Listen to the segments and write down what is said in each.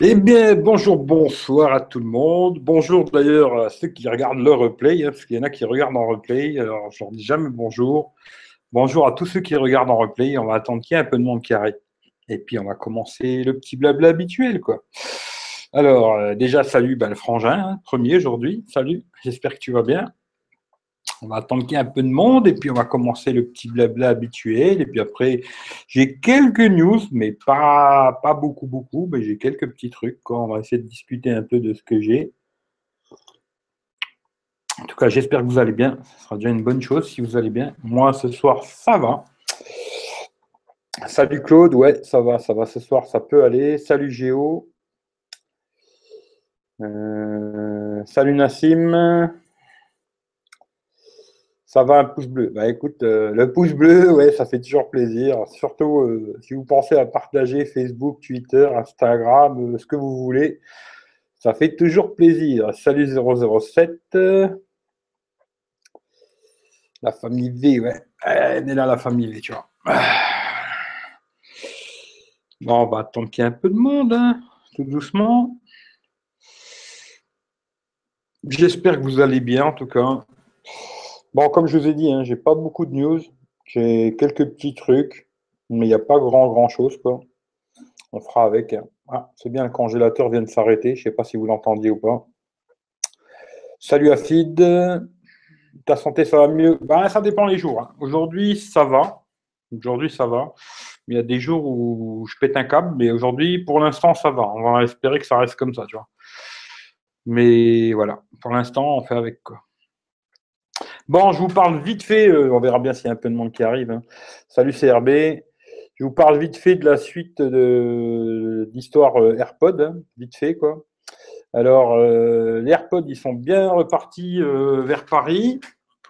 Eh bien, bonjour, bonsoir à tout le monde. Bonjour d'ailleurs à ceux qui regardent le replay, hein, parce qu'il y en a qui regardent en replay. Alors, je leur dis jamais bonjour. Bonjour à tous ceux qui regardent en replay. On va attendre qu'il y ait un peu de monde qui arrive. Et puis, on va commencer le petit blabla habituel, quoi. Alors, euh, déjà, salut ben, le frangin, hein, premier aujourd'hui. Salut, j'espère que tu vas bien. On va attendre un peu de monde et puis on va commencer le petit blabla habituel. Et puis après, j'ai quelques news, mais pas, pas beaucoup, beaucoup. Mais j'ai quelques petits trucs. Quoi. On va essayer de discuter un peu de ce que j'ai. En tout cas, j'espère que vous allez bien. Ce sera déjà une bonne chose si vous allez bien. Moi, ce soir, ça va. Salut Claude, ouais, ça va, ça va ce soir, ça peut aller. Salut Géo. Euh, salut Nassim. Ça va un pouce bleu. Bah écoute, euh, le pouce bleu, ouais, ça fait toujours plaisir. Surtout euh, si vous pensez à partager Facebook, Twitter, Instagram, euh, ce que vous voulez. Ça fait toujours plaisir. Salut 007. La famille V, ouais. Elle est là, la famille V, tu vois. Bon, on va attendre qu'il y ait un peu de monde, hein, tout doucement. J'espère que vous allez bien, en tout cas. Bon, comme je vous ai dit, hein, j'ai pas beaucoup de news. J'ai quelques petits trucs, mais il n'y a pas grand grand chose quoi. On fera avec. Hein. Ah, c'est bien, le congélateur vient de s'arrêter. Je sais pas si vous l'entendiez ou pas. Salut Afid. Ta santé, ça va mieux? Ben, Ça dépend les jours. Hein. Aujourd'hui, ça va. Aujourd'hui, ça va. Il y a des jours où je pète un câble, mais aujourd'hui, pour l'instant, ça va. On va espérer que ça reste comme ça. Mais voilà, pour l'instant, on fait avec. Bon, je vous parle vite fait, euh, on verra bien s'il y a un peu de monde qui arrive. Hein. Salut CRB. Je vous parle vite fait de la suite de l'histoire euh, AirPod, hein, vite fait quoi. Alors, euh, les AirPods, ils sont bien repartis vers Paris.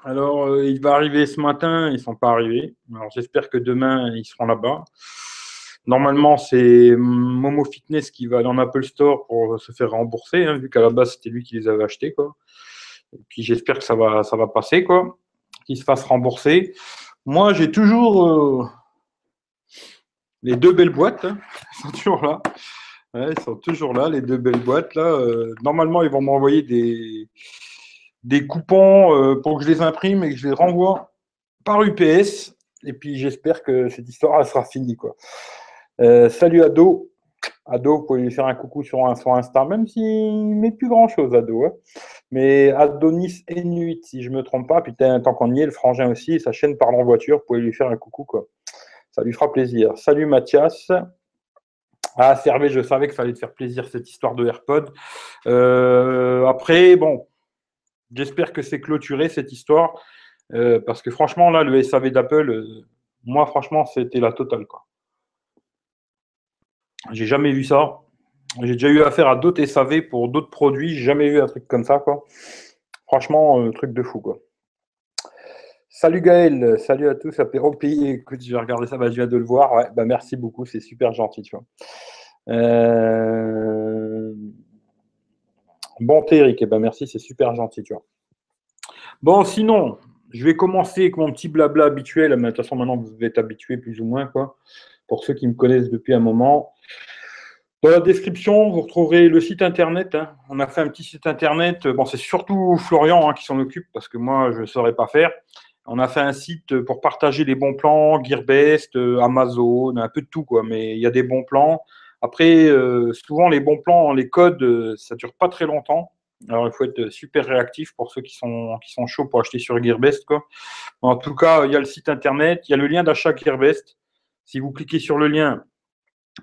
Alors, il va arriver ce matin, ils ne sont pas arrivés. Alors, j'espère que demain, ils seront là-bas. Normalement, c'est Momo Fitness qui va dans Apple Store pour se faire rembourser, hein, vu qu'à la base, c'était lui qui les avait achetés. Quoi. Puis j'espère que ça va, ça va passer, quoi, qu'il se fasse rembourser. Moi, j'ai toujours euh, les deux belles boîtes, hein. elles sont toujours là. elles sont toujours là, les deux belles boîtes. Là. Euh, normalement, ils vont m'envoyer des, des coupons euh, pour que je les imprime et que je les renvoie par UPS. Et puis j'espère que cette histoire sera finie. Quoi. salut Ado. Ado, vous pouvez lui faire un coucou sur, un, sur Insta, même s'il met plus grand chose, Ado. Hein. Mais Adonis Inuit, si je ne me trompe pas, putain, tant qu'on y est, le frangin aussi, sa chaîne parle en voiture, vous pouvez lui faire un coucou. Ça lui fera plaisir. Salut Mathias. Ah, Servé, je savais que ça allait te faire plaisir cette histoire de AirPod. Euh, après, bon, j'espère que c'est clôturé cette histoire. Euh, parce que franchement, là, le SAV d'Apple, euh, moi, franchement, c'était la totale. Quoi. J'ai jamais vu ça. J'ai déjà eu affaire à d'autres SAV pour d'autres produits. Jamais vu un truc comme ça, quoi. Franchement, euh, truc de fou. Salut Gaël, salut à tous, apéro pays. Écoute, je vais regarder ça, bah, je viens de le voir. bah, merci beaucoup, c'est super gentil, tu vois. Euh, bon, Eric, eh ben, merci, c'est super gentil. Bon, sinon, je vais commencer avec mon petit blabla habituel. De toute façon, maintenant, vous êtes habitués plus ou moins. Pour ceux qui me connaissent depuis un moment. Dans la description, vous retrouverez le site internet. Hein. On a fait un petit site internet. Bon, c'est surtout Florian hein, qui s'en occupe parce que moi, je ne saurais pas faire. On a fait un site pour partager les bons plans, Gearbest, euh, Amazon, un peu de tout, quoi. Mais il y a des bons plans. Après, euh, souvent, les bons plans, les codes, euh, ça dure pas très longtemps. Alors, il faut être super réactif pour ceux qui sont, qui sont chauds pour acheter sur Gearbest, quoi. En tout cas, il y a le site internet, il y a le lien d'achat Gearbest. Si vous cliquez sur le lien,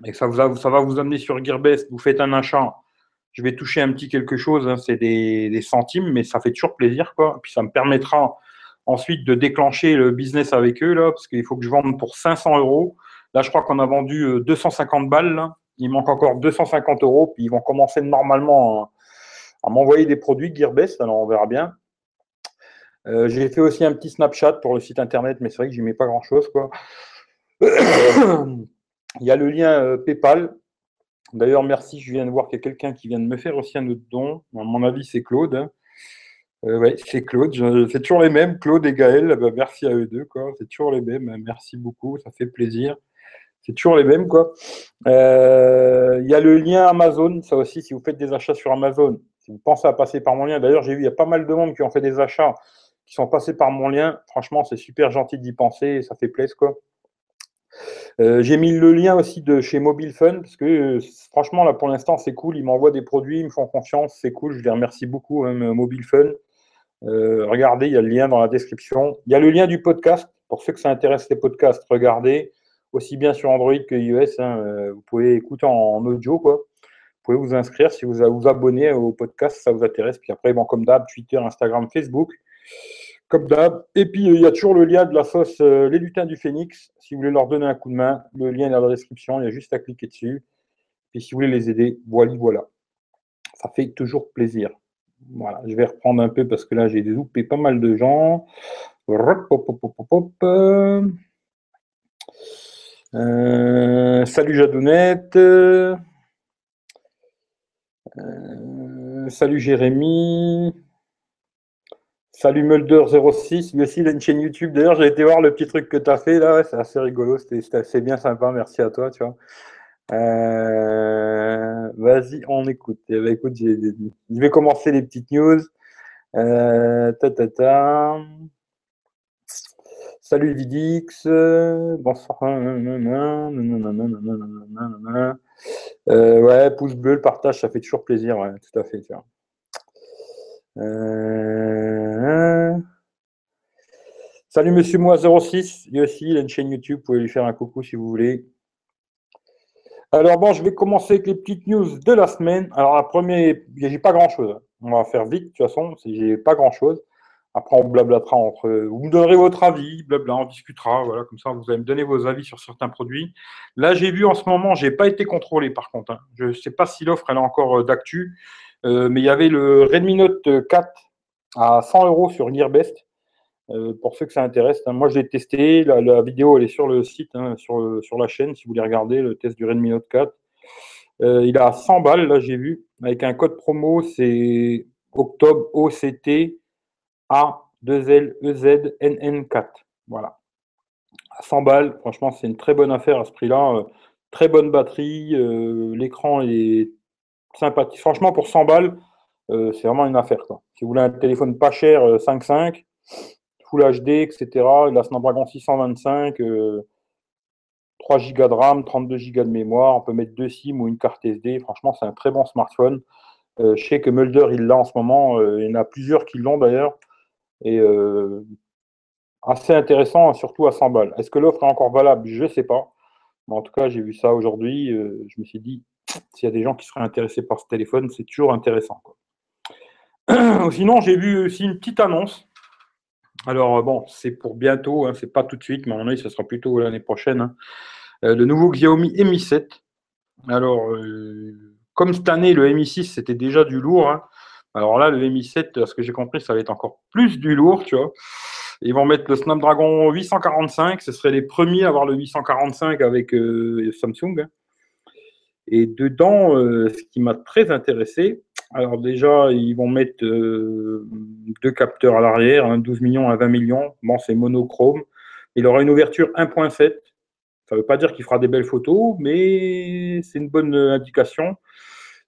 et ça, vous ça va vous amener sur Gearbest, vous faites un achat, je vais toucher un petit quelque chose, hein, c'est des, centimes, mais ça fait toujours plaisir, quoi. Puis ça me permettra ensuite de déclencher le business avec eux, là, parce qu'il faut que je vende pour 500 euros. Là, je crois qu'on a vendu 250 euh, balles, il manque encore 250 euros, puis ils vont commencer normalement à, m'envoyer des produits Gearbest, alors on verra bien. Euh, j'ai fait aussi un petit Snapchat pour le site internet, mais c'est vrai que j'y mets pas grand chose. Il y a le lien euh, PayPal. D'ailleurs, merci, je viens de voir qu'il y a quelqu'un qui vient de me faire aussi un autre don. À mon avis, c'est Claude. Hein. Euh, c'est Claude. C'est toujours les mêmes, Claude et Gaël. Bah, merci à eux deux. C'est toujours les mêmes. Merci beaucoup, ça fait plaisir. C'est toujours les mêmes, quoi. Euh, il y a le lien Amazon, ça aussi, si vous faites des achats sur Amazon, si vous pensez à passer par mon lien. D'ailleurs, j'ai vu, il y a pas mal de monde qui ont fait des achats, qui sont passés par mon lien. Franchement, c'est super gentil d'y penser, ça fait plaisir, quoi. Euh, j'ai mis le lien aussi de chez Mobile Fun, parce que euh, franchement, là, pour l'instant, c'est cool. Ils m'envoient des produits, ils me font confiance, c'est cool. Je les remercie beaucoup, hein, Mobile Fun. Euh, regardez, il y a le lien dans la description. Il y a le lien du podcast. Pour ceux que ça intéresse les podcasts, regardez. Aussi bien sur Android que iOS. Hein, vous pouvez écouter en, audio, quoi. Vous pouvez vous inscrire si vous vous abonnez au podcast, ça vous intéresse. Puis après, bon, comme d'hab, Twitter, Instagram, Facebook comme d'hab. Et puis, il y a toujours le lien de la sauce euh, Les Lutins du Phénix. Si vous voulez leur donner un coup de main, le lien est dans la description. Il y a juste à cliquer dessus. Et si vous voulez les aider, voilà, voilà. Ça fait toujours plaisir. Voilà, je vais reprendre un peu parce que là, j'ai loupé pas mal de gens. Euh, salut Jadounette. Euh, salut Jérémy. Salut Mulder06, lui aussi il a une chaîne YouTube. D'ailleurs, j'ai été voir le petit truc que tu as fait là, c'est assez rigolo, c'était assez bien sympa, merci à toi, tu vois. Euh, vas-y, on écoute. Eh ben, écoute, je vais commencer les petites news. Euh, ta, ta, ta. Salut Vidix, bonsoir. Euh, ouais, pouce bleu, le partage, ça fait toujours plaisir, tout à fait. Tu vois. Euh, salut Monsieur Moi 06, lui aussi, il a une chaîne YouTube, vous pouvez lui faire un coucou si vous voulez. Alors bon, je vais commencer avec les petites news de la semaine. Alors la première, j'ai pas grand chose. On va faire vite de toute façon, j'ai pas grand chose. Après, on blablatera entre. Vous me donnerez votre avis, blabla, on discutera. Voilà, comme ça, vous allez me donner vos avis sur certains produits. Là, j'ai vu en ce moment, j'ai pas été contrôlé par contre. Hein. Je sais pas si l'offre elle est encore euh, d'actu. Euh, mais il y avait le Redmi Note 4 à 100 euros sur Gearbest. Euh, pour ceux que ça intéresse, hein. moi je l'ai testé. La, vidéo elle est sur le site, hein, sur, la chaîne, si vous voulez regarder le test du Redmi Note 4. Euh, il a 100 balles, là j'ai vu, avec un code promo, c'est octobre OCT A2LEZNN4. Voilà. À 100 balles, franchement, c'est une très bonne affaire à ce prix-là. très bonne batterie, l'écran est sympathique. Franchement, pour 100 balles, euh, c'est vraiment une affaire. Si vous voulez un téléphone pas cher, 5.5, euh, Full HD, etc., la Snapdragon 625, 3 Go de RAM, 32 Go de mémoire, on peut mettre deux SIM ou une carte SD. Franchement, c'est un très bon smartphone. Euh, je sais que Mulder, il l'a en ce moment. il y en a plusieurs qui l'ont d'ailleurs. Et assez intéressant, surtout à 100 balles. Est-ce que l'offre est encore valable? Je ne sais pas. Mais en tout cas, j'ai vu ça aujourd'hui. je me suis dit, s'il y a des gens qui seraient intéressés par ce téléphone, c'est toujours intéressant. Sinon, j'ai vu aussi une petite annonce. Alors, euh, bon, c'est pour bientôt, hein, c'est pas tout de suite, mais à mon avis, ce sera plutôt l'année prochaine. Hein. Euh, le nouveau Xiaomi Mi 7. Alors, euh, comme cette année, le Mi 6, c'était déjà du lourd. Hein. Alors là, le Mi 7, à ce que j'ai compris, ça va être encore plus du lourd, tu vois. Ils vont mettre le Snapdragon 845. Ce serait les premiers à avoir le 845 avec Samsung. Et dedans, ce qui m'a très intéressé, alors déjà, ils vont mettre euh, deux capteurs à l'arrière, 12 millions à 20 millions. Bon, c'est monochrome. Il aura une ouverture 1.7. Ça ne veut pas dire qu'il fera des belles photos, mais c'est une bonne indication.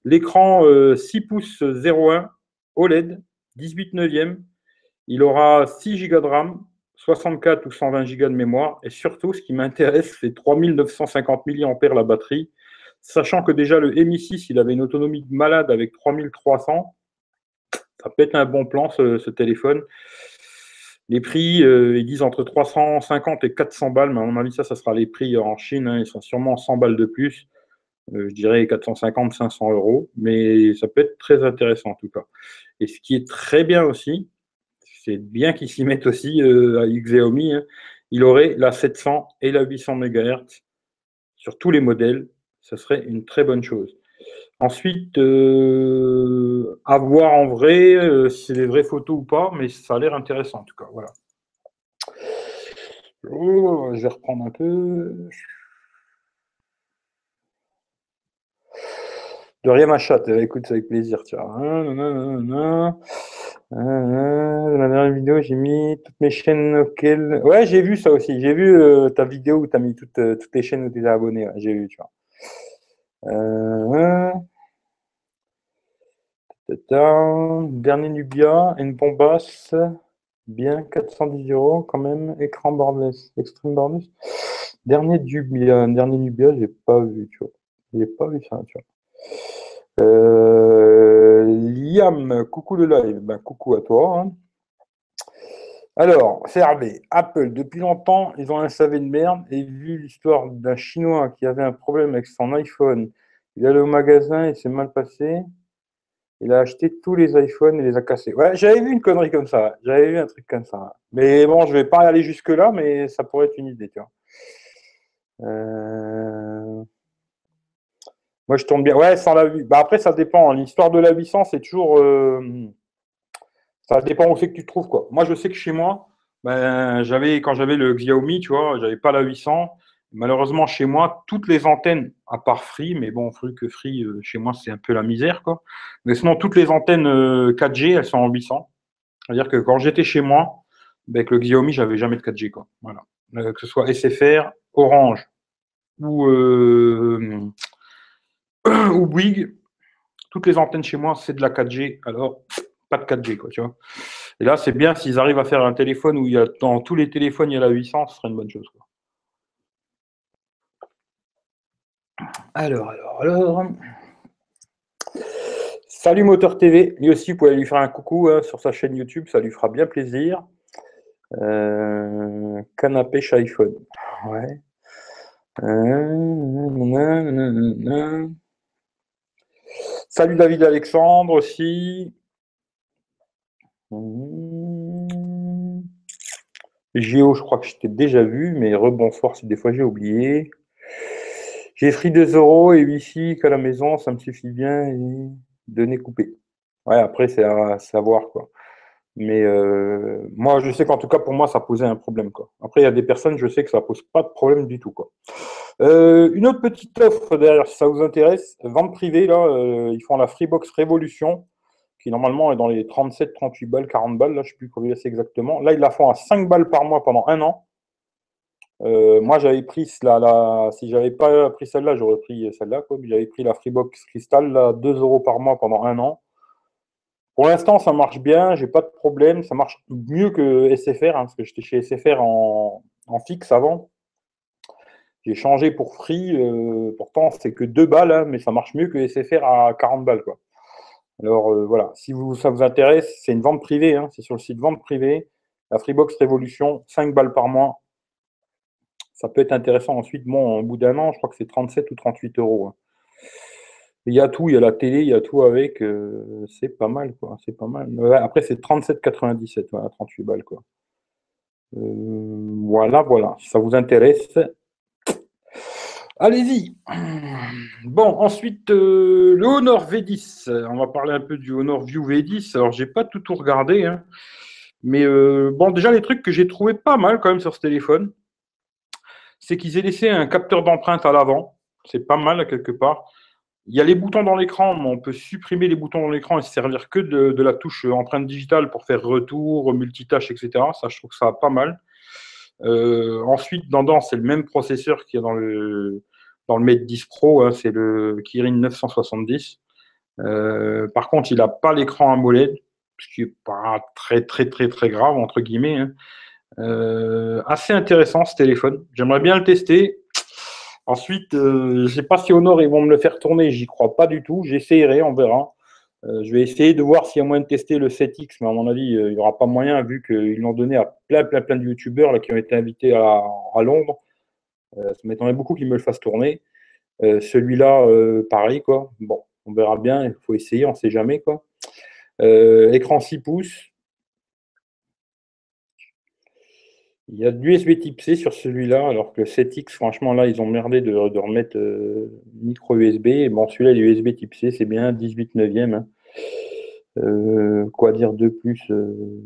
L'écran 6 euh, pouces 01 OLED, 18 neuvième. Il aura 6 Go de RAM, 64 ou 120 Go de mémoire. Et surtout, ce qui m'intéresse, c'est 3950 mAh la batterie Sachant que déjà le Mi 6, il avait une autonomie malade avec 3300. Ça peut être un bon plan ce, téléphone. Les prix, euh, ils disent entre 350 et 400 balles, mais à mon avis, ça, ça sera les prix en Chine. Hein. ils sont sûrement 100 balles de plus. Euh, je dirais 450, 500 euros. Mais ça peut être très intéressant en tout cas. Et ce qui est très bien aussi, c'est bien qu'ils s'y mettent aussi euh, à Xiaomi. Hein. il aurait la 700 et la 800 MHz sur tous les modèles ce serait une très bonne chose. Ensuite, euh, à voir en vrai euh, si c'est des vraies photos ou pas, mais ça a l'air intéressant en tout cas. Voilà. Oh, je vais reprendre un peu. De rien ma chatte, écoute avec plaisir, tiens. dans la dernière vidéo, j'ai mis toutes mes chaînes auxquelles. Ouais, j'ai vu ça aussi. J'ai vu euh, ta vidéo où tu as mis toutes, toutes les chaînes où tu es abonné. j'ai vu, tu vois. Euh, Dernier Nubia, une bombasse. Bien, 410 euros quand même. Écran borderless, extreme borderless. Dernier Nubia, dernier Nubia, j'ai pas vu, tu vois. J'ai pas vu ça, tu vois. Euh, Liam, coucou le live. Ben, coucou à toi. Hein. Alors, Hervé. Apple, depuis longtemps, ils ont un SAV de merde. Et vu l'histoire d'un Chinois qui avait un problème avec son iPhone, il allait au magasin, il s'est mal passé. Il a acheté tous les iPhones et les a cassés. Ouais, j'avais vu une connerie comme ça. J'avais vu un truc comme ça. Mais bon, je vais pas aller jusque-là, mais ça pourrait être une idée, tu vois. Euh... Moi, je tombe bien. Ouais, sans la bah, après, ça dépend. L'histoire de la 800, c'est toujours. Euh, ça dépend où c'est que tu te trouves. Quoi. Moi, je sais que chez moi, ben, j'avais, quand j'avais le Xiaomi, tu vois, j'avais pas la 800. Malheureusement, chez moi, toutes les antennes, à part Free, mais bon, Free que Free, euh, chez moi, c'est un peu la misère. Quoi. Mais sinon, toutes les antennes 4G, euh, elles sont en 800. C'est-à-dire que quand j'étais chez moi, ben, avec le Xiaomi, j'avais jamais de 4G. Quoi. Voilà. que ce soit SFR, Orange ou ou Bouygues, toutes les antennes chez moi, c'est de la 4G. Alors, pas de 4G, quoi, tu vois. Et là, c'est bien s'ils arrivent à faire un téléphone où il y a, dans tous les téléphones, il y a la 800, ce serait une bonne chose. Quoi. Alors, alors, alors. Salut Moteur TV. Lui aussi, vous pouvez lui faire un coucou hein, sur sa chaîne YouTube, ça lui fera bien plaisir. Euh, canapé chez iPhone. Ouais. Euh, Salut David Alexandre aussi. Géo, je crois que je t'ai déjà vu, mais rebonsoir si des fois j'ai oublié. J'ai pris 2 euros et ici qu'à la maison, ça me suffit bien et donner coupé. Ouais, après, c'est à savoir quoi. Mais euh, moi, je sais qu'en tout cas, pour moi, ça posait un problème. Quoi. Après, il y a des personnes, je sais que ça pose pas de problème du tout. Quoi. Euh, une autre petite offre derrière, si ça vous intéresse, vente privée, là, euh, ils font la Freebox Révolution, qui normalement est dans les 37, 38 balles, 40 balles, là, je ne sais plus combien c'est exactement. Là, ils la font à 5 balles par mois pendant un an. moi, j'avais pris la, la, si j'avais pas pris celle-là, j'aurais pris celle-là. J'avais pris la Freebox Crystal, là, 2 euros par mois pendant un an. Pour l'instant, ça marche bien, j'ai pas de problème. Ça marche mieux que SFR, hein, parce que j'étais chez SFR en, fixe avant. J'ai changé pour Free. Euh, pourtant, c'est que 2 balles, hein, mais ça marche mieux que SFR à 40 balles. Quoi. Alors euh, voilà, si ça vous intéresse, c'est une vente privée. Hein, c'est sur le site vente privée. La Freebox Révolution, 5 balles par mois. Ça peut être intéressant ensuite. Bon, au bout d'un an, je crois que c'est 37 ou 38 euros. Il y a tout, il y a la télé, il y a tout avec. Euh, c'est pas mal, quoi. C'est pas mal. après, c'est 37,97, voilà, 38 balles, quoi. Euh, voilà, voilà. Si ça vous intéresse, allez-y. Bon, ensuite, euh, le Honor V10. On va parler un peu du Honor View V10. Alors, j'ai pas tout, tout regardé, hein. mais bon, déjà les trucs que j'ai trouvé pas mal quand même sur ce téléphone, c'est qu'ils aient laissé un capteur d'empreinte à l'avant. C'est pas mal quelque part. Il y a les boutons dans l'écran, mais on peut supprimer les boutons dans l'écran et se servir que de, la touche empreinte digitale pour faire retour, multitâche, etc. Ça, je trouve que ça pas mal. Euh, ensuite, dans c'est le même processeur qu'il y a dans le, dans le Mate 10 Pro, hein, c'est le Kirin 970. Euh, par contre, il n'a pas l'écran AMOLED, ce qui n'est pas très, très, très, très grave, entre guillemets. Hein. Euh, assez intéressant ce téléphone. J'aimerais bien le tester. Ensuite, euh, je ne sais pas si au nord ils vont me le faire tourner, j'y crois pas du tout. J'essaierai, on verra. Euh, je vais essayer de voir s'il y a moyen de tester le 7X, mais à mon avis, il n'y aura pas moyen vu qu'ils l'ont donné à plein, plein, plein de youtubeurs qui ont été invités à, Londres. Ça m'étonnerait beaucoup qu'ils me le fassent tourner. Celui-là, pareil, quoi. Bon, on verra bien, il faut essayer, on ne sait jamais, quoi. écran 6 pouces, Il y a de l'USB type C sur celui-là, alors que le 7X, franchement, là, ils ont merdé de, remettre euh, micro USB. Bon, celui-là, l'USB type C, c'est bien 18 neuvième. Hein. Euh, quoi dire de plus euh,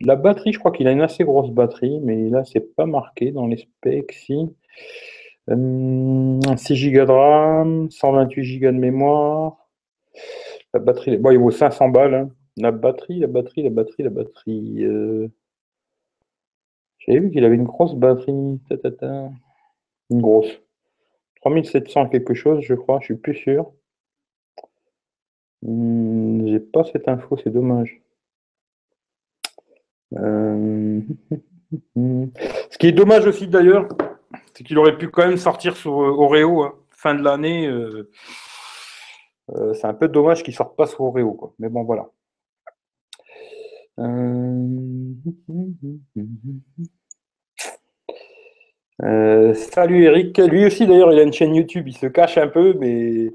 La batterie, je crois qu'il a une assez grosse batterie, mais là, c'est pas marqué dans les specs. Si. 6 Go de RAM, 128 Go de mémoire. La batterie, bon, il vaut 500 balles. Hein. La batterie, la batterie, la batterie, la batterie. Euh... J'avais vu qu'il avait une grosse batterie. Une grosse. 3700 quelque chose, je crois, je suis plus sûr. Hmm, j'ai pas cette info, c'est dommage. Euh, ce qui est dommage aussi d'ailleurs, c'est qu'il aurait pu quand même sortir sur euh, Oreo hein. fin de l'année. Euh, c'est un peu dommage qu'il sorte pas sur Oreo, quoi. Mais bon, voilà. salut Eric. Lui aussi d'ailleurs, il a une chaîne YouTube. Il se cache un peu, mais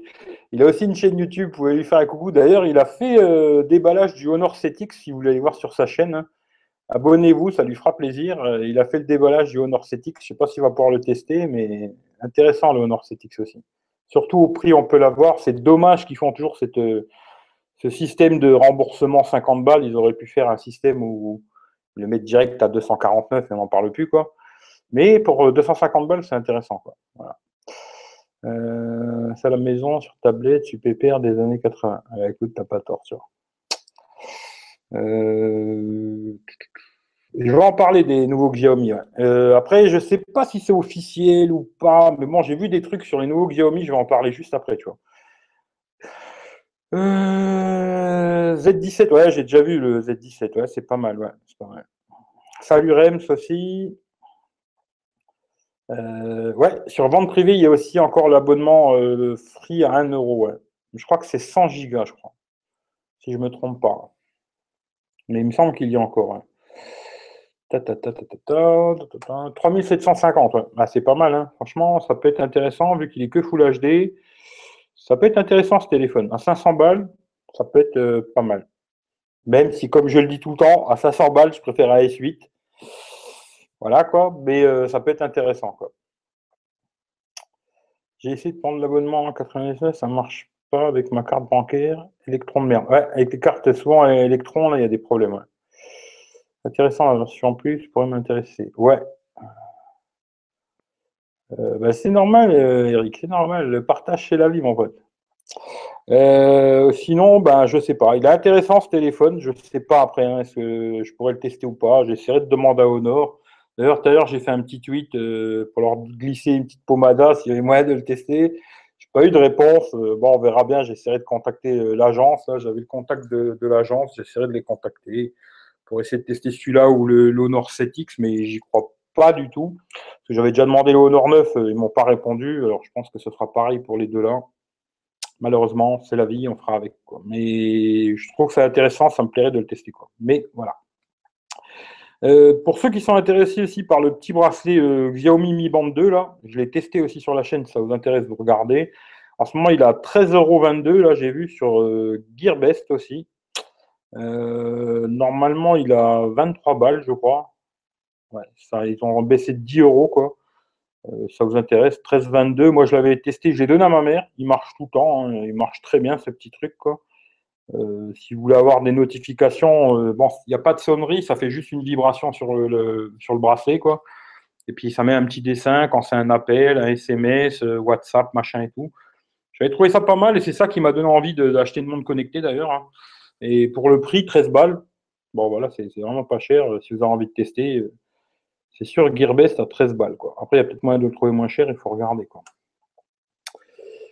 il a aussi une chaîne YouTube. Vous pouvez lui faire un coucou. D'ailleurs, il a fait déballage du Honor 7X si vous voulez aller voir sur sa chaîne. Hein. Abonnez-vous, ça lui fera plaisir. Euh, il a fait le déballage du Honor 7X. Je ne sais pas s'il va pouvoir le tester, mais intéressant le Honor 7X aussi. Surtout au prix, on peut l'avoir. C'est dommage qu'ils font toujours euh, ce système de remboursement 50 balles. Ils auraient pu faire un système où ils le mettent direct à 249 et on n'en parle plus. quoi. Mais pour 250 euh, balles, c'est intéressant. Quoi. À la maison, sur tablette, tu pépère des années 80. Ah, écoute, t'as pas tort, tu vois. Euh, je vais en parler des nouveaux Xiaomi. Euh, après, je sais pas si c'est officiel ou pas, mais bon, j'ai vu des trucs sur les nouveaux Xiaomi, je vais en parler juste après, tu vois. Euh, Z17, ouais, j'ai déjà vu le Z17, ouais, c'est pas mal, ouais. Salut Rems aussi. ouais, sur vente privée, il y a aussi encore l'abonnement free à 1 euro, ouais. Je crois que c'est 100 gigas, je crois. Si je me trompe pas. Mais il me semble qu'il y a encore. 3750, ah, c'est pas mal, hein. franchement, ça peut être intéressant vu qu'il est que Full HD. Ça peut être intéressant ce téléphone. À 500 balles, ça peut être euh, pas mal. Même si, comme je le dis tout le temps, à 500 balles, je préfère un S8. Voilà quoi, mais euh, ça peut être intéressant. J'ai essayé de prendre l'abonnement en 99, ça marche pas avec ma carte bancaire. Électron de merde. Ouais, avec les cartes souvent électron, là, il y a des problèmes. Intéressant la version plus, pourrait m'intéresser. Ouais. Euh, bah, c'est normal, euh, Eric, c'est normal. Le partage, c'est la vie, mon pote. Euh, sinon, ben, je sais pas. Il est intéressant ce téléphone. Je sais pas après, hein, est-ce que je pourrais le tester ou pas. J'essaierai de demander à Honor. D'ailleurs, tout à l'heure, j'ai fait un petit tweet pour leur glisser une petite pomada s'il y avait moyen de le tester pas eu de réponse. Bon, on verra bien. J'essaierai de contacter l'agence. J'avais le contact de, l'agence. J'essaierai de les contacter pour essayer de tester celui-là ou le l'Honor 7X, mais j'y crois pas du tout. Parce que j'avais déjà demandé le Honor 9, euh, ils m'ont pas répondu. Alors je pense que ce sera pareil pour les deux là. Malheureusement, c'est la vie, on fera avec. Quoi. Mais je trouve que c'est intéressant, ça me plairait de le tester. Quoi. Mais voilà. pour ceux qui sont intéressés aussi par le petit bracelet Xiaomi Mi Band 2, là, je l'ai testé aussi sur la chaîne, ça vous intéresse, vous regardez. En ce moment, il a 13,22€. Là, j'ai vu sur euh, Gearbest aussi. Euh, normalement, il a 23 balles, je crois. Ça, ils ont baissé de 10 euros, quoi. Euh, ça vous intéresse? 13,22. Moi, je l'avais testé, je l'ai donné à ma mère. Il marche tout le temps. Hein. Il marche très bien, ce petit truc, quoi. si vous voulez avoir des notifications, bon, il n'y a pas de sonnerie, ça fait juste une vibration sur le, sur le bracelet, quoi. Et puis, ça met un petit dessin quand c'est un appel, un SMS, WhatsApp, machin et tout. J'avais trouvé ça pas mal et c'est ça qui m'a donné envie d'acheter une montre connectée d'ailleurs. Hein. Et pour le prix, 13 balles, bon voilà, c'est vraiment pas cher. Euh, si vous avez envie de tester, euh, c'est sûr, Gearbest à 13 balles. Quoi. Après, il y a peut-être moyen de le trouver moins cher, il faut regarder. Quoi.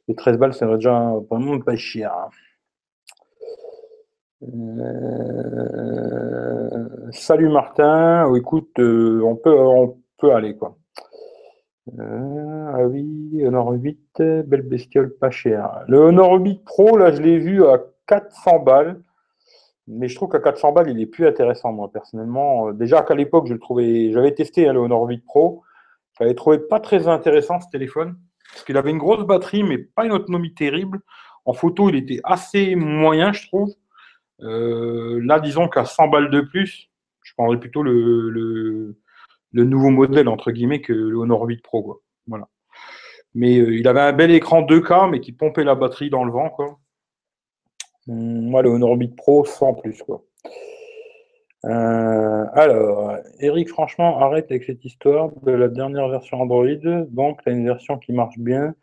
Les 13 balles, c'est déjà vraiment pas cher. Hein. Euh, salut Martin, oh, écoute, on, peut, on peut aller quoi. Ah oui, Honor 8, belle bestiole, pas chère. Le Honor 8 Pro, là, je l'ai vu à 400 balles. Mais je trouve qu'à 400 balles, il est plus intéressant, moi, personnellement. Euh, déjà qu'à l'époque, je le trouvais, j'avais testé hein, le Honor 8 Pro. J'avais trouvé pas très intéressant ce téléphone. Parce qu'il avait une grosse batterie, mais pas une autonomie terrible. En photo, il était assez moyen, je trouve. Euh, là, disons qu'à 100 balles de plus, je prendrais plutôt le, nouveau modèle, entre guillemets, que le Honor 8 Pro. Mais euh, il avait un bel écran 2K, mais qui pompait la batterie dans le vent. Quoi. Moi, le Honor 8 Pro, sans plus. Quoi. Euh, alors, Eric, franchement, arrête avec cette histoire de la dernière version Android. Donc, tu as une version qui marche bien.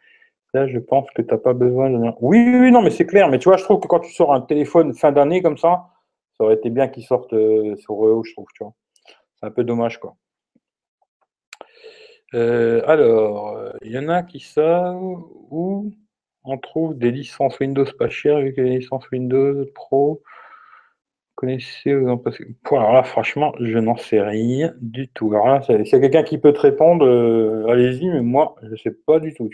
Là, je pense que tu n'as pas besoin de. Oui, oui, non, mais c'est clair. Mais tu vois, je trouve que quand tu sors un téléphone fin d'année comme ça, Ça aurait été bien qu'ils sortent euh, sur Reo, je trouve, tu vois. C'est un peu dommage, quoi. Euh, alors, il y en a qui savent où on trouve des licences Windows pas chères, vu que les licences Windows Pro connaissez vous en passez Alors là, franchement, je n'en sais rien du tout. Alors là, s'il y a quelqu'un qui peut te répondre, euh, allez-y, mais moi, je ne sais pas du tout.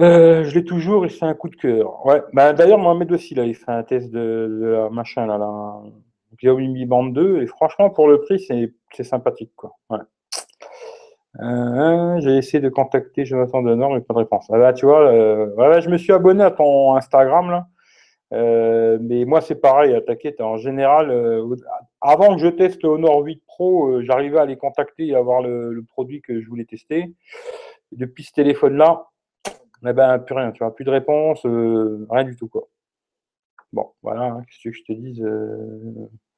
Euh, je l'ai toujours et c'est un coup de cœur. Ouais. Bah, D'ailleurs, Mohamed aussi, là, il fait un test de, machin, là, la Band 2, et franchement, pour le prix, c'est sympathique. Euh, j'ai essayé de contacter Jonathan Denor, mais pas de réponse. Ah bah, tu vois, ouais, je me suis abonné à ton Instagram, là. Euh, mais moi, c'est pareil, t'inquiète. En général, euh, avant que je teste le Honor 8 Pro, euh, j'arrivais à les contacter et avoir le, produit que je voulais tester. depuis ce téléphone-là, eh ben, plus rien, tu vois, plus de réponse, rien du tout, quoi. Bon, voilà, hein, qu'est-ce que je te dise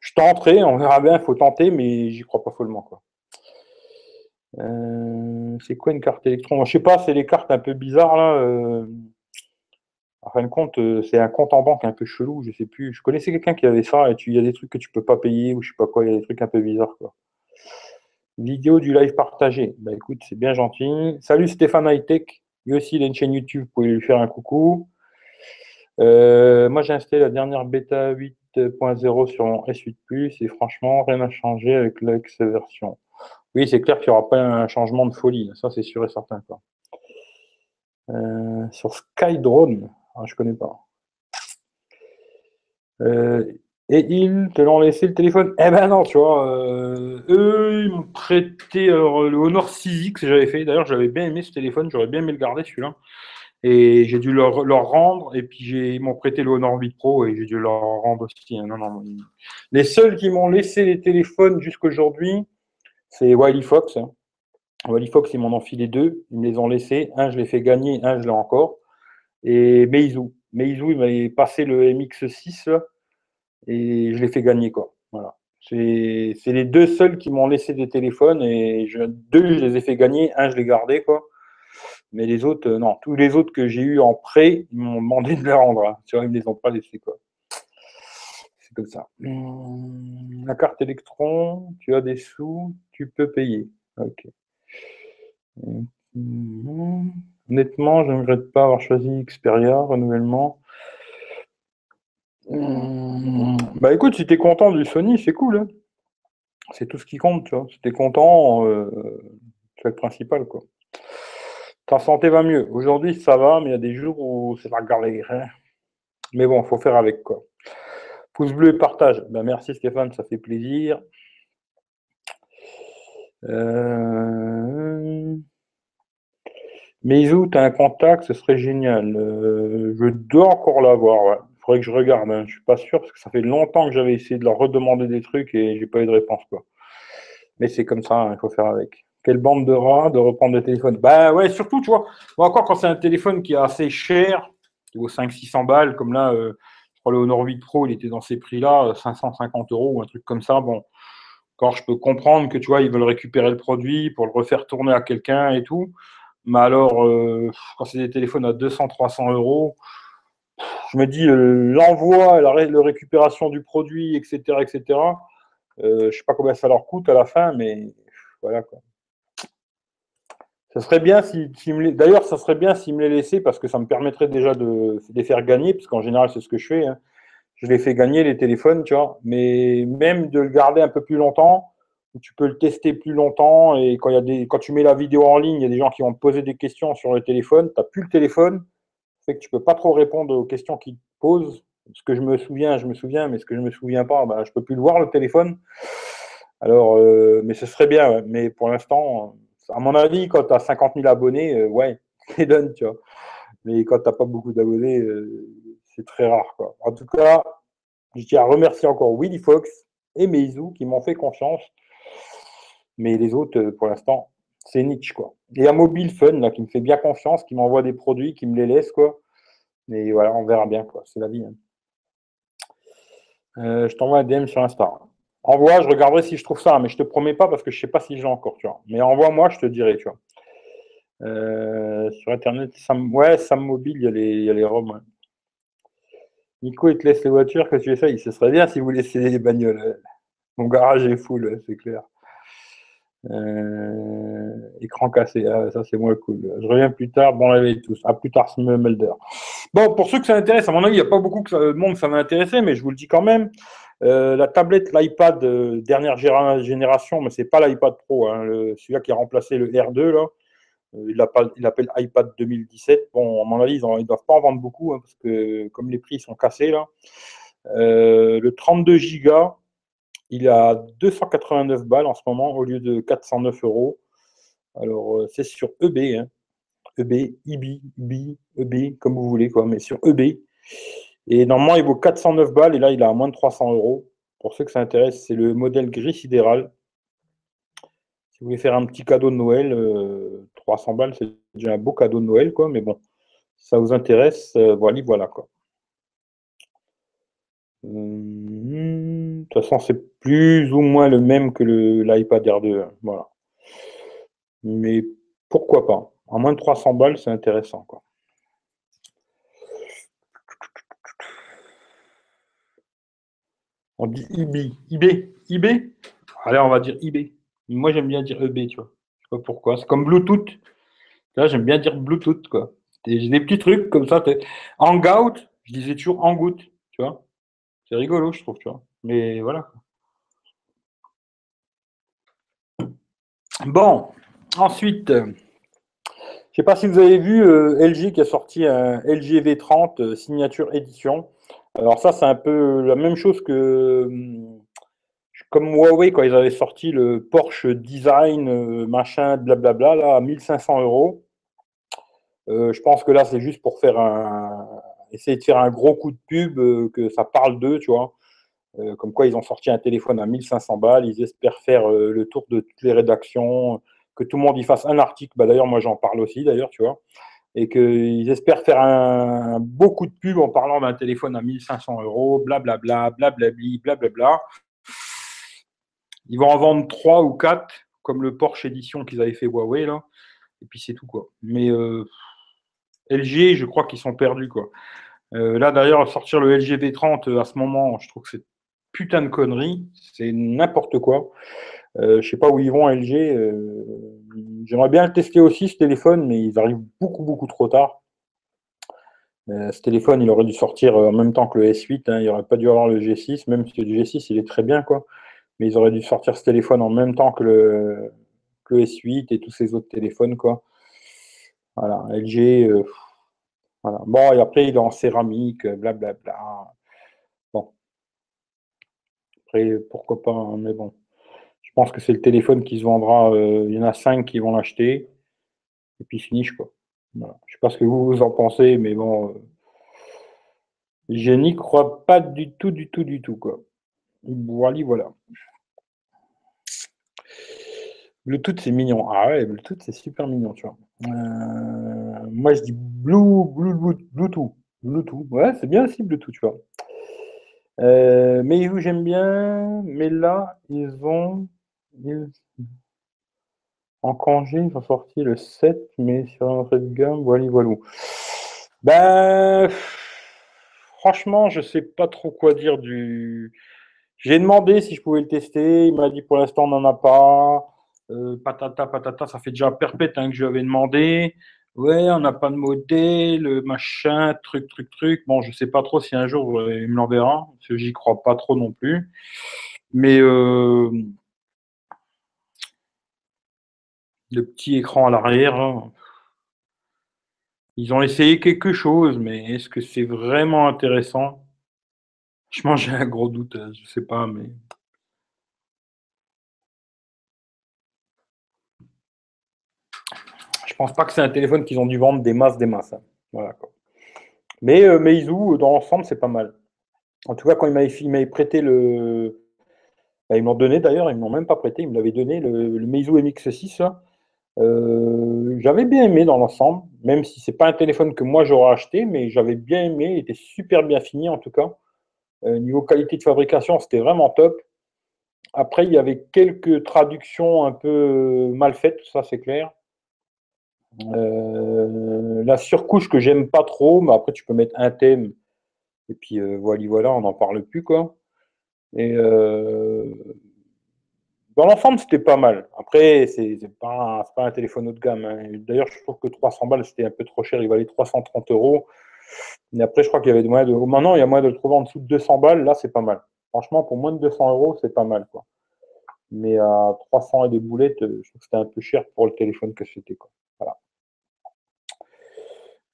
Je tenterai, on verra bien, il faut tenter, mais j'y crois pas follement, quoi. C'est quoi une carte électron? Je sais pas, c'est les cartes un peu bizarres, là. En fin de compte, euh, c'est un compte en banque un peu chelou, je sais plus. Je connaissais quelqu'un qui avait ça et il y a des trucs que tu peux pas payer ou je sais pas quoi, il y a des trucs un peu bizarres quoi. Vidéo du live partagé. Bah écoute, c'est bien gentil. Salut Stéphane Hightech. Lui aussi, il a une chaîne YouTube, vous pouvez lui faire un coucou. Euh, moi, j'ai installé la dernière bêta 8.0 sur mon S8 Plus et franchement, rien n'a changé avec l'ex-version. Oui, c'est clair qu'il n'y aura pas un changement de folie. Ça, c'est sûr et certain. Quoi. Euh, sur Skydrone, ah, je connais pas. Euh, et ils te l'ont laissé le téléphone? Eh ben non, tu vois. Euh, eux, ils m'ont prêté le Honor 6X, j'avais fait. D'ailleurs, j'avais bien aimé ce téléphone, j'aurais bien aimé le garder celui-là. Et j'ai dû leur, rendre, et puis ils m'ont prêté le Honor 8 Pro, et j'ai dû leur rendre aussi. Hein. Non, non, les seuls qui m'ont laissé les téléphones jusqu'aujourd'hui, c'est Wiley Fox. Wiley Fox, ils m'en ont filé deux, ils me les ont laissés. Un, je l'ai fait gagner, un, je l'ai encore et Meizu. Meizu, il m'avait passé le MX6 et je l'ai fait gagner. Quoi. Voilà. C'est les deux seuls qui m'ont laissé des téléphones et deux, je les ai fait gagner, un, je l'ai gardé. Quoi. Mais les autres, euh, non. Tous les autres que j'ai eu en prêt, ils m'ont demandé de les rendre. Hein. Ils ne les ont pas laissés. Quoi. Ça. Hum, la carte électron, tu as des sous, tu peux payer. Ok. Hum, Honnêtement, je ne regrette pas avoir choisi Xperia, renouvellement. Bah écoute, si tu es content du Sony, c'est cool. Hein. c'est tout ce qui compte, tu vois. Si tu es content, euh, c'est le principal, quoi. Ta santé va mieux. Aujourd'hui, ça va, mais il y a des jours où c'est la galère. Hein. Mais bon, il faut faire avec, quoi. Pouce bleu et partage. Ben, merci Stéphane, ça fait plaisir. Euh... Tu as un contact, ce serait génial. Euh, je dois encore l'avoir, Il faudrait que je regarde, hein. je suis pas sûr, parce que ça fait longtemps que j'avais essayé de leur redemander des trucs et j'ai pas eu de réponse, quoi. Mais c'est comme ça, hein, il faut faire avec. Quelle bande de rats de reprendre le téléphone? Bah ouais, surtout, tu vois, encore quand c'est un téléphone qui est assez cher, qui vaut 500-600 balles, comme là, euh, le Honor 8 Pro, il était dans ces prix-là, 550 euros ou un truc comme ça, bon, quand je peux comprendre que, tu vois, ils veulent récupérer le produit pour le refaire tourner à quelqu'un et tout, mais alors, euh, quand c'est des téléphones à 200, 300 euros, je me dis euh, l'envoi, la, récupération du produit, etc., etc. Euh, je sais pas combien ça leur coûte à la fin, mais voilà quoi. Ça serait bien si, me D'ailleurs, ça serait bien s'ils me les laissaient parce que ça me permettrait déjà de, les faire gagner, parce qu'en général, c'est ce que je fais. Hein. Je les fais gagner les téléphones, tu vois. Mais même de le garder un peu plus longtemps, tu peux le tester plus longtemps et quand, y a des, quand tu mets la vidéo en ligne, il y a des gens qui vont te poser des questions sur le téléphone, tu n'as plus le téléphone, c'est que tu peux pas trop répondre aux questions qu'ils te posent. Ce que je me souviens, je me souviens, mais ce que je me souviens pas, bah, je peux plus le voir le téléphone. Alors, euh, mais ce serait bien, mais pour l'instant, à mon avis, quand tu as 50 000 abonnés, euh, ouais, c'est donne, tu vois. Mais quand tu n'as pas beaucoup d'abonnés, euh, c'est très rare. Quoi. En tout cas, je tiens à remercier encore Willy Fox et Meizu qui m'ont fait confiance mais les autres, euh, pour l'instant, c'est niche, quoi. Y a Mobile Fun, là, qui me fait bien confiance, qui m'envoie des produits, qui me les laisse, quoi. Mais voilà, on verra bien, quoi. C'est la vie. Hein. Je t'envoie un DM sur Insta. Envoie, je regarderai si je trouve ça, mais je te promets pas parce que je sais pas si j'ai encore, tu vois. Mais envoie-moi, je te dirai, tu vois. Euh, sur Internet, Sam, ouais, Sam Mobile, il y a les, il y a les ROM. Nico, il te laisse les voitures, que tu essayes. Ce serait bien si vous laissiez les bagnoles. Mon garage est full, c'est clair. Euh, écran cassé, ah, ça c'est moins cool. Je reviens plus tard, bon réveil tous. À plus tard, Melder. Bon, pour ceux que ça intéresse, à mon avis, il n'y a pas beaucoup de monde ça va intéresser, mais je vous le dis quand même. Euh, la tablette, l'iPad euh, dernière génération, mais c'est pas l'iPad Pro, hein, celui-là qui a remplacé le R2 là. il l'appelle iPad 2017. Bon, à mon avis, ils ne doivent pas en vendre beaucoup hein, parce que comme les prix sont cassés là. le 32 Go, il a 289 balles en ce moment au lieu de 409 euros. Alors, euh, c'est sur EB, hein. EB, IB, IB, EB, comme vous voulez, quoi, mais sur EB. Et normalement, il vaut 409 balles et là, il a à moins de 300 euros. Pour ceux que ça intéresse, c'est le modèle gris sidéral. Si vous voulez faire un petit cadeau de Noël, 300 euh, balles, c'est déjà un beau cadeau de Noël, quoi, mais bon, ça vous intéresse, euh, voilà, voilà, quoi. Hum, de toute façon, c'est plus ou moins le même que l'iPad R2. Hein, voilà. Mais pourquoi pas? En moins de 300 balles, c'est intéressant. Quoi. On dit IB. IB IB Allez, on va dire IB. Moi, j'aime bien dire EB, tu vois. Je sais pas pourquoi. C'est comme Bluetooth. Là, j'aime bien dire Bluetooth, quoi. J'ai des petits trucs comme ça. Hangout, je disais toujours Hangout, tu vois. C'est rigolo, je trouve, tu vois. Mais voilà. Bon, ensuite, je ne sais pas si vous avez vu euh, LG qui a sorti un LG V30 euh, signature édition. Alors ça, c'est un peu la même chose que comme Huawei quand ils avaient sorti le Porsche Design, machin, blablabla, là, à 1500 euros. je pense que là, c'est juste pour faire un, essayer de faire un gros coup de pub, que ça parle d'eux, tu vois. Euh, comme quoi ils ont sorti un téléphone à 1500 balles, ils espèrent faire euh, le tour de toutes les rédactions, que tout le monde y fasse un article, bah, d'ailleurs moi j'en parle aussi d'ailleurs, tu vois, et qu'ils espèrent faire un, beaucoup de pub en parlant d'un téléphone à 1500 euros, blablabla, blablabli, blablabla. Ils vont en vendre 3 ou 4, comme le Porsche édition qu'ils avaient fait Huawei, là, et puis c'est tout, quoi. Mais euh, LG, je crois qu'ils sont perdus, quoi. là, d'ailleurs, sortir le LG V30 à ce moment, je trouve que c'est putain de conneries, c'est n'importe quoi. Euh, je sais pas où ils vont LG. Euh, j'aimerais bien le tester aussi ce téléphone, mais ils arrivent beaucoup beaucoup trop tard. Euh, ce téléphone, il aurait dû sortir en même temps que le S8. Hein. il n'aurait pas dû avoir le G6, même si le G6 il est très bien quoi. Mais ils auraient dû sortir ce téléphone en même temps que le, S8 et tous ces autres téléphones quoi. Voilà, LG. voilà. Bon, et après il est en céramique, blablabla. Bla, bla pourquoi pas, hein, mais bon. Je pense que c'est le téléphone qui se vendra. Euh, il y en a cinq qui vont l'acheter. Et puis finish, quoi. Je ne sais pas ce que vous, en pensez, mais bon. Euh, je n'y crois pas du tout, du tout, du tout, quoi. Voilà, voilà. Bluetooth, c'est mignon. Ah ouais, Bluetooth, c'est super mignon, tu vois. Euh, moi, je dis Blue, Blue, Bluetooth. Bluetooth. Ouais, c'est bien aussi Bluetooth, tu vois. Euh, mais j'aime bien, mais là, ils ont. En congé, ils ont sorti le 7, mais sur un de gamme, voilà, voilà. Ben. Franchement, je sais pas trop quoi dire du. J'ai demandé si je pouvais le tester. Il m'a dit pour l'instant, on n'en a pas. Euh, patata, patata, ça fait déjà perpète hein, que je lui avais demandé. Ouais, on n'a pas de modèle, machin, truc, truc, truc. Bon, je sais pas trop si un jour il me l'enverra, parce que j'y crois pas trop non plus. Mais euh, le petit écran à l'arrière, hein, ils ont essayé quelque chose, mais est-ce que c'est vraiment intéressant? Je j'ai un gros doute, hein, je sais pas, mais. pense pas que c'est un téléphone qu'ils ont dû vendre des masses, des masses. Hein. Voilà, Mais euh, Meizu, dans l'ensemble, c'est pas mal. En tout cas, quand il m'avait prêté le. Bah, ils m'ont donné d'ailleurs, ils ne m'ont même pas prêté, ils me l'avaient donné, le, le, Meizu MX6. Euh, j'avais bien aimé dans l'ensemble, même si c'est pas un téléphone que moi j'aurais acheté, mais j'avais bien aimé, il était super bien fini en tout cas. Euh, niveau qualité de fabrication, c'était vraiment top. Après, il y avait quelques traductions un peu mal faites, ça c'est clair. Euh, la surcouche que j'aime pas trop, mais après tu peux mettre un thème Et puis voilà, voilà, on n'en parle plus, quoi. Dans l'ensemble, c'était pas mal. Après, c'est pas, pas un téléphone haut de gamme. Hein. D'ailleurs, je trouve que 300 balles, c'était un peu trop cher. Il valait 330 euros. Mais après, je crois qu'il y avait des moyens de. Maintenant, il y a moyen de le trouver en dessous de 200 balles. Là, c'est pas mal. Franchement, pour moins de 200 euros, c'est pas mal. Quoi. Mais à 300 et des boulettes, euh, je trouve que c'était un peu cher pour le téléphone que c'était. Voilà.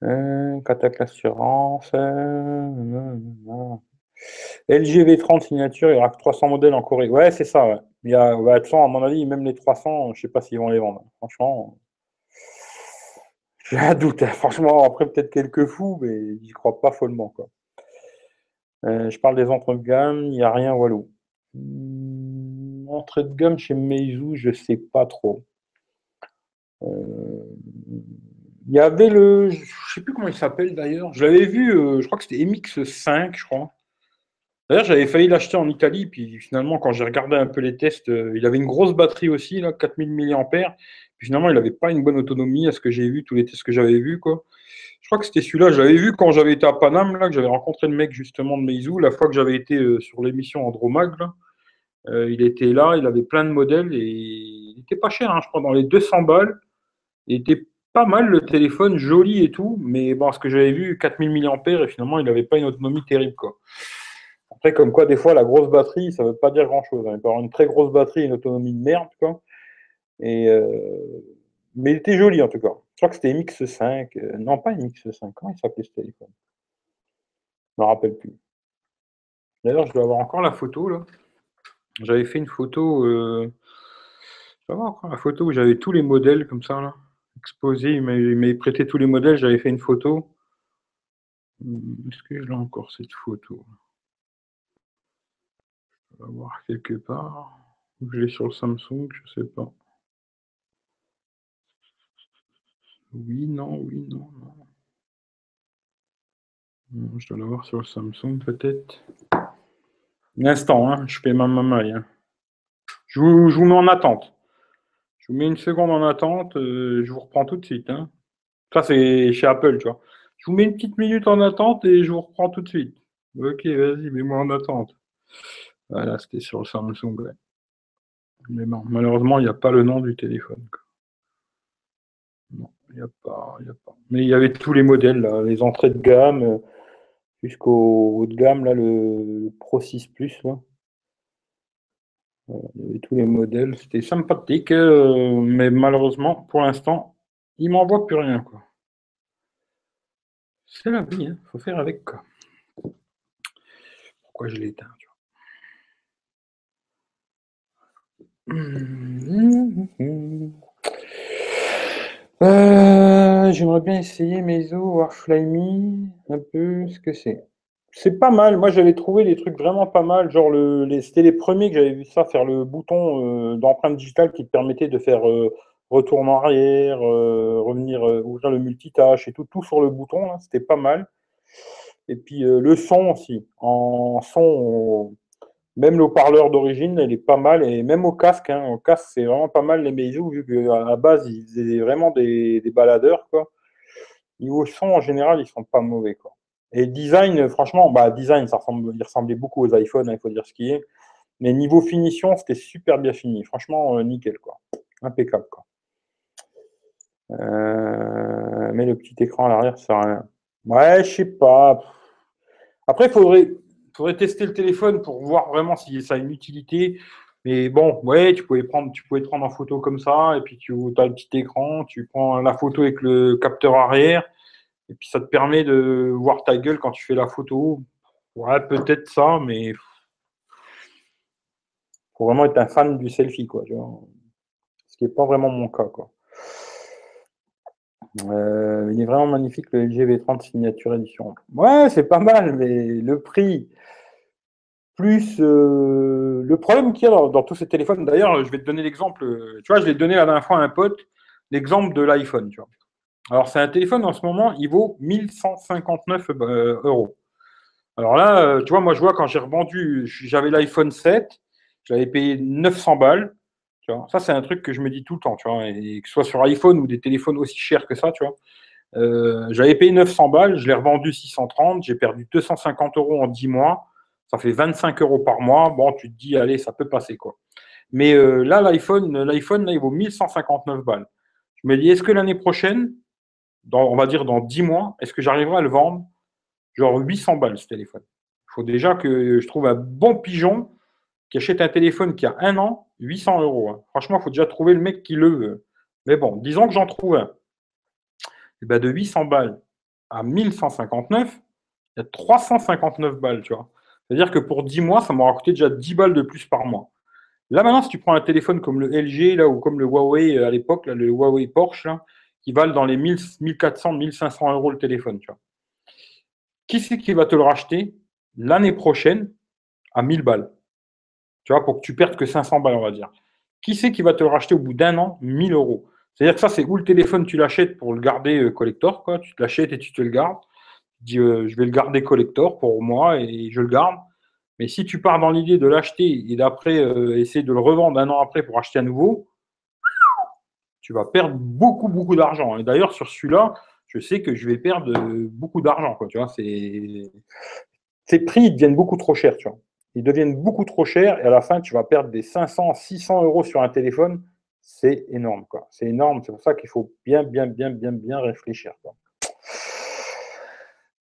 Euh, Assurance. Euh, LG V30 signature, il y aura que 300 modèles en Corée. Ouais, c'est ça. Ouais. Il y a, bah, à mon avis, même les 300, je ne sais pas s'ils vont les vendre. Franchement, j'ai un doute. Hein. Franchement, après, peut-être quelques fous, mais j'y crois pas follement. Quoi. Euh, je parle des entrées de gamme, il n'y a rien Walou. Hmm, entrée de gamme chez Meizu, je ne sais pas trop. Euh, il y avait le. Je ne sais plus comment il s'appelle d'ailleurs. Je l'avais vu, euh, je crois que c'était MX5, je crois. D'ailleurs, j'avais failli l'acheter en Italie, puis finalement, quand j'ai regardé un peu les tests, il avait une grosse batterie aussi, là, 4000 mAh. Puis finalement, il n'avait pas une bonne autonomie à ce que j'ai vu, tous les tests que j'avais vus. Quoi. Je crois que c'était celui-là. J'avais vu quand j'avais été à Paname, là, que j'avais rencontré le mec justement de Meizu, la fois que j'avais été euh, sur l'émission Andromag. Euh, il était là, il avait plein de modèles et il n'était pas cher, hein, je crois, dans les 200 balles. Il était pas mal le téléphone, joli et tout, mais bon, ce que j'avais vu, 4000 mAh et finalement, il n'avait pas une autonomie terrible. Quoi. Après, comme quoi, des fois, la grosse batterie, ça ne veut pas dire grand-chose. Hein. Il peut avoir une très grosse batterie une autonomie de merde. Quoi. Et, euh, mais il était joli en tout cas. Je crois que c'était MX5. Euh, non, pas MX5. Comment il s'appelait ce téléphone? Je ne me rappelle plus. D'ailleurs, je dois avoir encore la photo là. J'avais fait une photo. Euh, je dois avoir encore la photo où j'avais tous les modèles comme ça là, exposés. Il m'avait prêté tous les modèles. J'avais fait une photo. Hmm, est-ce que je l'ai encore cette photo? Vais voir quelque part. Je l'ai sur le Samsung, je sais pas. Oui, non, oui, non, non. je dois l'avoir sur le Samsung peut-être. Un instant, hein, je fais ma maille. Hein. Je, vous, je, vous, mets en attente. Je vous mets une seconde en attente, euh, je vous reprends tout de suite. Hein. Ça, c'est chez Apple, tu vois. Je vous mets une petite minute en attente et je vous reprends tout de suite. Ok, vas-y, mets-moi en attente. Voilà, c'était sur le Samsung. Mais bon, malheureusement, il n'y a pas le nom du téléphone. Non. Il pas, a pas. Mais il y avait tous les modèles, les entrées de gamme, euh, jusqu'au haut de gamme, là, le, Pro 6 Plus. Il y avait tous les modèles. C'était sympathique, euh, mais malheureusement, pour l'instant, il m'envoie plus rien. C'est la vie, il hein. faut faire avec. Quoi. Pourquoi je l'ai euh, j'aimerais bien essayer Meizu Warfly un peu ce que c'est. C'est pas mal. Moi, j'avais trouvé des trucs vraiment pas mal. Genre, le, c'était les premiers que j'avais vu ça, faire le bouton euh, d'empreinte digitale qui te permettait de faire euh, retour en arrière, revenir, ouvrir le multitâche et tout, tout sur le bouton. C'était pas mal. Et puis le son aussi. En son, même le parleur d'origine, elle est pas mal, et même au casque, hein, au casque, c'est vraiment pas mal les Meizu, vu qu'à la base, ils faisaient vraiment des, baladeurs, quoi. Niveau son, en général, ils sont pas mauvais, quoi. Et design, franchement, bah, design, ça ressemble, il ressemblait beaucoup aux iPhones, hein, il faut dire ce qui est. Mais niveau finition, c'était super bien fini. Franchement, euh, nickel, quoi. Impeccable, quoi. Euh, mais le petit écran à l'arrière, ça sert à rien. Ouais, je sais pas. Après, il faudrait, faudrait tester le téléphone pour voir vraiment si ça a une utilité. Mais bon, ouais, tu pouvais prendre, tu pouvais te prendre en photo comme ça, et puis tu as le petit écran, tu prends la photo avec le capteur arrière, et puis ça te permet de voir ta gueule quand tu fais la photo. Ouais, peut-être ça, mais faut vraiment être un fan du selfie, quoi. Ce qui n'est pas vraiment mon cas, quoi. Euh, il est vraiment magnifique le LG V30 signature édition. Ouais, c'est pas mal, mais le prix, plus euh, le problème qu'il y a dans, tous ces téléphones, d'ailleurs, je vais te donner l'exemple, euh, tu vois, je l'ai donné la dernière fois à un pote, l'exemple de l'iPhone, tu vois. Alors, c'est un téléphone en ce moment, il vaut 1159 euros. Alors là, tu vois, moi, je vois quand j'ai revendu, j'avais l'iPhone 7, je l'avais payé 900 balles ça, c'est un truc que je me dis tout le temps, tu vois, et que ce soit sur iPhone ou des téléphones aussi chers que ça, tu vois. Euh, j'avais payé 900 balles, je l'ai revendu 630, j'ai perdu 250 euros en 10 mois, ça fait 25 euros par mois. Bon, tu te dis, allez, ça peut passer quoi. Mais euh, là, l'iPhone, l'iPhone, là, il vaut 1159 balles. Je me dis, est-ce que l'année prochaine, on va dire dans 10 mois, est-ce que j'arriverai à le vendre genre 800 balles ce téléphone? Il faut déjà que je trouve un bon pigeon qui achète un téléphone qui a un an, 800 euros. Hein. Franchement, il faut déjà trouver le mec qui le veut. Mais bon, disons que j'en trouve un. Et eh ben de 800 balles à 1159, il y a 359 balles, tu vois. C'est-à-dire que pour 10 mois, ça m'aura coûté déjà 10 balles de plus par mois. Là, maintenant, si tu prends un téléphone comme le LG, ou comme le Huawei euh, à l'époque, le Huawei Porsche, qui valent dans les 1400, 1500 euros le téléphone, tu vois. Qui c'est qui va te le racheter l'année prochaine à 1000 balles? Tu vois, pour que tu perdes que 500 balles, on va dire. Qui c'est qui va te le racheter au bout d'un an? 1000 euros C'est-à-dire que ça, c'est où le téléphone, tu l'achètes pour le garder euh, collector, quoi. Tu te l'achètes et tu te le gardes. Tu dis, euh, je vais le garder collector pour moi et je le garde. Mais si tu pars dans l'idée de l'acheter et d'après euh, essayer de le revendre un an après pour acheter à nouveau, tu vas perdre beaucoup, beaucoup d'argent. Et d'ailleurs, sur celui-là, je sais que je vais perdre beaucoup d'argent. Tu vois. Ces prix deviennent beaucoup trop chers. Tu vois. Ils deviennent beaucoup trop chers et à la fin, tu vas perdre des 500, 600 euros sur un téléphone. C'est énorme. Quoi. C'est énorme. C'est pour ça qu'il faut bien, bien, bien, bien, bien réfléchir.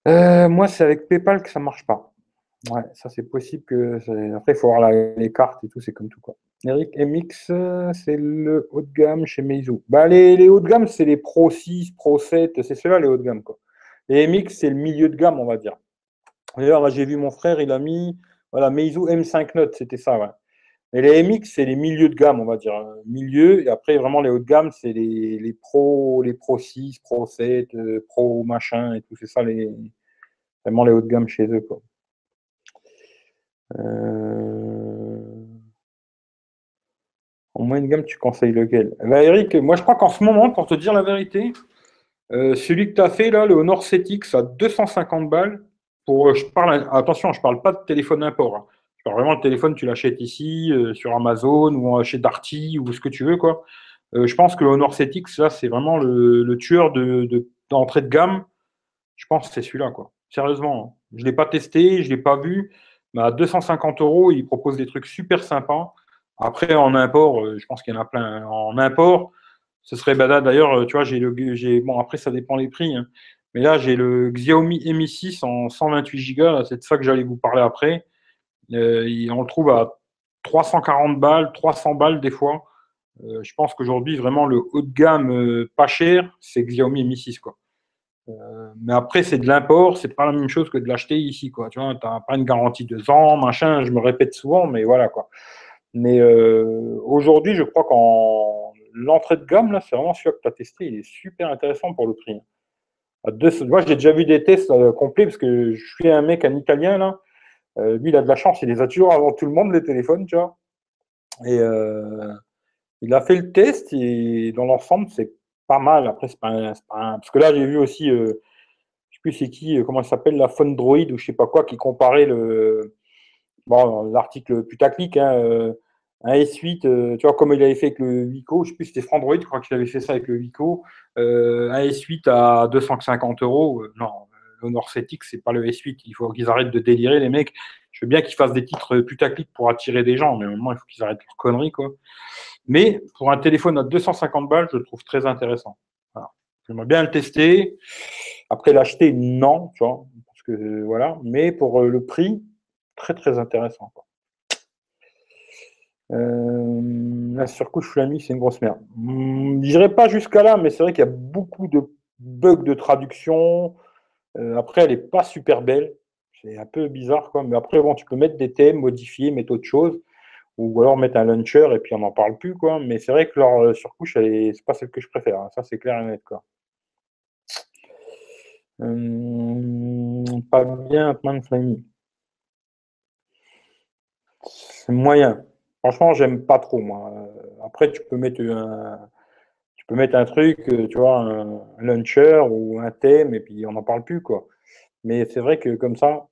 Euh, moi, c'est avec PayPal que ça marche pas. Ouais, ça c'est possible que. Après, il faut voir les cartes et tout, c'est comme tout. Quoi. Eric MX, c'est le haut de gamme chez Meizu. Bah, les, les hauts de gamme, c'est les Pro 6, Pro 7, c'est ceux-là les hauts de gamme. Quoi. Les MX, c'est le milieu de gamme, on va dire. D'ailleurs, là, j'ai vu mon frère, il a mis voilà, Meizu M5 Note, c'était ça. Ouais. Et les MX, c'est les milieux de gamme, on va dire. Milieu, et après, vraiment, les hauts de gamme, c'est les, les, Pro, les Pro 6, Pro 7, euh, Pro machin et tout. C'est ça, les, vraiment les hauts de gamme chez eux. Euh, en moyenne gamme, tu conseilles lequel? Eh ben, Eric, moi je crois qu'en ce moment, pour te dire la vérité, euh, celui que tu as fait là, le Honor 7X à 250 balles, pour, je parle, attention, je ne parle pas de téléphone import. Hein. Je parle vraiment de téléphone, tu l'achètes ici, euh, sur Amazon ou chez Darty ou ce que tu veux. quoi. je pense que le Honor 7X, là, c'est vraiment le, tueur d'entrée de, de, gamme. Je pense que c'est celui-là. quoi. Sérieusement, hein. je ne l'ai pas testé, je ne l'ai pas vu à 250 euros, ils proposent des trucs super sympas. Après, en import, euh, je pense qu'il y en a plein. En import, ce serait badade. D'ailleurs, euh, tu vois, j'ai le. Bon, après, ça dépend les prix. Hein. Mais là, j'ai le Xiaomi Mi 6 en 128 Go. C'est de ça que j'allais vous parler après. Euh, on le trouve à 340 balles, 300 balles des fois. je pense qu'aujourd'hui, vraiment, le haut de gamme pas cher, c'est Xiaomi Mi 6. Quoi. Euh, mais après, c'est de l'import, c'est pas la même chose que de l'acheter ici, quoi. Tu t'as pas une garantie de ans, machin. Je me répète souvent, mais voilà. Mais euh, aujourd'hui, je crois qu'en l'entrée de gamme, là, c'est vraiment celui que tu as testé. Il est super intéressant pour le prix. Moi, j'ai déjà vu des tests euh, complets parce que je suis un mec, un Italien, là. lui, il a de la chance, il les a toujours avant tout le monde, les téléphones, tu vois. Et il a fait le test et dans l'ensemble, c'est pas mal. Après, c'est pas, pas Parce que là, j'ai vu aussi, euh, je sais plus c'est qui, euh, comment ça s'appelle, la Droid ou je sais pas quoi, qui comparait le. Bon, l'article putaclic, hein, euh, un S8, tu vois, comme il avait fait avec le Vico, je sais plus si c'était Frandroid, je crois qu'il avait fait ça avec le Vico, un S8 à 250 euros. non, l'Honor 7X, c'est pas le S8, il faut qu'ils arrêtent de délirer, les mecs. Je veux bien qu'ils fassent des titres putaclic pour attirer des gens, mais au moment, il faut qu'ils arrêtent leurs conneries, quoi. Mais pour un téléphone à 250 balles, je le trouve très intéressant. J'aimerais bien le tester. Après l'acheter, non, tu vois, parce que voilà. Mais pour euh, le prix, très très intéressant. Euh, la surcouche Flammy, c'est une grosse merde. Hmm, je dirais pas jusqu'à là, mais c'est vrai qu'il y a beaucoup de bugs de traduction. Euh, après, elle n'est pas super belle. C'est un peu bizarre, quoi. Mais après, tu peux mettre des thèmes, modifier, mettre autre chose ou alors mettre un launcher et puis on n'en parle plus. Mais c'est vrai que leur euh, surcouche, c'est pas celle que je préfère. Hein. Ça, c'est clair et net, quoi. Hum, pas bien, Atman Flammy. C'est moyen. Franchement, j'aime pas trop, moi. Après, tu peux mettre un, tu peux mettre un truc, euh, tu vois, un, launcher ou un thème, et puis on n'en parle plus, quoi. Mais c'est vrai que comme ça,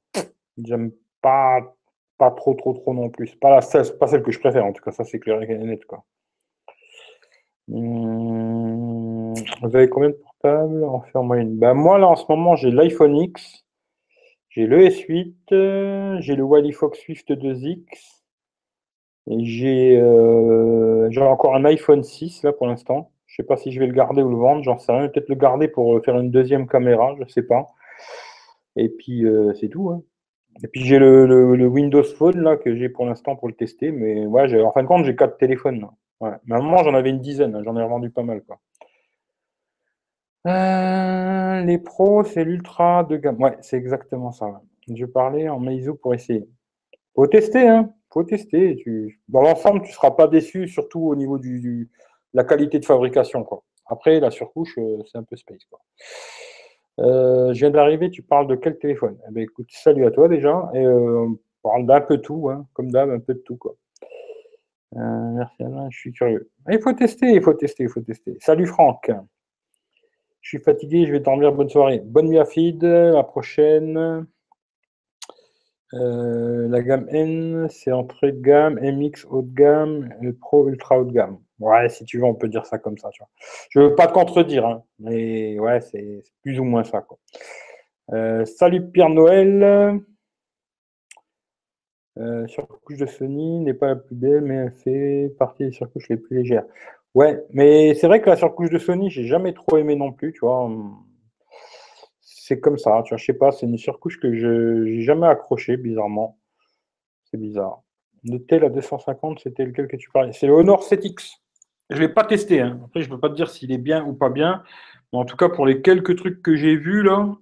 j'aime pas pas trop, trop, trop non plus. Pas, la, pas celle que je préfère, en tout cas, ça c'est clair et net. Quoi. Hum, vous avez combien de portable en moyenne. Bah, moi, là, en ce moment, j'ai l'iPhone X, j'ai le S8, euh, j'ai le Wally Fox Swift 2X, euh, j'ai encore un iPhone 6 là pour l'instant. Je sais pas si je vais le garder ou le vendre, j'en sais rien. Peut-être le garder pour faire une deuxième caméra, je sais pas. Et puis euh, c'est tout. Hein. Et puis j'ai le, le, Windows Phone là que j'ai pour l'instant pour le tester, mais ouais, en fin de compte j'ai quatre téléphones. Ouais. Mais à un moment j'en avais une dizaine, hein. j'en ai revendu pas mal quoi. Euh, les pros, c'est l'ultra de gamme. Ouais, c'est exactement ça. Je parlais en Meizu pour essayer. Faut tester, hein. Tester. Tu... Dans l'ensemble, tu seras pas déçu, surtout au niveau du, la qualité de fabrication, quoi. Après, la surcouche, euh, c'est un peu space, quoi. Euh, je viens d'arriver, tu parles de quel téléphone? Eh ben, écoute, salut à toi déjà. Et, on parle d'un peu tout, hein, comme d'hab, un peu de tout. Quoi. merci je suis curieux. Il faut tester, il faut tester, il faut tester. Salut Franck. Je suis fatigué, je vais dormir. Bonne soirée. Bonne nuit à Feed. La prochaine. Euh, la gamme N, c'est entrée de gamme, MX haut de gamme, Pro ultra haut de gamme. Ouais, si tu veux, on peut dire ça comme ça. Tu vois. Je veux pas contredire, hein, mais ouais, c'est plus ou moins ça. Euh, salut Pierre Noël. Euh, surcouche de Sony n'est pas la plus belle, mais elle fait partie des surcouches les plus légères. Ouais, mais c'est vrai que la surcouche de Sony, j'ai jamais trop aimé non plus, tu vois. C'est comme ça, tu vois, je sais pas, c'est une surcouche que je n'ai jamais accroché, bizarrement. C'est bizarre. Tel à 250, c'était lequel que tu parlais? C'est le Honor 7X. Je ne l'ai pas testé, hein. après je ne peux pas te dire s'il est bien ou pas bien, mais en tout cas, pour les quelques trucs que j'ai vus là,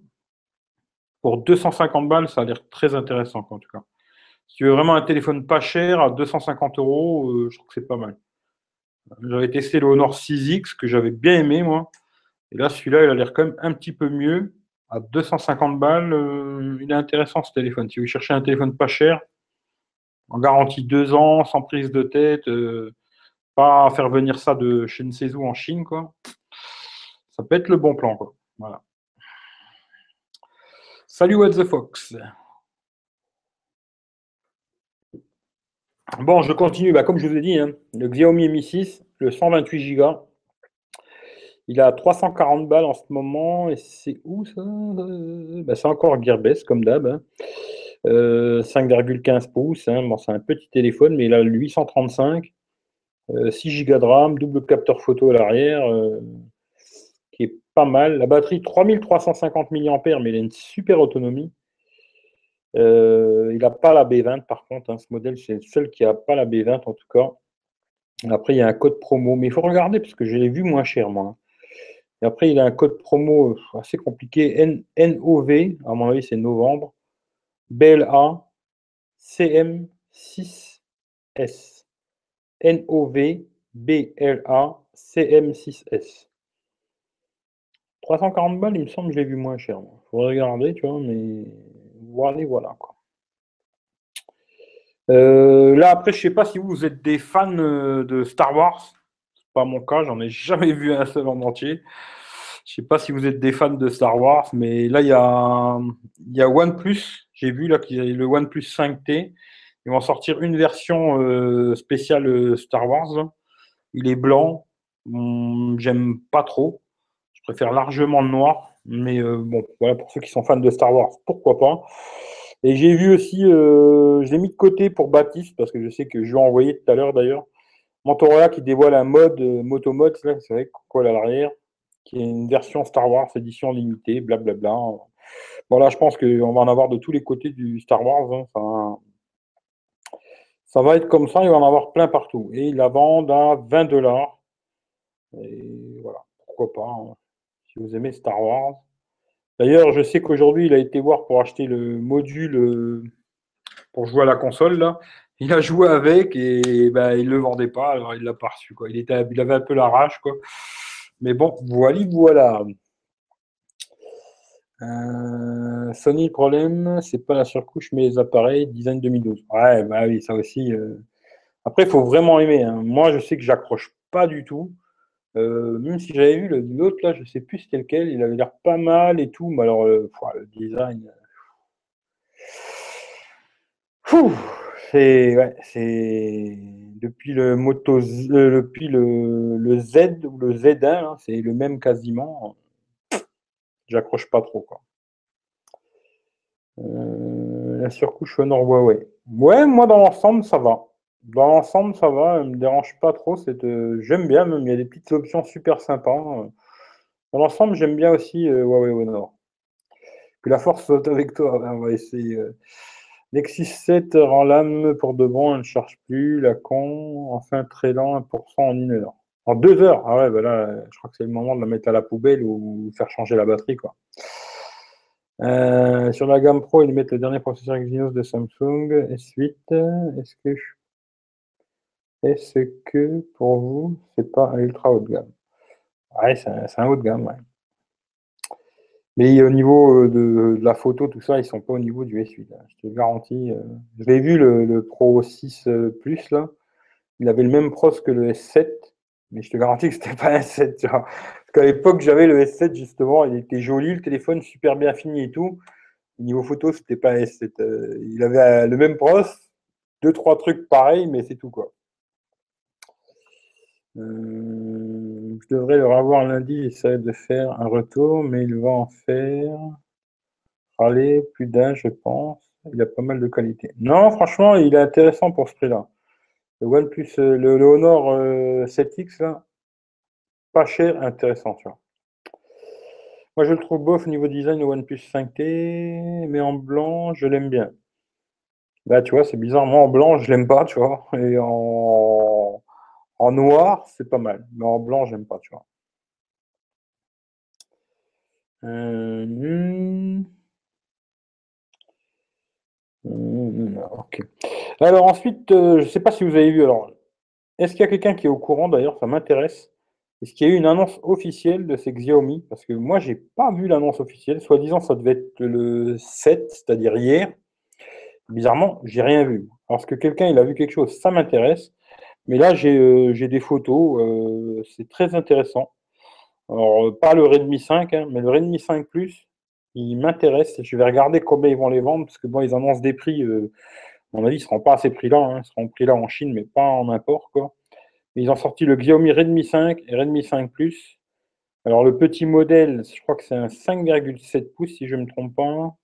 pour 250 balles, ça a l'air très intéressant, en tout cas. Si tu veux vraiment un téléphone pas cher, à 250 euros, euh, je trouve que c'est pas mal. J'avais testé le Honor 6X que j'avais bien aimé, moi. Et là, celui-là, il a l'air quand même un petit peu mieux. À 250 balles, euh, il est intéressant ce téléphone. Si vous cherchez un téléphone pas cher, en garantie deux ans, sans prise de tête, euh, pas faire venir ça de chez Nsezu en Chine, quoi. Ça peut être le bon plan, quoi. Salut What the Fox. Bon, je continue. Bah, comme je vous ai dit, hein, le Xiaomi Mi 6, le 128 Go, il a 340 balles en ce moment. Et c'est où ça bah, C'est encore Gearbest, comme d'hab. 5,15 hein. euh, pouces. Hein. Bon, c'est un petit téléphone, mais il a le 835. 6 Go de RAM, double capteur photo à l'arrière, euh, qui est pas mal. La batterie, 3350 mAh, mais il a une super autonomie. Euh, il n'a pas la B20 par contre, hein, ce modèle c'est le seul qui n'a pas la B20 en tout cas. Après il y a un code promo, mais il faut regarder parce que je l'ai vu moins cher moi. Et après il a un code promo euh, assez compliqué, NOV, à mon avis c'est novembre, BLA CM6S. NOV BLA CM6S. 340 balles, il me semble je l'ai vu moins cher. Il faudrait regarder, tu vois, mais voilà, voilà. Quoi. Euh, là, après, je sais pas si vous êtes des fans euh, de Star Wars. Pas mon cas, j'en ai jamais vu un seul en entier. Je sais pas si vous êtes des fans de Star Wars, mais là, il y a, il y a OnePlus. J'ai vu là qu'il y a le OnePlus 5T. Ils vont sortir une version euh, spéciale Star Wars. Il est blanc. Hum, j'aime pas trop. Je préfère largement le noir. Mais euh, bon, voilà, pour ceux qui sont fans de Star Wars, pourquoi pas. Et j'ai vu aussi, euh, je l'ai mis de côté pour Baptiste, parce que je sais que je lui ai envoyé tout à l'heure d'ailleurs, Motorola qui dévoile un mode, euh, Motomod, c'est vrai qu'on à l'arrière, qui est une version Star Wars édition limitée, blablabla. Bon là, je pense qu'on va en avoir de tous les côtés du Star Wars. Hein. ça, va être comme ça, il va en avoir plein partout. Et ils la vendent à 20 dollars. Et voilà, pourquoi pas. Hein si vous aimez Star Wars. D'ailleurs, je sais qu'aujourd'hui, il a été voir pour acheter le module euh, pour jouer à la console. Là. Il a joué avec et ben, il ne le vendait pas, alors il l'a pas reçu. Quoi. Il, était, il avait un peu la rage. Quoi. Mais bon, voilà, voilà. Euh, Sony, le problème, c'est pas la surcouche, mais les appareils, design 2012. Ouais, bah oui, ça aussi. Euh. Après, il faut vraiment aimer. Hein. Moi, je sais que j'accroche pas du tout. Euh, même si j'avais vu l'autre là, je sais plus c'était lequel, il avait l'air pas mal et tout, mais alors le design. C'est ouais, c'est depuis le moto depuis le, Z ou le Z1, hein, c'est le même quasiment. j'accroche pas trop. Quoi. Euh, la surcouche Honor Huawei. Ouais, moi dans l'ensemble, ça va. Dans l'ensemble, ça va, elle me dérange pas trop. J'aime bien, même il y a des petites options super sympas. Dans l'ensemble, j'aime bien aussi Huawei Honor. Que la force soit avec toi, on va essayer. Nexus 7 rend l'âme pour de bon, elle ne charge plus. La con, enfin très lent, 1% en une heure. En deux heures Ah ouais, bah là, je crois que c'est le moment de la mettre à la poubelle ou faire changer la batterie. quoi. Euh, sur la gamme Pro, ils mettent le dernier processeur Exynos de Samsung S8. Est-ce que, est-ce que pour vous, c'est pas un ultra haut de gamme? Ouais, c'est un, haut de gamme, ouais. Mais au niveau euh, de, la photo, tout ça, ils sont pas au niveau du S8. Je te garantis. Euh. Je l'ai vu, le, Pro 6 Plus, là. Il avait le même pros que le S7, mais je te garantis que c'était pas un S7, tu vois. Parce qu'à l'époque, j'avais le S7, justement, il était joli, le téléphone super bien fini et tout. Niveau photo, c'était pas un S7. Euh, il avait le même pros, deux, trois trucs pareils, mais c'est tout, quoi. Euh, je devrais le revoir lundi, essayer de faire un retour, mais il va en faire râler plus d'un, je pense. Il a pas mal de qualité. Non, franchement, il est intéressant pour ce prix-là. Le OnePlus, euh, le, Honor 7X, euh, là, pas cher, intéressant, tu vois. Moi, je le trouve bof au niveau design, le OnePlus 5T, mais en blanc, je l'aime bien. Là, tu vois, c'est bizarre. Moi, en blanc, je l'aime pas, tu vois. Et en en noir, c'est pas mal, mais en blanc, j'aime pas, tu vois. Euh, hmm. Ok. Alors ensuite, euh, je ne sais pas si vous avez vu. Alors, est-ce qu'il y a quelqu'un qui est au courant D'ailleurs, ça m'intéresse. Est-ce qu'il y a eu une annonce officielle de ces Xiaomi? Parce que moi, j'ai pas vu l'annonce officielle. Soi-disant, ça devait être le 7, c'est-à-dire hier. Bizarrement, j'ai rien vu. Parce que quelqu'un il a vu quelque chose, ça m'intéresse. Mais là, j'ai euh, des photos, euh, c'est très intéressant. Alors, euh, pas le Redmi 5, hein, mais le Redmi 5 Plus, il m'intéresse. Je vais regarder combien ils vont les vendre, parce que bon, ils annoncent des prix, à mon avis, ils ne seront pas à ces prix-là, hein, ils seront prix là en Chine, mais pas en import. Quoi. ils ont sorti le Xiaomi Redmi 5 et Redmi 5 Plus. Alors, le petit modèle, je crois que c'est un 5,7 pouces, si je ne me trompe pas.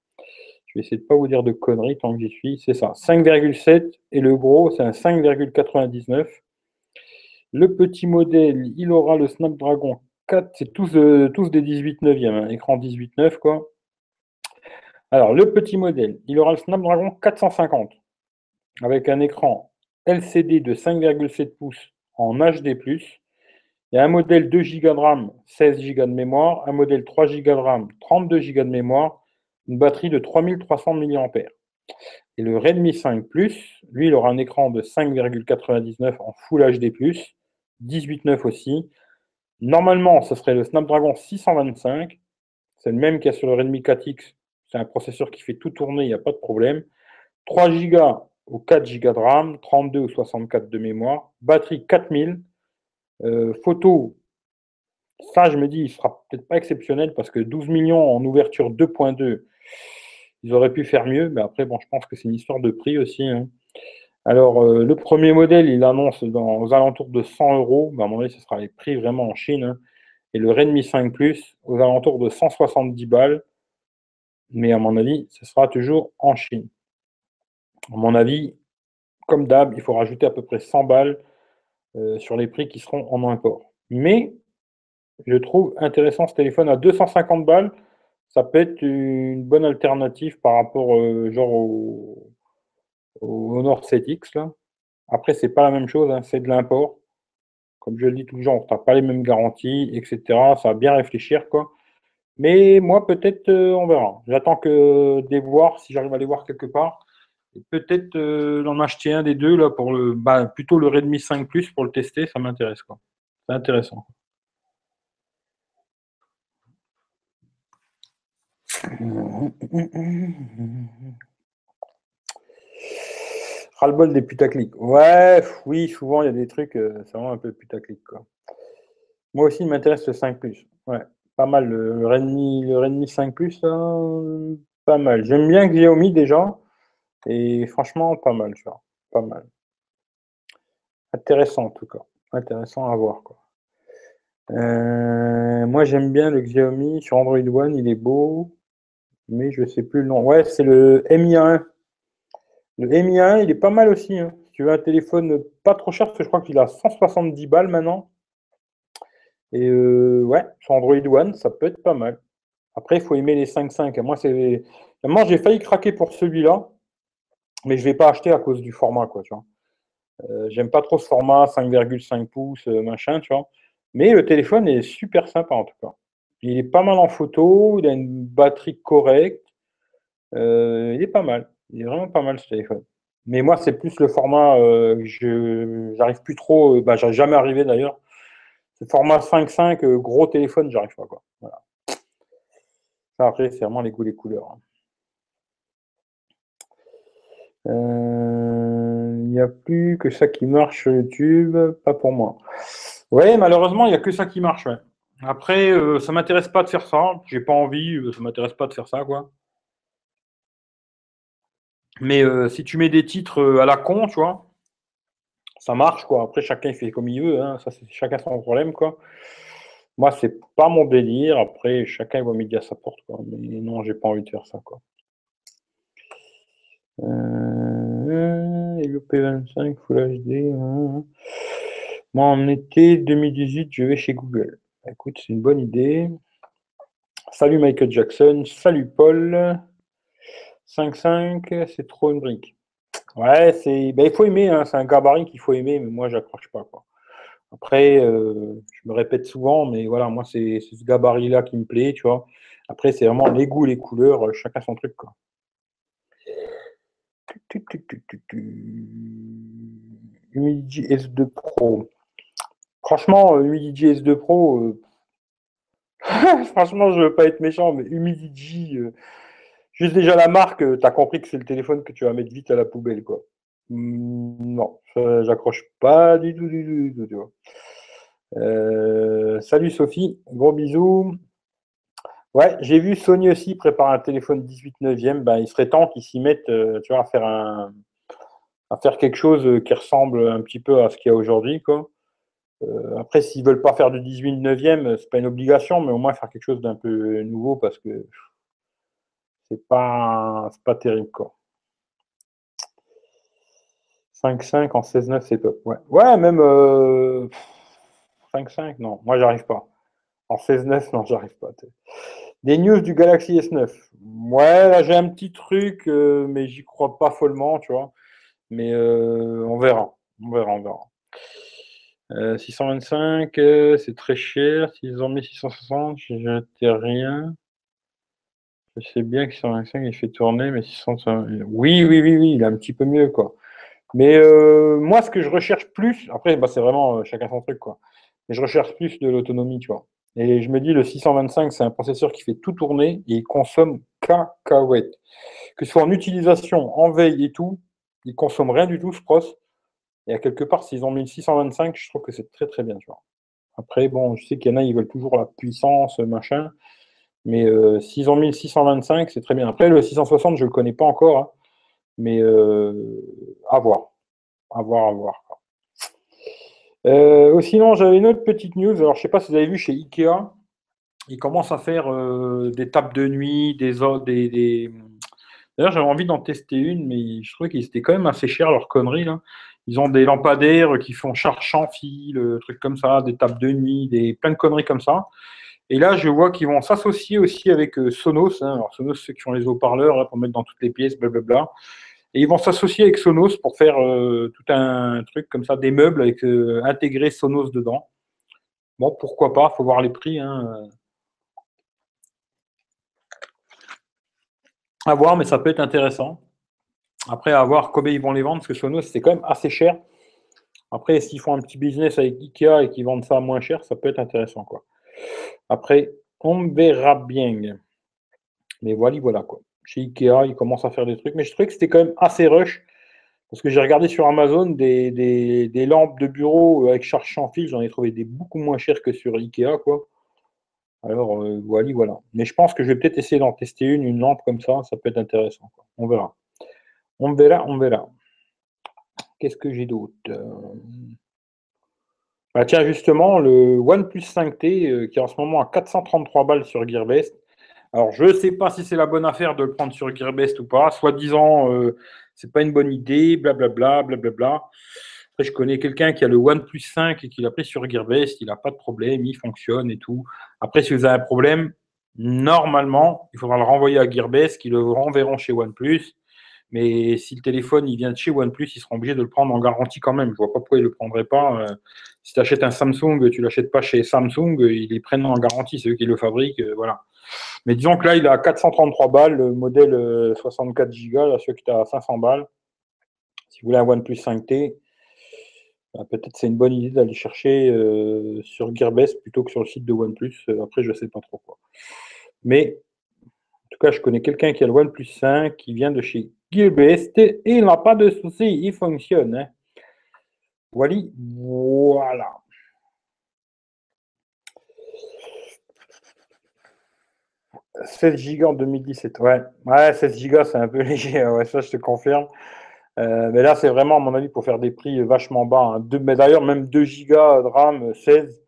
Je vais essayer de ne pas vous dire de conneries tant que j'y suis. C'est ça, 5,7 et le gros, c'est un 5,99. Le petit modèle, il aura le Snapdragon 4, c'est tous, euh, des 18 neuvième, hein, écran 18 9 quoi. Alors, le petit modèle, il aura le Snapdragon 450 avec un écran LCD de 5,7 pouces en HD+. Il y a un modèle 2 Go de RAM, 16 Go de mémoire, un modèle 3 Go de RAM, 32 Go de mémoire, une batterie de 3300 mAh. Et le Redmi 5 Plus, lui, il aura un écran de 5,99 en Full HD+, 18,9 aussi. Normalement, ce serait le Snapdragon 625. C'est le même qu'il y a sur le Redmi 4X. C'est un processeur qui fait tout tourner, il n'y a pas de problème. 3 Go ou 4 Go de RAM, 32 ou 64 de mémoire. Batterie 4000. Euh, photo ça, je me dis, il sera peut-être pas exceptionnel parce que 12 millions en ouverture 2.2, ils auraient pu faire mieux. Mais après, bon, je pense que c'est une histoire de prix aussi. Hein. Alors, euh, le premier modèle, il annonce aux alentours de 100 euros. Mais à mon avis, ce sera les prix vraiment en Chine. Hein. Et le Redmi 5 Plus, aux alentours de 170 balles. Mais à mon avis, ce sera toujours en Chine. À mon avis, comme d'hab, il faut rajouter à peu près 100 balles euh, sur les prix qui seront en import. Mais je trouve intéressant ce téléphone à 250 balles. Ça peut être une bonne alternative par rapport euh, genre au, Honor 7X. Là. Après, c'est pas la même chose, hein, c'est de l'import. Comme je le dis toujours, tu n'as pas les mêmes garanties, etc. Ça va bien réfléchir. quoi. Mais moi, peut-être, euh, on verra. J'attends que des voir, si j'arrive à les voir quelque part. Peut-être euh, en acheter un des deux, là, pour le, bah, plutôt le Redmi 5 Plus pour le tester, ça m'intéresse. C'est intéressant. Ras-le-bol des putaclics. Ouais, oui, souvent il y a des trucs, euh, c'est vraiment un peu putaclic. Quoi. Moi aussi, il m'intéresse le 5 Ouais, pas mal. Le, Redmi, le Redmi 5 pas mal. J'aime bien Xiaomi déjà. Et franchement, pas mal, tu. Pas mal. Intéressant en tout cas. Intéressant à voir. Euh, moi, j'aime bien le Xiaomi sur Android One, il est beau, mais je sais plus le nom. Ouais, c'est le Mi 1. Le Mi 1, il est pas mal aussi. Hein. Si tu veux un téléphone pas trop cher, parce que je crois qu'il a 170 balles maintenant. Et euh, ouais, sur Android One, ça peut être pas mal. Après, il faut aimer les 5.5. Moi, c'est. Moi, j'ai failli craquer pour celui-là, mais je ne vais pas acheter à cause du format, quoi. Euh, j'aime pas trop ce format 5,5 pouces, euh, machin, tu vois. Mais le téléphone est super sympa en tout cas. Il est pas mal en photo, il a une batterie correcte. Euh, il est pas mal. Il est vraiment pas mal ce téléphone. Mais moi, c'est plus le format, je j'arrive plus trop, bah, j'arrive jamais arrivé d'ailleurs. Ce format 5.5, gros téléphone, j'arrive pas quoi. Voilà. après, c'est vraiment les goûts, les couleurs. Hein. Il n'y a plus que ça qui marche sur YouTube, pas pour moi. Oui, malheureusement, il n'y a que ça qui marche. Après, euh, ça m'intéresse pas de faire ça. J'ai pas envie, euh, ça m'intéresse pas de faire ça, quoi. Mais euh, si tu mets des titres à la con, tu vois, ça marche, quoi. Après, chacun fait comme il veut, hein. c'est chacun son problème, quoi. Moi, c'est pas mon délire. Après, chacun va midi à sa porte, quoi. Mais non, j'ai pas envie de faire ça, quoi. Euh, le P25 Full HD. Hein. Moi, en été 2018, je vais chez Google. Écoute, c'est une bonne idée. Salut Michael Jackson. Salut Paul. 5.5, c'est trop une brique. Ouais, c'est. Ben, il faut aimer, hein. c'est un gabarit qu'il faut aimer, mais moi, j'accroche pas. Quoi. Après, euh, je me répète souvent, mais voilà, moi, c'est ce gabarit-là qui me plaît, tu vois. Après, c'est vraiment les goûts, les couleurs, chacun son truc, quoi. Humidigi S2 Pro. Franchement, euh, Humidigi S2 Pro, euh, franchement, je veux pas être méchant, mais Humidigi, euh, juste déjà la marque, tu as compris que c'est le téléphone que tu vas mettre vite à la poubelle, quoi. Hmm, non, j'accroche pas du tout, du tout, du tout, salut Sophie, gros bisous. Ouais, j'ai vu Sony aussi préparer un téléphone 18 neuvième. Ben, il serait temps qu'ils s'y mettent, tu vois, à faire un, à faire quelque chose qui ressemble un petit peu à ce qu'il y a aujourd'hui, quoi. Euh, après, s'ils veulent pas faire du 18 neuvième, c'est pas une obligation, mais au moins faire quelque chose d'un peu nouveau parce que c'est pas, pas terrible, quoi. 5.5 en 16.9, c'est top. Ouais, même 5.5, non, moi j'arrive pas. En 16.9, non, j'arrive pas. Des news du Galaxy S9. Ouais, là j'ai un petit truc, euh, mais j'y crois pas follement, tu vois. Mais euh, on verra. On verra, on verra. 625, euh, c'est très cher. S'ils ont mis 660, je rien. Je sais bien que 625, il fait tourner, mais 660. Oui, oui, oui, oui, il est un petit peu mieux, quoi. Mais moi, ce que je recherche plus, après, bah, c'est vraiment chacun son truc, quoi. Mais je recherche plus de l'autonomie, tu vois. Et je me dis, le 625, c'est un processeur qui fait tout tourner et il consomme cacahuètes. Que ce soit en utilisation, en veille et tout, il consomme rien du tout, je pense. Et à quelque part, s'ils ont mis le 625, je trouve que c'est très très bien. Après, bon, je sais qu'il y en a, ils veulent toujours la puissance, machin. Mais euh, s'ils ont mis le 625, c'est très bien. Après, le 660, je ne le connais pas encore. Hein. mais euh, à voir. À voir, à voir. Euh, sinon, j'avais une autre petite news. Alors, je ne sais pas si vous avez vu chez Ikea, ils commencent à faire euh, des tables de nuit, des des, des... D'ailleurs, j'avais envie d'en tester une, mais je trouvais qu'ils étaient quand même assez chers, leurs conneries. Là. Ils ont des lampadaires qui font charge sans fil, trucs comme ça, des tables de nuit, des plein de conneries comme ça. Et là, je vois qu'ils vont s'associer aussi avec euh, Sonos. Hein. Alors, Sonos, ceux qui ont les haut-parleurs pour mettre dans toutes les pièces, blablabla. Et ils vont s'associer avec Sonos pour faire euh, tout un truc comme ça, des meubles avec euh, intégrer Sonos dedans. Bon, pourquoi pas, faut voir les prix. Hein. À voir, mais ça peut être intéressant. Après, à voir combien ils vont les vendre, parce que Sonos, c'est quand même assez cher. Après, s'ils font un petit business avec Ikea et qu'ils vendent ça moins cher, ça peut être intéressant. quoi. Après, on verra bien. Mais voilà, voilà quoi chez Ikea, ils commencent à faire des trucs. Mais je trouvais que c'était quand même assez rush. Parce que j'ai regardé sur Amazon des, lampes de bureau avec charge sans fil, j'en ai trouvé des beaucoup moins chères que sur Ikea, quoi. Alors, euh, voilà, voilà. Mais je pense que je vais peut-être essayer d'en tester une, une lampe comme ça, ça peut être intéressant. On verra. On verra, on verra. Qu'est-ce que j'ai d'autre Bah tiens, justement, le OnePlus 5T euh, qui est en ce moment à 433 balles sur Gearbest. Alors, je ne sais pas si c'est la bonne affaire de le prendre sur Gearbest ou pas. Soit disant, euh, c'est pas une bonne idée, blablabla, blablabla. Après, je connais quelqu'un qui a le OnePlus 5 et qui l'a pris sur Gearbest. Il n'a pas de problème, il fonctionne et tout. Après, si vous avez un problème, normalement, il faudra le renvoyer à Gearbest, qui le renverront chez OnePlus. Mais si le téléphone il vient de chez OnePlus, ils seront obligés de le prendre en garantie quand même. Je vois pas pourquoi ils le prendraient pas. Euh, si tu achètes un Samsung, tu l'achètes pas chez Samsung, ils les prennent en garantie, c'est eux qui le fabriquent, euh, voilà. Mais disons que là, il a 433 balles, le modèle 64 Go, là, celui qui est à 500 balles. Si vous voulez un OnePlus 5T, bah, peut-être c'est une bonne idée d'aller chercher euh, sur Gearbest plutôt que sur le site de OnePlus. après, je sais pas trop quoi. Mais en tout cas, je connais quelqu'un qui a le OnePlus 5 qui vient de chez Gearbest et il n'a pas de souci, il fonctionne. Hein? Voilà. 16 Go en 2017, ouais. Ouais, 16 Go, c'est un peu léger, ouais, ça je te confirme. Euh, mais là, c'est vraiment, à mon avis, pour faire des prix vachement bas. Hein. mais d'ailleurs, même 2 Go de RAM, 16.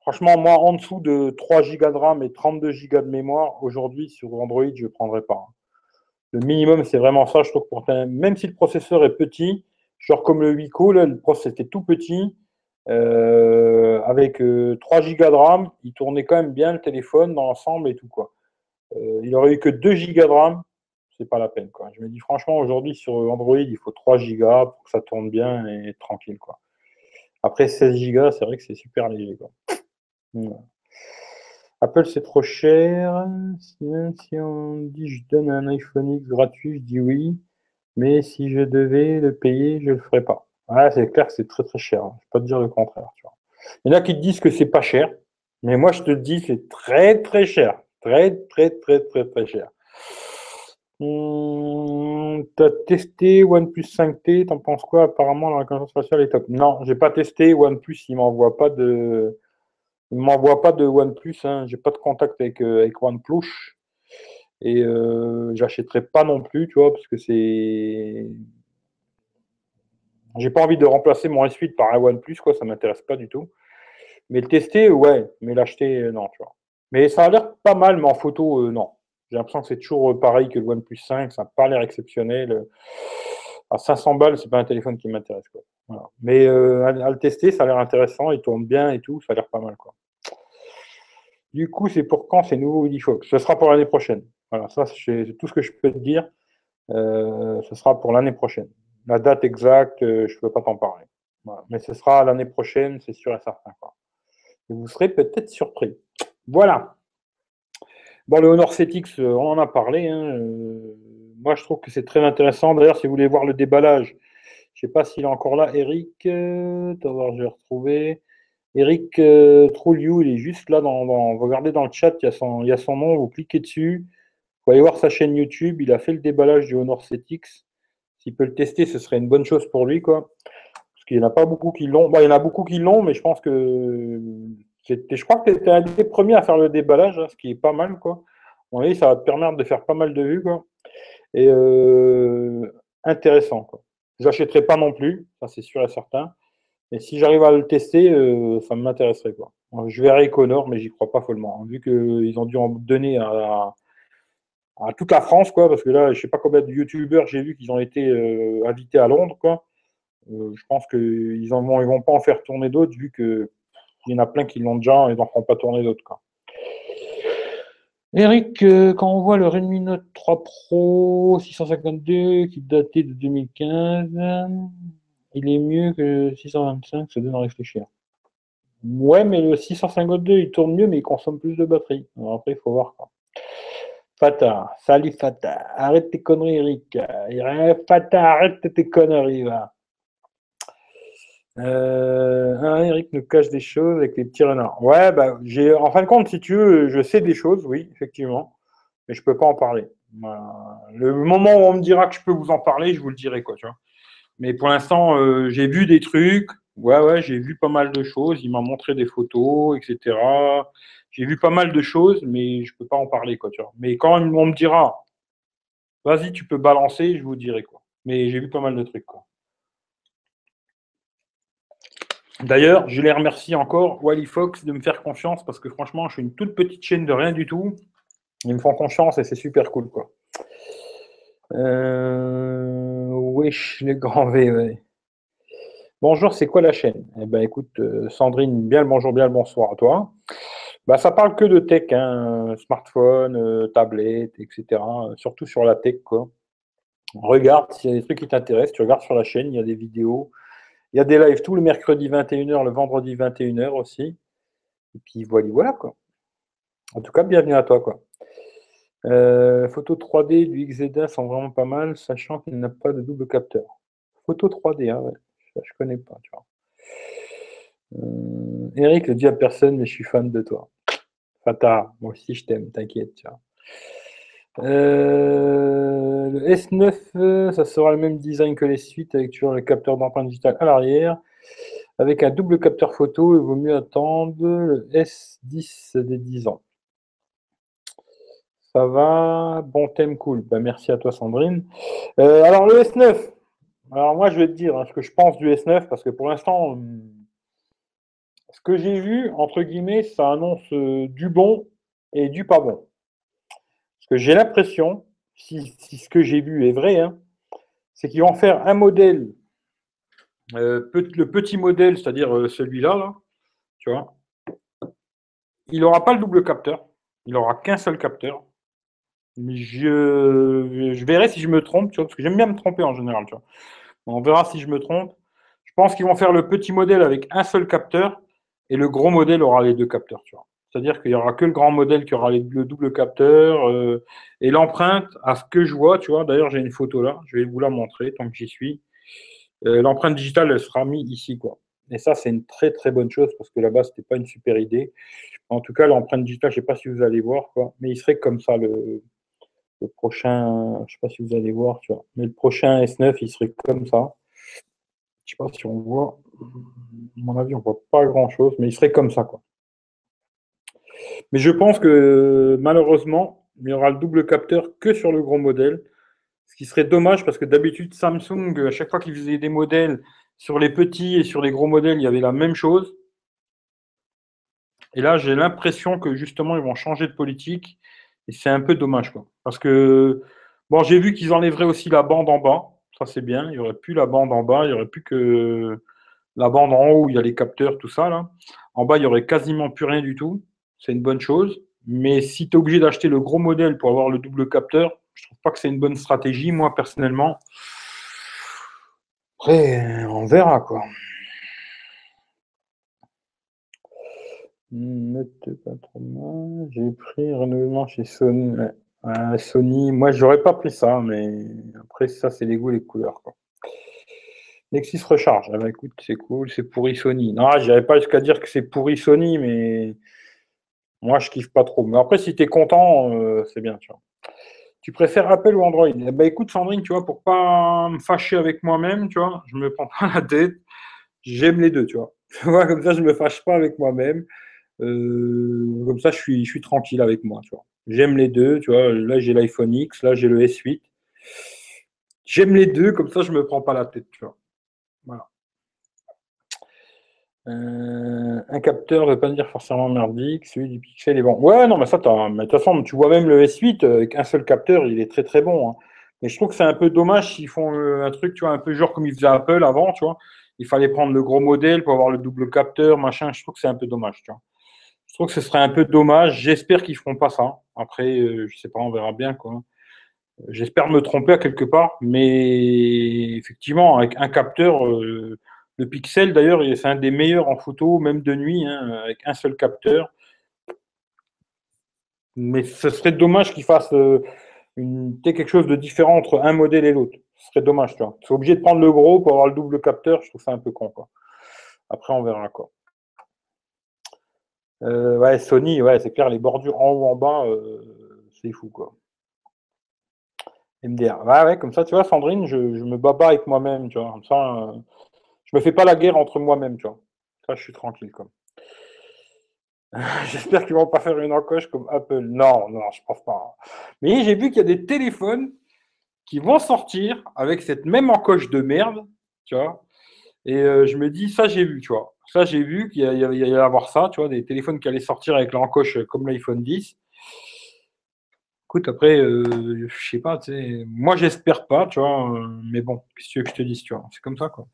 Franchement, moi, en dessous de 3 Go de RAM et 32 Go de mémoire, aujourd'hui, sur Android, je ne prendrai pas. Le minimum, c'est vraiment ça. Je trouve pour même si le processeur est petit, genre comme le Wico, le processeur était tout petit, euh, avec 3 euh, Go de RAM, il tournait quand même bien le téléphone dans l'ensemble et tout quoi. Euh, il aurait eu que 2 Go de RAM, c'est pas la peine quoi. Je me dis franchement aujourd'hui sur Android, il faut 3 Go pour que ça tourne bien et tranquille quoi. Après 16 Go, c'est vrai que c'est super léger quoi. Apple, c'est trop cher. Si, on dit je donne un iPhone X gratuit, je dis oui. Mais si je devais le payer, je ne le ferais pas. Ouais, c'est clair que c'est très très cher. Hein. Je ne peux pas te dire le contraire. Il y en a qui te disent que c'est pas cher. Mais moi, je te dis c'est très très cher. Très très très très très cher. Hmm, tu as testé OnePlus 5T, t'en penses quoi? Apparemment, la reconnaissance faciale est top. Non, j'ai pas testé. OnePlus, il m'envoie pas de, ne m'envoie pas de OnePlus, hein. j'ai pas de contact avec, euh, OnePlus. Et euh, j'achèterai pas non plus, tu vois, parce que c'est. J'ai pas envie de remplacer mon S8 par un OnePlus, quoi, ça m'intéresse pas du tout. Mais le tester, ouais, mais l'acheter, euh, non, tu vois. Mais ça a l'air pas mal, mais en photo, euh, non. J'ai l'impression que c'est toujours pareil que le OnePlus 5, ça n'a pas l'air exceptionnel. À 500 balles, c'est pas un téléphone qui m'intéresse. Mais euh, à, le tester, ça a l'air intéressant, il tourne bien et tout, ça a l'air pas mal. Quoi. Du coup, c'est pour quand ces nouveaux Fox Ce sera pour l'année prochaine. Voilà, ça c'est tout ce que je peux te dire. Euh, ce sera pour l'année prochaine. La date exacte, euh, je ne peux pas t'en parler. Mais ce sera l'année prochaine, c'est sûr et certain. Et vous serez peut-être surpris. Voilà. Bon, le Honor 7X, on en a parlé. Hein. Moi, je trouve que c'est très intéressant. D'ailleurs, si vous voulez voir le déballage, je ne sais pas s'il est encore là, Eric. Euh, je vais retrouver. Eric euh, il est juste là. Dans, regardez dans le chat, il y, a son, il y a son nom. Vous cliquez dessus. Vous allez voir sa chaîne YouTube. Il a fait le déballage du Honor 7X. S'il peut le tester, ce serait une bonne chose pour lui. Quoi. Parce qu'il n'y en a pas beaucoup qui l'ont. il y en a beaucoup qui l'ont, mais je pense que. Je crois que tu étais un des premiers à faire le déballage, hein, ce qui est pas mal. Quoi. Bon, ça va te permettre de faire pas mal de vues. Quoi. Et euh, intéressant. Quoi. Je pas non plus, ça c'est sûr et certain. Mais si j'arrive à le tester, euh, ça m'intéresserait. Quoi. Je verrai Connor, mais j'y crois pas follement. Hein. vu qu'ils ont dû en donner à, toute la France, quoi, parce que là, je sais pas combien de youtubeurs j'ai vu qu'ils ont été euh, invités à Londres. Quoi. Je pense qu'ils ne vont, ils vont pas en faire tourner d'autres, vu qu'il y en a plein qui l'ont déjà et ils n'en feront pas tourner d'autres. Eric, euh, quand on voit le Redmi Note 3 Pro 652 qui datait de 2015, il est mieux que le 625, ça donne à réfléchir. Ouais, mais le 652, il tourne mieux, mais il consomme plus de batterie. Après, il faut voir. Quoi. Fata, salut Fata, arrête tes conneries, Eric. Fata, arrête tes conneries, va. Euh, Eric nous cache des choses avec les petits renards. Ouais, bah, j'ai, en fin de compte, si tu veux, je sais des choses, oui, effectivement, mais je peux pas en parler. Le moment où on me dira que je peux vous en parler, je vous le dirai, quoi, tu vois. Mais pour l'instant, euh, j'ai vu des trucs. Ouais, ouais, j'ai vu pas mal de choses. Il m'a montré des photos, etc. J'ai vu pas mal de choses, mais je peux pas en parler, quoi, tu vois. Mais quand on me dira, vas-y, tu peux balancer, je vous dirai, quoi. Mais j'ai vu pas mal de trucs, quoi. D'ailleurs, je les remercie encore, Wally Fox, de me faire confiance parce que franchement, je suis une toute petite chaîne de rien du tout. Ils me font confiance et c'est super cool, quoi. Euh, wesh, le grand V, Bonjour, c'est quoi la chaîne? Eh ben, écoute, euh, Sandrine, bien le bonjour, bien le bonsoir à toi. Bah, ça parle que de tech, hein, smartphone, euh, tablette, etc. Surtout sur la tech, quoi. Regarde s'il y a des trucs qui t'intéressent, tu regardes sur la chaîne, il y a des vidéos. Il y a des lives tous le mercredi 21h, le vendredi 21h aussi. Et puis voilà, voilà quoi. En tout cas, bienvenue à toi quoi. Euh, photo 3D du XZ1 sont vraiment pas mal, sachant qu'il n'a pas de double capteur. Photo 3D, hein, je, je connais pas, tu vois. Euh, Eric le dit à personne, mais je suis fan de toi. Fata, moi aussi je t'aime, t'inquiète, tu vois. Euh, le S9, ça sera le même design que les suites, avec toujours le capteur d'empreinte digitale à l'arrière. Avec un double capteur photo, il vaut mieux attendre le S10 des 10 ans. Ça va, bon thème cool. Ben, merci à toi Sandrine. Euh, alors le S9, alors moi je vais te dire hein, ce que je pense du S9, parce que pour l'instant, hum, ce que j'ai vu, entre guillemets, ça annonce euh, du bon et du pas bon. Parce que j'ai l'impression, si, ce que j'ai vu est vrai, hein, c'est qu'ils vont faire un modèle, euh, le petit modèle, c'est-à-dire euh, celui-là, tu vois, il n'aura pas le double capteur, il n'aura qu'un seul capteur. Je, je, verrai si je me trompe, tu vois, parce que j'aime bien me tromper en général, tu vois. On verra si je me trompe. Je pense qu'ils vont faire le petit modèle avec un seul capteur et le gros modèle aura les deux capteurs, tu vois. C'est-à-dire qu'il n'y aura que le grand modèle qui aura le double capteur. Euh, et l'empreinte, à ce que je vois, tu vois, d'ailleurs j'ai une photo là, je vais vous la montrer tant que j'y suis. Euh, l'empreinte digitale, elle sera mise ici, quoi. Et ça, c'est une très très bonne chose parce que là-bas, ce n'était pas une super idée. En tout cas, l'empreinte digitale, je ne sais pas si vous allez voir, quoi, mais il serait comme ça le, prochain. Je ne sais pas si vous allez voir, tu vois. Mais le prochain S9, il serait comme ça. Je ne sais pas si on voit. À mon avis, on ne voit pas grand-chose, mais il serait comme ça, quoi. Mais je pense que malheureusement, il y aura le double capteur que sur le gros modèle. Ce qui serait dommage parce que d'habitude, Samsung, à chaque fois qu'ils faisaient des modèles sur les petits et sur les gros modèles, il y avait la même chose. Et là, j'ai l'impression que justement, ils vont changer de politique. Et c'est un peu dommage. Quoi. Parce que, bon, j'ai vu qu'ils enlèveraient aussi la bande en bas. Ça, c'est bien. Il n'y aurait plus la bande en bas. Il n'y aurait plus que la bande en haut où il y a les capteurs, tout ça. Là. En bas, il n'y aurait quasiment plus rien du tout c'est une bonne chose. Mais si tu es obligé d'acheter le gros modèle pour avoir le double capteur, je trouve pas que c'est une bonne stratégie, moi personnellement. Après, on verra quoi. J'ai pris renouvellement chez Sony. Sony, moi j'aurais pas pris ça, mais après ça c'est les goûts les couleurs. Quoi. Nexus recharge. Ah bah, écoute, c'est cool, c'est pourri Sony. Non, j'irais pas jusqu'à dire que c'est pourri Sony, mais moi, je kiffe pas trop. Mais après, si tu es content, euh, c'est bien, tu vois. Tu préfères Apple ou Android? Eh ben, écoute, Sandrine, tu vois, pour pas me fâcher avec moi-même, tu vois, je me prends pas la tête. J'aime les deux, tu vois. comme ça, je me fâche pas avec moi-même. Euh, comme ça, je suis, je suis tranquille avec moi, tu vois. J'aime les deux, tu vois. Là, j'ai l'iPhone X, là, j'ai le S8. J'aime les deux, comme ça, je me prends pas la tête, tu vois. Voilà. Euh, un capteur ne veut pas dire forcément merdique, celui du Pixel est bon. Ouais, non, mais ça, de toute façon, tu vois même le S8 euh, avec un seul capteur, il est très très bon. Hein. Mais je trouve que c'est un peu dommage s'ils font euh, un truc, tu vois, un peu genre comme ils faisaient Apple avant, tu vois. Il fallait prendre le gros modèle pour avoir le double capteur, machin. Je trouve que c'est un peu dommage, tu vois. Je trouve que ce serait un peu dommage. J'espère qu'ils feront pas ça. Après, je sais pas, on verra bien, quoi. J'espère me tromper à quelque part, mais effectivement, avec un capteur, le Pixel, d'ailleurs, c'est un des meilleurs en photo, même de nuit, hein, avec un seul capteur. Mais ce serait dommage qu'il fasse euh, quelque chose de différent entre un modèle et l'autre. Ce serait dommage, tu vois. Tu obligé de prendre le gros pour avoir le double capteur. Je trouve ça un peu con, quoi. Après, on verra, quoi. Euh, ouais, Sony, ouais, c'est clair, les bordures en haut, en bas, euh, c'est fou, quoi. MDR. Ouais, ouais, comme ça, tu vois, Sandrine, je, me bats avec moi-même, tu vois. Comme ça, je me fais pas la guerre entre moi-même, tu vois. Ça, je suis tranquille, comme. J'espère qu'ils vont pas faire une encoche comme Apple. Non, non, je pense pas. Mais j'ai vu qu'il y a des téléphones qui vont sortir avec cette même encoche de merde, tu vois. Et euh, je me dis, ça, j'ai vu, tu vois. Ça, j'ai vu qu'il y, allait y avoir ça, tu vois, des téléphones qui allaient sortir avec l'encoche comme l'iPhone 10. Écoute, après, euh, je sais pas, tu sais, moi j'espère pas, tu vois, euh, mais bon, qu'est-ce que tu veux que je te dise, tu vois, c'est comme ça, quoi.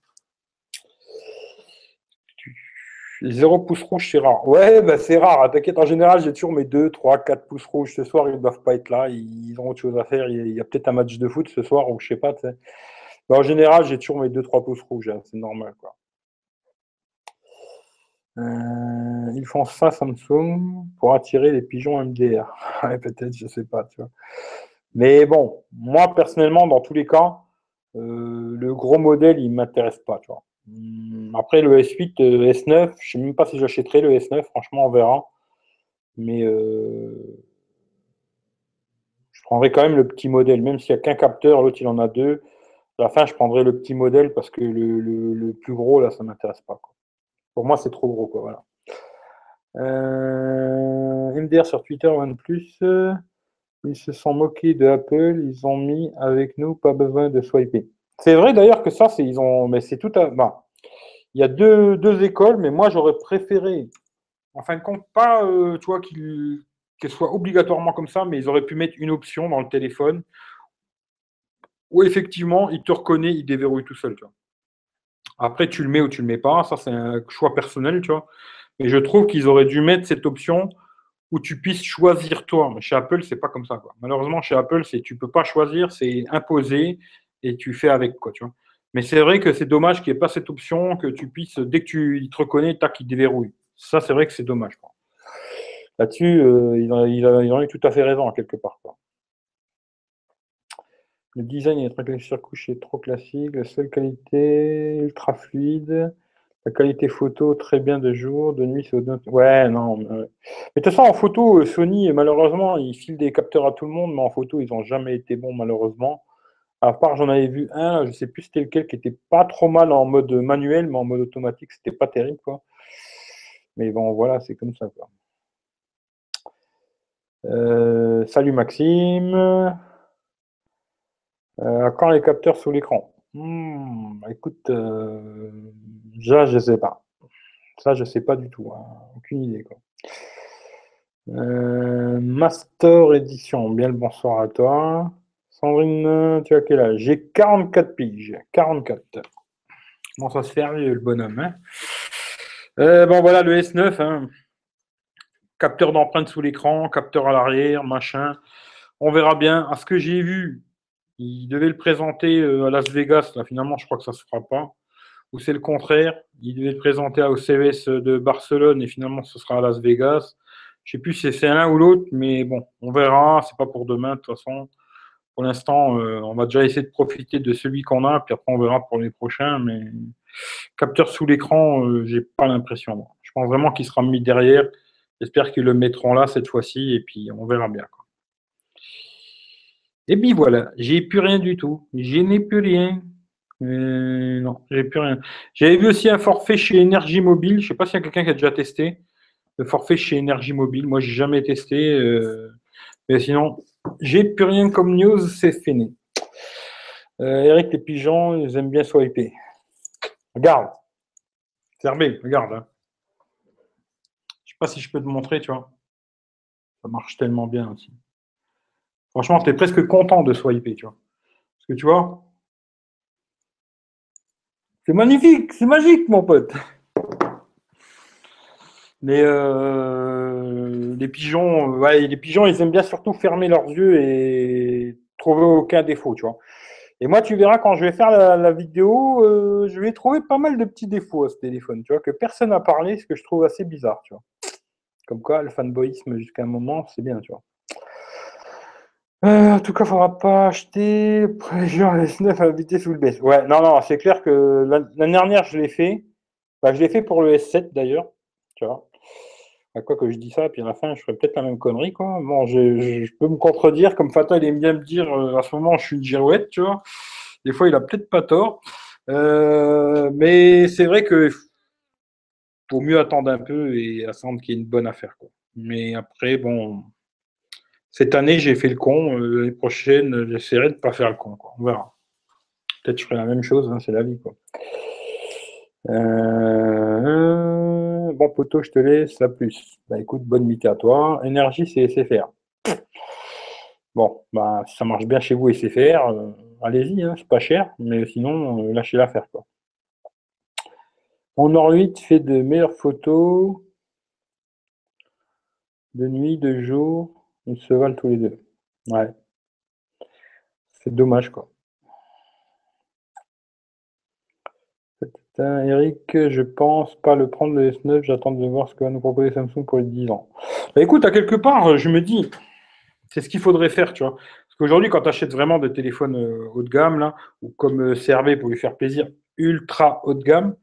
Zéro pouce rouge, c'est rare. Ouais, bah, c'est rare. T'inquiète, en général, j'ai toujours mes 2, 3, 4 pouces rouges ce soir. Ils ne doivent pas être là. Ils ont autre chose à faire. Il y a, peut-être un match de foot ce soir ou je sais pas. Mais en général, j'ai toujours mes 2, 3 pouces rouges. Hein, c'est normal. Euh, ils font ça, Samsung, pour attirer les pigeons MDR. ouais, peut-être, je sais pas. Mais bon, moi, personnellement, dans tous les cas, euh, le gros modèle, il ne m'intéresse pas. Hmm, après, le S8, S9, je ne sais même pas si j'achèterai le S9, franchement, on verra. Mais euh, je prendrai quand même le petit modèle, même s'il n'y a qu'un capteur, l'autre il en a deux. À la fin, je prendrai le petit modèle parce que le, plus gros, là, ça ne m'intéresse pas. Pour moi, c'est trop gros. Quoi, voilà. Euh, MDR sur Twitter, OnePlus, ils se sont moqués de Apple, ils ont mis avec nous, pas besoin de swiper. C'est vrai d'ailleurs que ça, ils ont, mais c'est tout à, bah, il y a deux, écoles, mais moi j'aurais préféré, en fin de compte, pas, euh, tu vois, qu'il soit obligatoirement comme ça, mais ils auraient pu mettre une option dans le téléphone où effectivement il te reconnaît, il déverrouille tout seul. Après, tu le mets ou tu le mets pas, ça c'est un choix personnel, tu vois. Mais je trouve qu'ils auraient dû mettre cette option où tu puisses choisir toi. Mais chez Apple, c'est pas comme ça. Malheureusement, chez Apple, c'est tu peux pas choisir, c'est imposé et tu fais avec quoi, tu vois. Mais c'est vrai que c'est dommage qu'il n'y ait pas cette option, que tu puisses, dès que tu te reconnais, tac, il déverrouille. Ça, c'est vrai que c'est dommage. Là-dessus, euh, il, eu tout à fait raison, quelque part. Le design est très surcouché, trop classique. La seule qualité, ultra fluide. La qualité photo, très bien de jour, de nuit, c'est Ouais, non. Mais... de toute façon, en photo, Sony, malheureusement, ils filent des capteurs à tout le monde, mais en photo, ils n'ont jamais été bons, malheureusement. À part, j'en avais vu un, je ne sais plus c'était lequel, qui était pas trop mal en mode manuel, mais en mode automatique, c'était pas terrible, quoi. Mais bon, voilà, c'est comme ça. Euh, salut Maxime. Euh, quand les capteurs sous l'écran? Hmm, Écoute, euh, déjà, je sais pas. Ça, je sais pas du tout. Hein. Aucune idée. Quoi. Master Edition, bien le bonsoir à toi. Sandrine, tu as quel âge J'ai 44 piges. 44. Bon, ça se fait le bonhomme. Hein euh, bon, voilà le S9. Hein. Capteur d'empreinte sous l'écran, capteur à l'arrière, machin. On verra bien. À ce que j'ai vu, il devait le présenter euh, à Las Vegas. Là, finalement, je crois que ça ne se fera pas. Ou c'est le contraire. Il devait le présenter au CES de Barcelone et finalement, ce sera à Las Vegas. Je ne sais plus si c'est l'un ou l'autre, mais bon, on verra. C'est pas pour demain, de toute façon pour l'instant, euh, on va déjà essayer de profiter de celui qu'on a, puis après on verra pour les prochains. Mais capteur sous l'écran, euh, j'ai pas l'impression. Je pense vraiment qu'il sera mis derrière. J'espère qu'ils le mettront là cette fois-ci, et puis on verra bien. Et puis voilà, j'ai plus rien du tout. Je n'ai plus rien. Euh, non, j'ai plus rien. J'avais vu aussi un forfait chez Énergie Mobile. Je ne sais pas s'il y a quelqu'un qui a déjà testé le forfait chez Énergie Mobile. Moi, j'ai jamais testé. mais sinon, j'ai plus rien comme news, c'est fini. Euh, Eric, les pigeons, ils aiment bien swiper. Regarde. Fermé, regarde. Hein. Je sais pas si je peux te montrer, tu vois. Ça marche tellement bien aussi. Franchement, tu es presque content de swiper, tu vois. Parce que tu vois, c'est magnifique, c'est magique, mon pote. Mais euh, les pigeons, ouais, les pigeons, ils aiment bien surtout fermer leurs yeux et trouver aucun défaut, tu vois. Et moi, tu verras quand je vais faire la, vidéo, euh, je vais trouver pas mal de petits défauts à ce téléphone, tu vois, que personne n'a parlé, ce que je trouve assez bizarre, tu vois. Comme quoi, le fanboyisme jusqu'à un moment, c'est bien, tu vois. Euh, en tout cas, il faudra pas acheter genre S9 invité sous le baisse. Ouais, non, non, c'est clair que l'année dernière, je l'ai fait. Bah, je l'ai fait pour le S7 d'ailleurs, tu vois à quoi que je dis ça, puis à la fin, je ferai peut-être la même connerie, quoi. Bon, je, peux me contredire, comme Fatal aime bien me dire, euh, à ce moment, je suis une girouette, tu vois. Des fois, il a peut-être pas tort. Euh, mais c'est vrai que faut mieux attendre un peu et attendre qu'il y ait une bonne affaire, quoi. Mais après, bon, cette année, j'ai fait le con. Euh, l'année prochaine, j'essaierai de pas faire le con, quoi. On verra. Peut-être que je ferai la même chose, hein, c'est la vie, quoi. Euh... bon poteau, je te laisse, à plus. Bah écoute, bonne nuit à toi. Énergie, c'est SFR. Bon, bah ça marche bien chez vous SFR, euh, allez-y, hein, c'est pas cher, mais sinon, euh, lâchez l'affaire quoi. Mon Or 8 fait de meilleures photos de nuit, de jour, ils se valent tous les deux. Ouais. C'est dommage quoi. Eric, je pense pas le prendre le S9, j'attends de voir ce que va nous proposer Samsung pour les 10 ans. Bah, écoute, à quelque part, je me dis, c'est ce qu'il faudrait faire, tu vois. Parce qu'aujourd'hui, quand tu achètes vraiment des téléphones euh, haut de gamme, là, ou comme euh, CRV pour lui faire plaisir, ultra haut de gamme,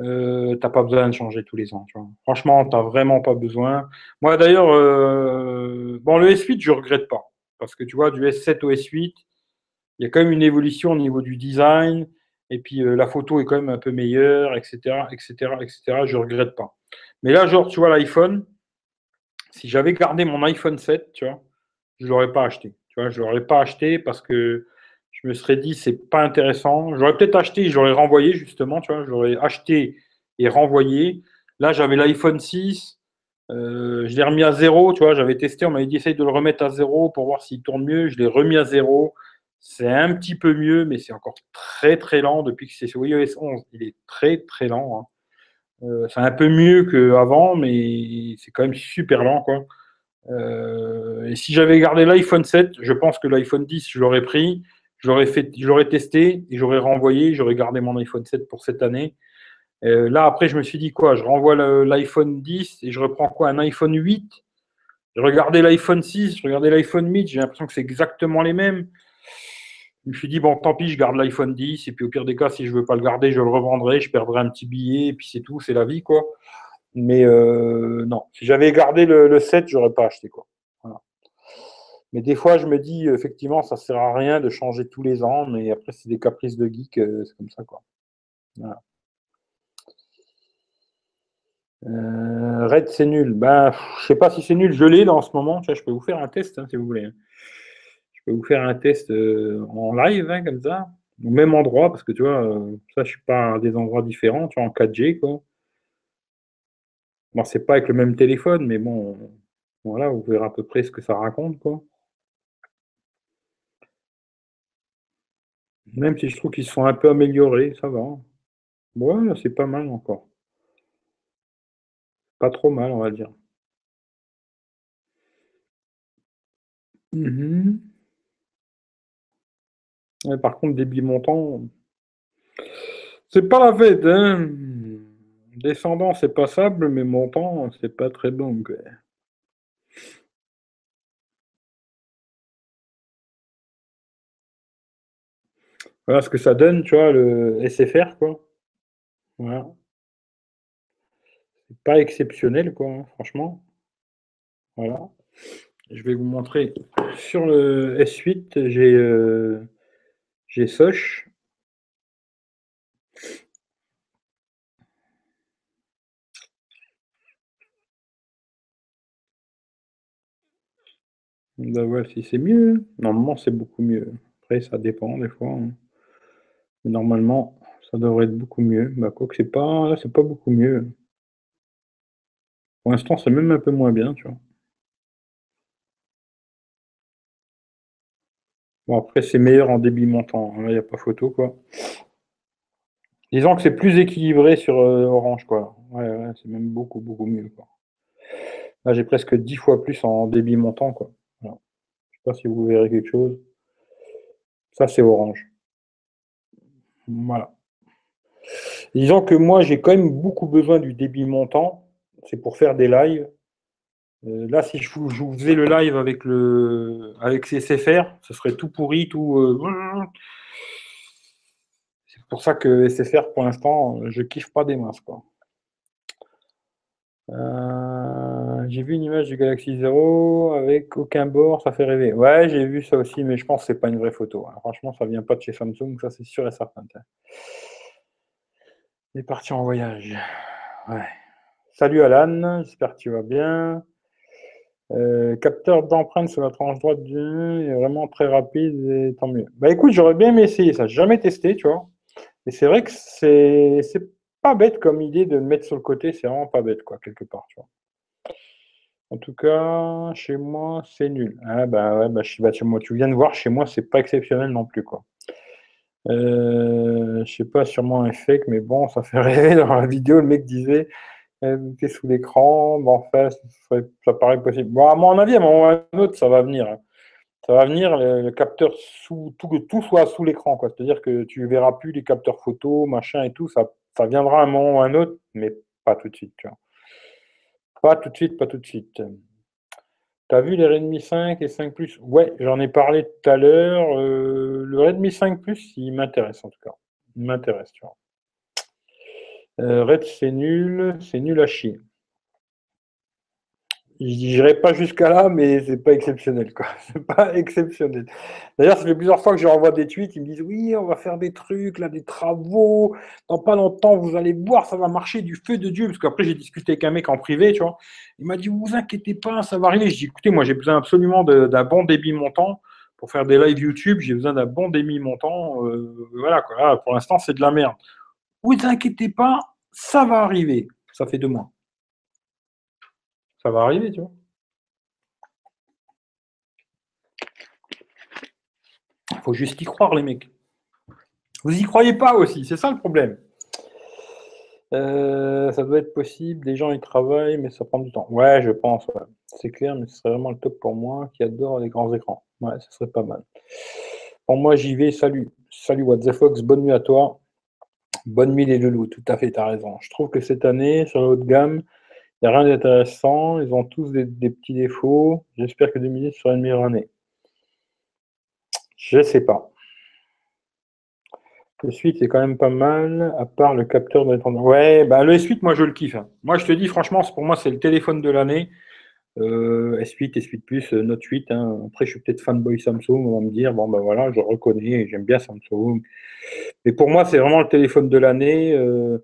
euh, t'as pas besoin de changer tous les ans. Tu vois. Franchement, t'as vraiment pas besoin. Moi d'ailleurs, euh, bon le S8, je regrette pas. Parce que tu vois, du S7 au S8, il y a quand même une évolution au niveau du design. Et puis euh, la photo est quand même un peu meilleure, etc. etc. etc. Je regrette pas. Mais là, genre, tu vois, l'iPhone, si j'avais gardé mon iPhone 7, tu vois, je l'aurais pas acheté. Tu vois, je l'aurais pas acheté parce que je me serais dit c'est pas intéressant. J'aurais peut-être acheté, j'aurais renvoyé justement, tu vois, acheté et renvoyé. Là, j'avais l'iPhone 6, euh, je l'ai remis à zéro, tu vois, j'avais testé, on m'avait dit essaye de le remettre à zéro pour voir s'il tourne mieux. Je l'ai remis à zéro. C'est un petit peu mieux, mais c'est encore très très lent depuis que c'est sur iOS 11. Il est très très lent. Hein. Euh, c'est un peu mieux qu'avant, mais c'est quand même super lent, quoi. Euh, et si j'avais gardé l'iPhone 7, je pense que l'iPhone 10, je l'aurais pris. J'aurais fait, j'aurais testé et j'aurais renvoyé, j'aurais gardé mon iPhone 7 pour cette année. Euh, là, après, je me suis dit quoi? Je renvoie l'iPhone 10 et je reprends quoi? Un iPhone 8 Je regardais l'iPhone 6, je regardais l'iPhone 8, j'ai l'impression que c'est exactement les mêmes. Je me suis dit, bon, tant pis, je garde l'iPhone 10, et puis au pire des cas, si je ne veux pas le garder, je le revendrai, je perdrai un petit billet, et puis c'est tout, c'est la vie, quoi. Mais euh, non, si j'avais gardé le, le 7, j'aurais pas acheté, quoi. Mais des fois, je me dis, effectivement, ça sert à rien de changer tous les ans, mais après, c'est des caprices de geek, euh, c'est comme ça, quoi. Voilà. Euh, Red, c'est nul. Ben, je sais pas si c'est nul. Je l'ai dans ce moment. je peux vous faire un test hein, si vous voulez. Vous faire un test euh, en live, hein, comme ça, au même endroit, parce que tu vois, ça, je suis pas à des endroits différents, tu vois, en 4G, quoi. Bon, c'est pas avec le même téléphone, mais bon, voilà, vous verrez à peu près ce que ça raconte, quoi. Même si je trouve qu'ils sont un peu améliorés, ça va. Ouais, c'est pas mal encore. Pas trop mal, on va dire. Par contre, débit montant, c'est pas la fête, hein. Descendant, c'est passable, mais montant, c'est pas très bon. Voilà ce que ça donne, tu vois, le SFR, quoi. Voilà. C'est pas exceptionnel, quoi, hein, franchement. Voilà. Je vais vous montrer. Sur le S8, j'ai euh, j'ai Soch. On va voir si c'est mieux. Normalement, c'est beaucoup mieux. Après, ça dépend des fois. Hein. Normalement, ça devrait être beaucoup mieux. Bah, quoi que c'est pas, c'est pas beaucoup mieux. Pour l'instant, c'est même un peu moins bien, tu vois. Bon, après, c'est meilleur en débit montant. Là, il n'y a pas photo, quoi. Disons que c'est plus équilibré sur euh, Orange, quoi. Ouais, c'est même beaucoup, beaucoup mieux. Là, j'ai presque 10 fois plus en débit montant, quoi. Je ne sais pas si vous verrez quelque chose. Ça, c'est Orange. Voilà. Disons que moi, j'ai quand même beaucoup besoin du débit montant. C'est pour faire des lives. Euh, là, si je vous, faisais le live avec le avec SFR, ce serait tout pourri, tout. Euh, c'est pour ça que SFR, pour l'instant, je kiffe pas des masses. Quoi. Euh, j'ai vu une image du Galaxy Zero avec aucun bord, ça fait rêver. Ouais, j'ai vu ça aussi, mais je pense que c'est pas une vraie photo. Franchement, ça vient pas de chez Samsung, ça c'est sûr et certain. Il est parti en voyage. Salut Alan, j'espère que tu vas bien. Euh, capteur d'empreinte sur la tranche droite du est vraiment très rapide et tant mieux. Bah écoute, j'aurais bien aimé essayer ça. Jamais testé, tu vois. Et c'est vrai que c'est pas bête comme idée de le mettre sur le côté, c'est vraiment pas bête, quoi, quelque part, tu vois. En tout cas, chez moi, c'est nul. Ah bah ouais, bah, chez moi, tu viens de voir, chez moi, c'est pas exceptionnel non plus, quoi. Euh, je sais pas, sûrement un fake, mais bon, ça fait rêver dans la vidéo, le mec disait t'es sous l'écran, bon, ça, ça, paraît possible. Bon, à mon avis, à un moment ou à un autre, ça va venir. Hein. Ça va venir, le, capteur sous tout, que tout soit sous l'écran. C'est-à-dire que tu verras plus les capteurs photo, machin et tout, ça, ça viendra à un moment ou à un autre, mais pas tout de suite, tu vois. Pas tout de suite, pas tout de suite. Tu as vu les Redmi 5 et 5 Plus? Ouais, j'en ai parlé tout à l'heure. Euh, le Redmi 5 Plus, il m'intéresse en tout cas. Il m'intéresse, tu vois. Euh, Red, c'est nul, c'est nul à chier. Je n'irai pas jusqu'à là, mais c'est pas exceptionnel, quoi. C'est pas exceptionnel. D'ailleurs, ça fait plusieurs fois que je renvoie des tweets, ils me disent oui, on va faire des trucs, là, des travaux. Dans pas longtemps, vous allez voir, ça va marcher du feu de Dieu. Parce qu'après, j'ai discuté avec un mec en privé, tu vois. Il m'a dit, vous inquiétez pas, ça va arriver. Je dis, écoutez, moi, j'ai besoin absolument d'un bon débit montant pour faire des lives YouTube. J'ai besoin d'un bon débit montant. Euh, voilà, pour l'instant, c'est de la merde. Vous inquiétez pas, ça va arriver. Ça fait deux mois. Ça va arriver, tu vois. Il faut juste y croire, les mecs. Vous y croyez pas aussi, c'est ça le problème. Euh, ça doit être possible, des gens y travaillent, mais ça prend du temps. Ouais, je pense, c'est clair, mais ce serait vraiment le top pour moi qui adore les grands écrans. Ouais, ce serait pas mal. Pour moi, j'y vais. Salut. Salut, What the Fox. Bonne nuit à toi. Bonne nuit, les loulous. Tout à fait, tu as raison. Je trouve que cette année, sur la haute gamme, il n'y a rien d'intéressant. Ils ont tous des, petits défauts. J'espère que 2010 sera une meilleure année. Je ne sais pas. Le suite est quand même pas mal, à part le capteur de Ouais, bah le S8, moi je le kiffe. Hein. Moi je te dis, franchement, pour moi c'est le téléphone de l'année. Euh, S8, S8 Plus, euh, Note 8. Hein. Après, je suis peut-être fanboy Samsung, on va me dire, bon ben voilà, je reconnais, j'aime bien Samsung. Mais pour moi, c'est vraiment le téléphone de l'année. Euh,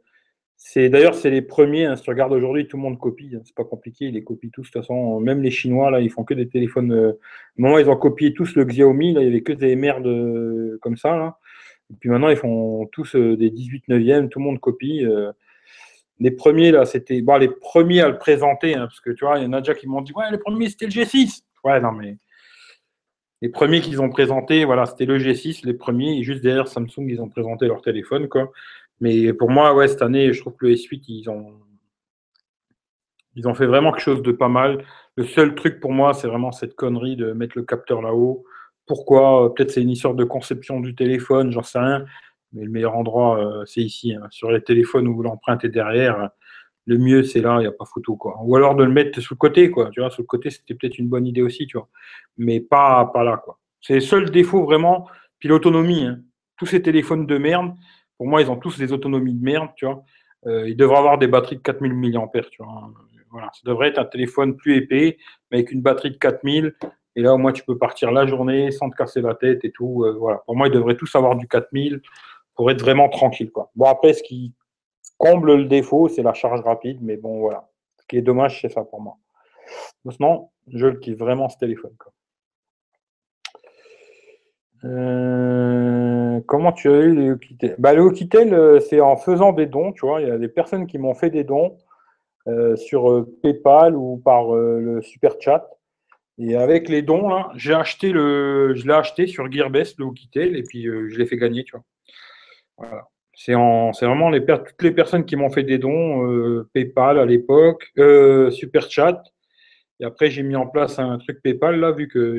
d'ailleurs c'est les premiers. Hein, si tu regardes aujourd'hui, tout le monde copie. Hein, c'est pas compliqué, ils les copient tous. De toute façon, même les Chinois là, ils font que des téléphones. Euh, moment, ils ont copié tous le Xiaomi. Là, il y avait que des merdes euh, comme ça. Et puis maintenant, ils font tous euh, des 18 neuvième. Tout le monde copie. les premiers là, c'était bon, les premiers à le présenter, hein, parce que tu vois, il y en a déjà qui m'ont dit ouais, les premiers c'était le G6. Ouais, non mais les premiers qu'ils ont présentés, voilà, c'était le G6, les premiers, juste derrière Samsung, ils ont présenté leur téléphone, quoi. Mais pour moi, ouais, cette année, je trouve que le S8, ils ont, ils ont fait vraiment quelque chose de pas mal. Le seul truc pour moi, c'est vraiment cette connerie de mettre le capteur là-haut. Pourquoi? Peut-être c'est une histoire de conception du téléphone, j'en sais rien. Mais le meilleur endroit, euh, c'est ici. Hein. Sur les téléphones où l'empreinte est derrière, le mieux, c'est là, il n'y a pas photo. Quoi. Ou alors de le mettre sous le côté. Quoi. Tu vois, sous le côté, c'était peut-être une bonne idée aussi, tu vois. Mais pas, pas là. Quoi. C'est le seul défaut vraiment. Puis l'autonomie. Hein. Tous ces téléphones de merde, pour moi, ils ont tous des autonomies de merde, tu vois. Euh, ils devraient avoir des batteries de 4000 mAh, tu vois. Voilà, ça devrait être un téléphone plus épais, mais avec une batterie de 4000. Et là, au moins, tu peux partir la journée sans te casser la tête et tout. Euh, voilà. Pour moi, ils devraient tous avoir du 4000 pour être vraiment tranquille, quoi. Bon, après, ce qui comble le défaut, c'est la charge rapide, mais bon, voilà. Ce qui est dommage, c'est ça pour moi. Maintenant, je le kiffe vraiment ce téléphone. Euh, comment tu as eu les Hokitel bah, Le Hokitel, euh, c'est en faisant des dons, tu vois. Il y a des personnes qui m'ont fait des dons euh, sur PayPal ou par le super chat. Et avec les dons, là, j'ai acheté le, je l'ai acheté sur Gearbest, le Hokitel, et puis je l'ai fait gagner, tu vois. Voilà. C'est en, c'est vraiment les toutes les personnes qui m'ont fait des dons, PayPal à l'époque, super chat. Et après, j'ai mis en place un truc PayPal, là, vu que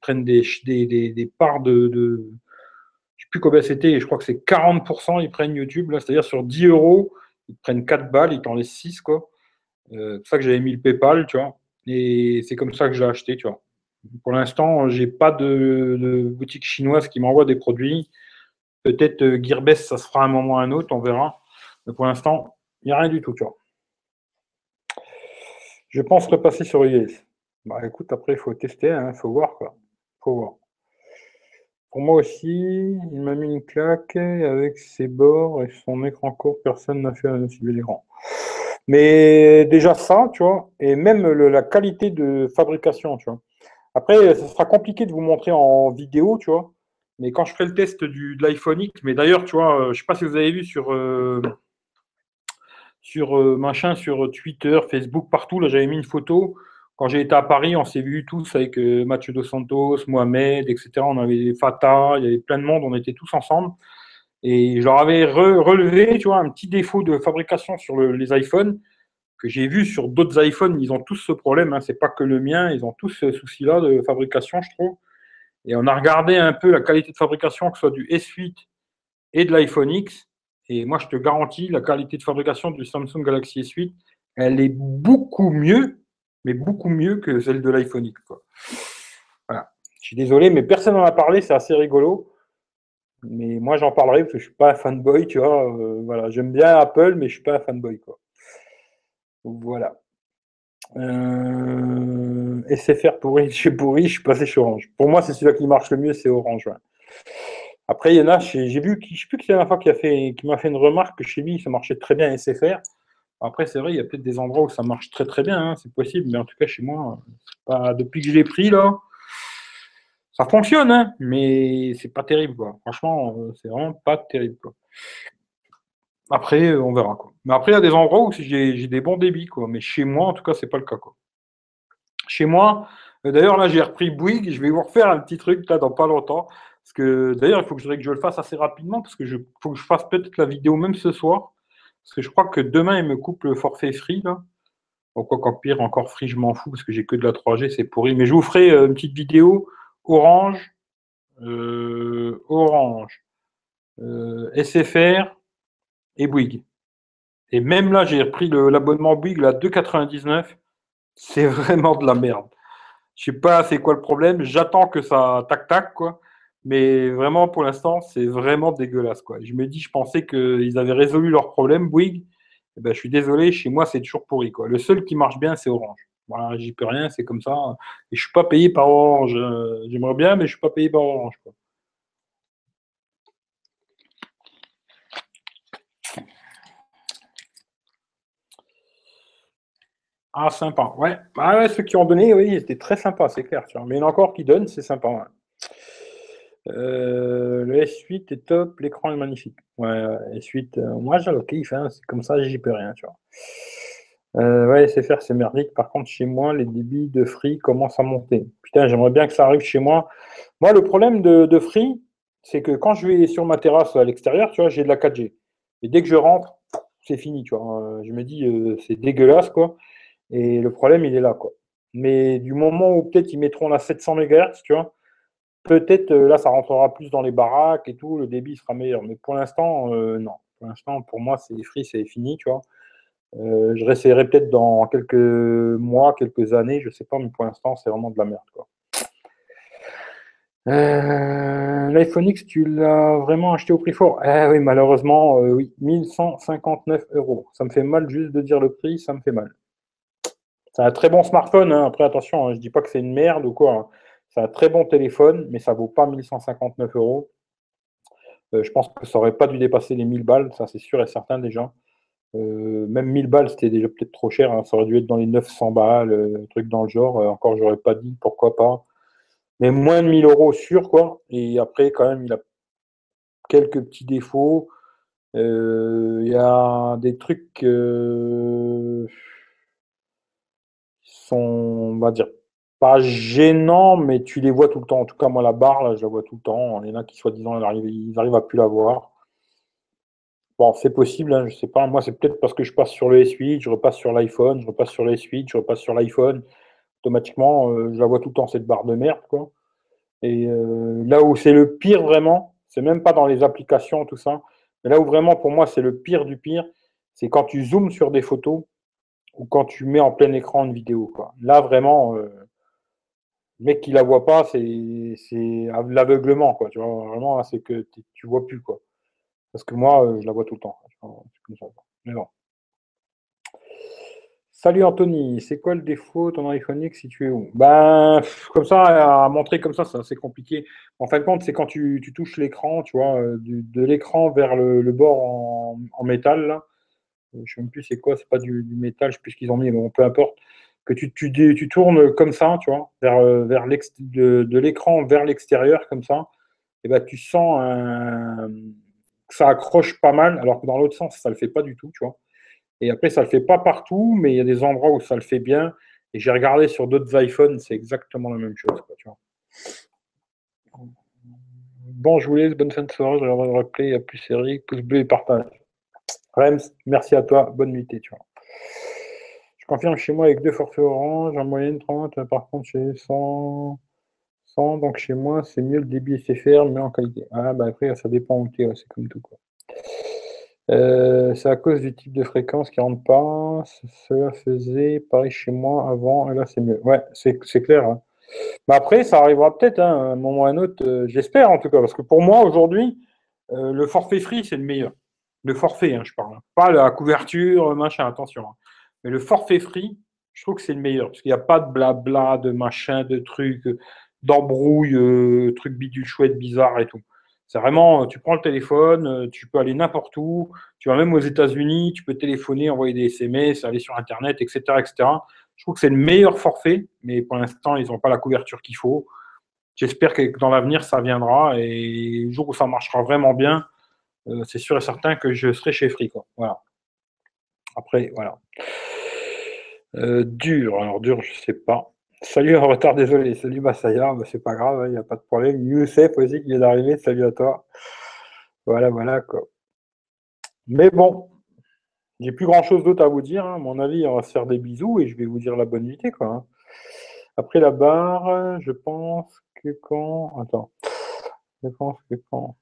prennent des, des, parts de, je ne sais plus combien c'était, je crois que c'est 40%, ils prennent YouTube, c'est-à-dire sur 10 euros, ils prennent 4 balles, ils t'en laissent 6, quoi. Euh, c'est pour ça que j'avais mis le PayPal, tu vois. Et c'est comme ça que j'ai acheté, tu vois. Pour l'instant, j'ai pas de, boutique chinoise qui m'envoie des produits. Peut-être euh, Gearbest, ça se fera un moment ou un autre, on verra. Mais pour l'instant, il n'y a rien du tout, tu vois. Je pense repasser sur iOS. Bah écoute, après, il faut tester, il hein, faut voir, quoi. Pour moi aussi, il m'a mis une claque avec ses bords et son écran court, personne n'a fait un l'écran. Mais déjà ça, tu vois, et même la qualité de fabrication, tu vois. Après, ce sera compliqué de vous montrer en vidéo, tu vois. Mais quand je ferai le test de l'iPhone X, mais d'ailleurs, tu vois, euh, je ne sais pas si vous avez vu sur, euh, sur machin, sur Twitter, Facebook, partout. Là, j'avais mis une photo. Quand j'ai été à Paris, on s'est vus tous avec Mathieu Dos Santos, Mohamed, etc. On avait Fata, il y avait plein de monde, on était tous ensemble. Et je leur avais relevé, tu vois, un petit défaut de fabrication sur les iPhones que j'ai vu sur d'autres iPhones. Ils ont tous ce problème. Hein. C'est pas que le mien. Ils ont tous ce souci-là de fabrication, je trouve. Et on a regardé un peu la qualité de fabrication, que ce soit du S8 et de l'iPhone X. Et moi, je te garantis, la qualité de fabrication du Samsung Galaxy S8, elle est beaucoup mieux, mais beaucoup mieux que celle de l'iPhone X. Voilà. Je suis désolé, mais personne n'en a parlé. C'est assez rigolo. Mais moi, j'en parlerai parce que je suis pas un fanboy, tu vois. Euh, voilà, j'aime bien Apple, mais je suis pas un fanboy, quoi. Voilà. Euh, SFR pourri, chez pourri, je suis passé chez Orange. Pour moi, c'est celui-là qui marche le mieux, c'est Orange. Après, il y en a, j'ai vu, je ne sais plus qui c'est la fois qui m'a fait une remarque que chez lui, ça marchait très bien SFR. Après, c'est vrai, il y a peut-être des endroits où ça marche très très bien, hein, c'est possible, mais en tout cas, chez moi, depuis que je l'ai pris, là, ça fonctionne, hein, mais c'est pas terrible, quoi. Franchement, euh, c'est vraiment pas terrible, quoi. Après, on verra. Mais après, il y a des endroits où j'ai des bons débits, quoi. Mais chez moi, en tout cas, c'est pas le cas, quoi. Chez moi, euh, d'ailleurs, là, j'ai repris Bouygues. Je vais vous refaire un petit truc, là, dans pas longtemps. Parce que, d'ailleurs, il faut que je, le fasse assez rapidement, parce que je faut que je fasse peut-être la vidéo même ce soir. Parce que je crois que demain, il me coupe le forfait free, là. Pourquoi qu'en pire, encore free, je m'en fous, parce que j'ai que de la 3G, c'est pourri. Mais je vous ferai euh, une petite vidéo Orange, euh, Orange, SFR et Bouygues. Et même là, j'ai repris l'abonnement Bouygues à 2,99. C'est vraiment de la merde. Je sais pas c'est quoi le problème. J'attends que ça tac tac quoi. Mais vraiment pour l'instant, c'est vraiment dégueulasse quoi. Je me dis, je pensais qu'ils avaient résolu leur problème Bouygues. Eh ben, je suis désolé, chez moi c'est toujours pourri. Le seul qui marche bien, c'est Orange. Voilà, j'y peux rien, c'est comme ça. Et je suis pas payé par Orange. Euh, j'aimerais bien, mais je suis pas payé par Orange. Ah, sympa. Ouais. Ah ceux qui ont donné, oui, c'était très sympa, c'est clair. Mais il y en a encore qui donnent, c'est sympa. Euh, le S8 est top, l'écran est magnifique. Ouais, S8, euh, moi j'ai le kiff, hein, c'est comme ça, j'y peux rien, tu vois. Euh, ouais, SFR, c'est merdique. Par contre, chez moi, les débits de Free commencent à monter. Putain, j'aimerais bien que ça arrive chez moi. Moi, le problème de, Free, c'est que quand je vais sur ma terrasse à l'extérieur, tu vois, j'ai de la 4G. Et dès que je rentre, c'est fini, tu vois. Je me dis, c'est dégueulasse, quoi. Et le problème, il est là, quoi. Mais du moment où peut-être ils mettront la 700 MHz, tu vois, peut-être là, ça rentrera plus dans les baraques et tout, le débit sera meilleur. Mais pour l'instant, non. Pour l'instant, pour moi, c'est free, c'est fini, tu. Euh, je réessayerai peut-être dans quelques mois, quelques années, je sais pas, mais pour l'instant, c'est vraiment de la merde. Euh, L'iPhone X, tu l'as vraiment acheté au prix fort? Eh oui, malheureusement, euh, oui, 1159 euros. Ça me fait mal juste de dire le prix, ça me fait mal. C'est un très bon smartphone, hein. après attention, hein, je dis pas que c'est une merde ou quoi. Hein. C'est un très bon téléphone, mais ça vaut pas 1159 euros. je pense que ça aurait pas dû dépasser les 1000 balles, ça c'est sûr et certain déjà. Euh, même 1000 balles, c'était déjà peut-être trop cher. Ça aurait dû être dans les 900 balles, euh, truc dans le genre. Euh, encore, j'aurais pas dit pourquoi pas. Mais moins de 1000 euros sûr, quoi. Et après, quand même, il a quelques petits défauts. Il y a des trucs sont, on va dire, pas gênants, mais tu les vois tout le temps. En tout cas, moi, la barre, là, je la vois tout le temps. Il y en a qui, soi-disant, ils arrivent, ils arrivent à plus la voir. Bon, c'est possible, hein, je sais pas. Moi, c'est peut-être parce que je passe sur le S8, je repasse sur l'iPhone, je repasse sur le S8, je repasse sur l'iPhone. Automatiquement, euh, je la vois tout le temps, cette barre de merde, quoi. Et euh, là où c'est le pire vraiment, c'est même pas dans les applications, tout ça. Mais là où vraiment, pour moi, c'est le pire du pire, c'est quand tu zoomes sur des photos ou quand tu mets en plein écran une vidéo, quoi. Là, vraiment, euh, le mec qui la voit pas, c'est l'aveuglement. Tu vois, vraiment, c'est que tu vois plus, quoi. Parce que moi, euh, je la vois tout le temps. Salut Anthony, c'est quoi le défaut de ton iPhone X si tu es où? Ben, comme ça, à montrer comme ça, c'est assez compliqué. En fin de compte, c'est quand tu, touches l'écran, tu vois, euh, de l'écran vers le, bord en, métal, là. Euh, je ne sais même plus c'est quoi, c'est pas du, métal, je sais plus ce qu'ils ont mis, mais bon, peu importe. Que tu, tu, tournes comme ça, tu vois, vers, vers de, l'écran vers l'extérieur, comme ça, et ben tu sens un ça accroche pas mal, alors que dans l'autre sens, ça le fait pas du tout, tu vois. Et après, ça ne le fait pas partout, mais il y a des endroits où ça le fait bien. Et j'ai regardé sur d'autres iPhones, c'est exactement la même chose. Bon, je vous laisse, bonne fin de soirée, je vais le replay, à plus série, pouce bleu et partage. Rems, merci à toi, bonne nuit, tu vois. Je confirme chez moi avec deux forfaits orange, en moyenne 30, par contre chez 100, 100 donc chez moi c'est mieux le débit SFR, mais en qualité. Ah bah après ça dépend où tu es, c'est comme tout. Euh, c'est à cause du type de fréquence qui rentre pas. Cela faisait pareil chez moi avant, et là c'est mieux. Ouais, c'est clair. Hein. Mais après, ça arrivera peut-être, hein, un moment ou un autre, euh, j'espère en tout cas, parce que pour moi aujourd'hui, euh, le forfait free c'est le meilleur. Le forfait, hein, je parle. Pas la couverture, machin, attention. Mais le forfait free, je trouve que c'est le meilleur, parce qu'il n'y a pas de blabla, de machin, de trucs, d'embrouille, trucs bidule chouette, bizarre et tout. C'est vraiment, euh, tu prends le téléphone, euh, tu peux aller n'importe où, tu vas même aux États-Unis, tu peux téléphoner, envoyer des SMS, aller sur Internet, etc. etc. Je trouve que c'est le meilleur forfait, mais pour l'instant, ils n'ont pas la couverture qu'il faut. J'espère que dans l'avenir, ça viendra et le jour où ça marchera vraiment bien, euh, c'est sûr et certain que je serai chez Free. Voilà. Après, voilà. dur, alors dur, je ne sais pas. Salut en retard, désolé. Salut Masaya, bah, c'est pas grave, il hein, n'y a pas de problème. Youssef aussi qui vient d'arriver, salut à toi. Voilà, voilà quoi. Mais bon, j'ai plus grand chose d'autre à vous dire. Hein. mon avis, on va se faire des bisous et je vais vous dire la bonne nuit quoi. Hein. Après la barre, je pense que quand. Attends. Je pense que quand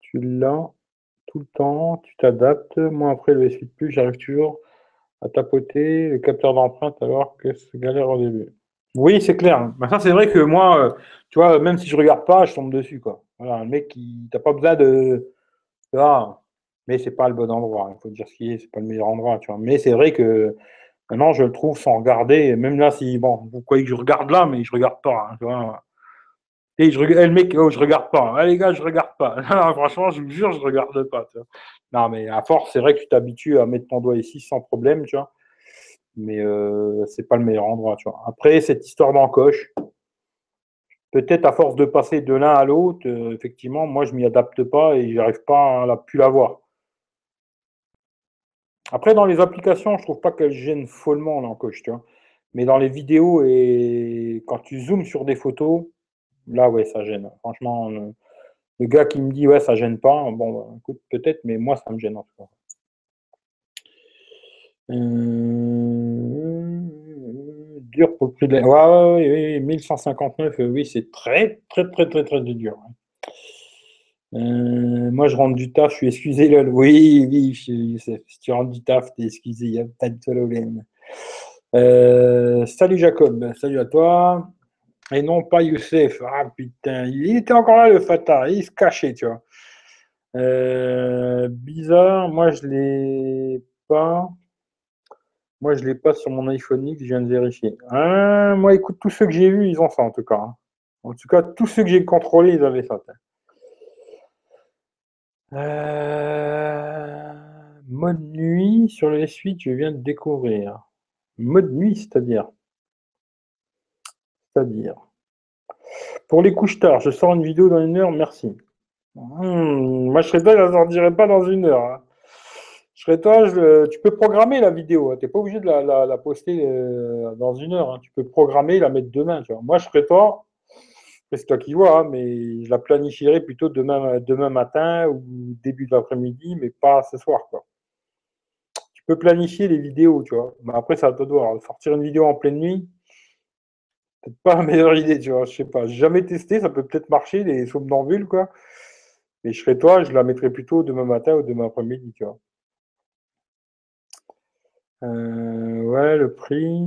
tu l'as tout le temps, tu t'adaptes. Moi après le suite plus, j'arrive toujours à tapoter le capteur d'empreinte alors que c'est galère au début. Oui, c'est clair. Ben, ça, c'est vrai que moi, euh, tu vois, même si je regarde pas, je tombe dessus, quoi. Voilà, un mec qui, t'as pas besoin de, ah, mais c'est pas le bon endroit. Il faut dire ce qui est, c'est pas le meilleur endroit, tu vois. Mais c'est vrai que maintenant, je le trouve sans regarder. Même là, si, bon, vous croyez que je regarde là, mais je regarde pas, hein, tu vois. Et je eh, le mec, oh, je regarde pas. Ah, les gars, je regarde pas. franchement, je vous jure, je regarde pas. Non, mais à force, c'est vrai que tu t'habitues à mettre ton doigt ici sans problème, tu vois mais euh, c'est pas le meilleur endroit. Tu vois. Après, cette histoire d'encoche, peut-être à force de passer de l'un à l'autre, euh, effectivement, moi je m'y adapte pas et j'arrive pas à la plus l'avoir. Après, dans les applications, je trouve pas qu'elles gênent follement l'encoche, tu vois. Mais dans les vidéos et quand tu zoomes sur des photos, là ouais, ça gêne. Franchement, le, gars qui me dit ouais, ça gêne pas, bon, bah, écoute, peut-être, mais moi ça me gêne en tout cas. Euh, dur pour le prix de la... Ouais, ouais, 1159, euh, oui, c'est très, très, très, très, très dur. Euh, moi, je rentre du taf, je suis excusé, lol. Oui, oui, si tu rentres du taf, t'es excusé, il n'y a pas de problème. salut Jacob, salut à toi. Et non pas Youssef. Ah putain, il était encore là le Fatah, il se cachait, tu vois. bizarre, moi je l'ai pas. Moi, je l'ai pas sur mon iPhone X, je viens de vérifier. Ah, moi, écoute, tous ceux que j'ai vus, ils ont ça en tout cas. Hein. En tout cas, tous ceux que j'ai contrôlés, ils avaient ça. Euh, mode nuit sur les suites, je viens de découvrir. Mode nuit, c'est-à-dire C'est-à-dire Pour les couches tard, je sors une vidéo dans une heure, merci. Hmm, moi, je serais pas, je ne dirais pas dans une heure. Hein. Je serais toi, tu peux programmer la vidéo. Hein. Tu n'es pas obligé de la, poster euh, dans une heure. Hein. Tu peux programmer, la mettre demain. Moi, je serais toi, c'est toi qui vois, mais je la planifierai plutôt demain, matin ou début de l'après-midi, mais pas ce soir. Tu peux planifier les vidéos, tu vois. Mais après, ça te voir. Sortir une vidéo en pleine nuit, peut-être pas la meilleure idée, tu vois. Je sais pas. Jamais testé, ça peut peut-être marcher, les somnambules, quoi. Mais je serais toi, je la mettrais plutôt demain matin ou demain après-midi, tu vois. Euh, ouais, le prix,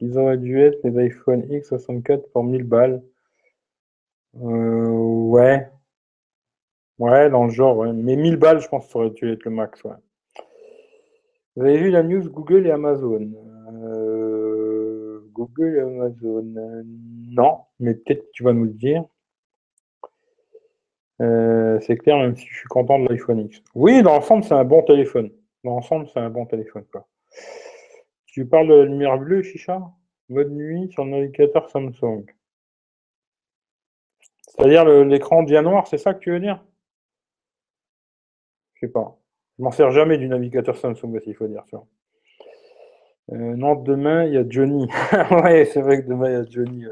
ils auraient dû être les iPhone X64 pour 1000 balles. Euh, ouais. Ouais, dans le genre. Mais 1000 balles, je pense que ça aurait dû être le max, ouais. Vous avez vu la news Google et Amazon? Google et Amazon. non, mais peut-être que tu vas nous le dire. c'est clair, même si je suis content de l'iPhone X. Oui, dans l'ensemble, c'est un bon téléphone. Dans l'ensemble, c'est un bon téléphone, quoi. Tu parles de la lumière bleue, Chicha? Mode nuit sur le navigateur Samsung. C'est-à-dire l'écran bien noir, c'est ça que tu veux dire? Je sais pas. Je m'en sers jamais du navigateur Samsung, il faut dire. Euh, non, demain, il y a Johnny. ouais, c'est vrai que demain, il y a Johnny.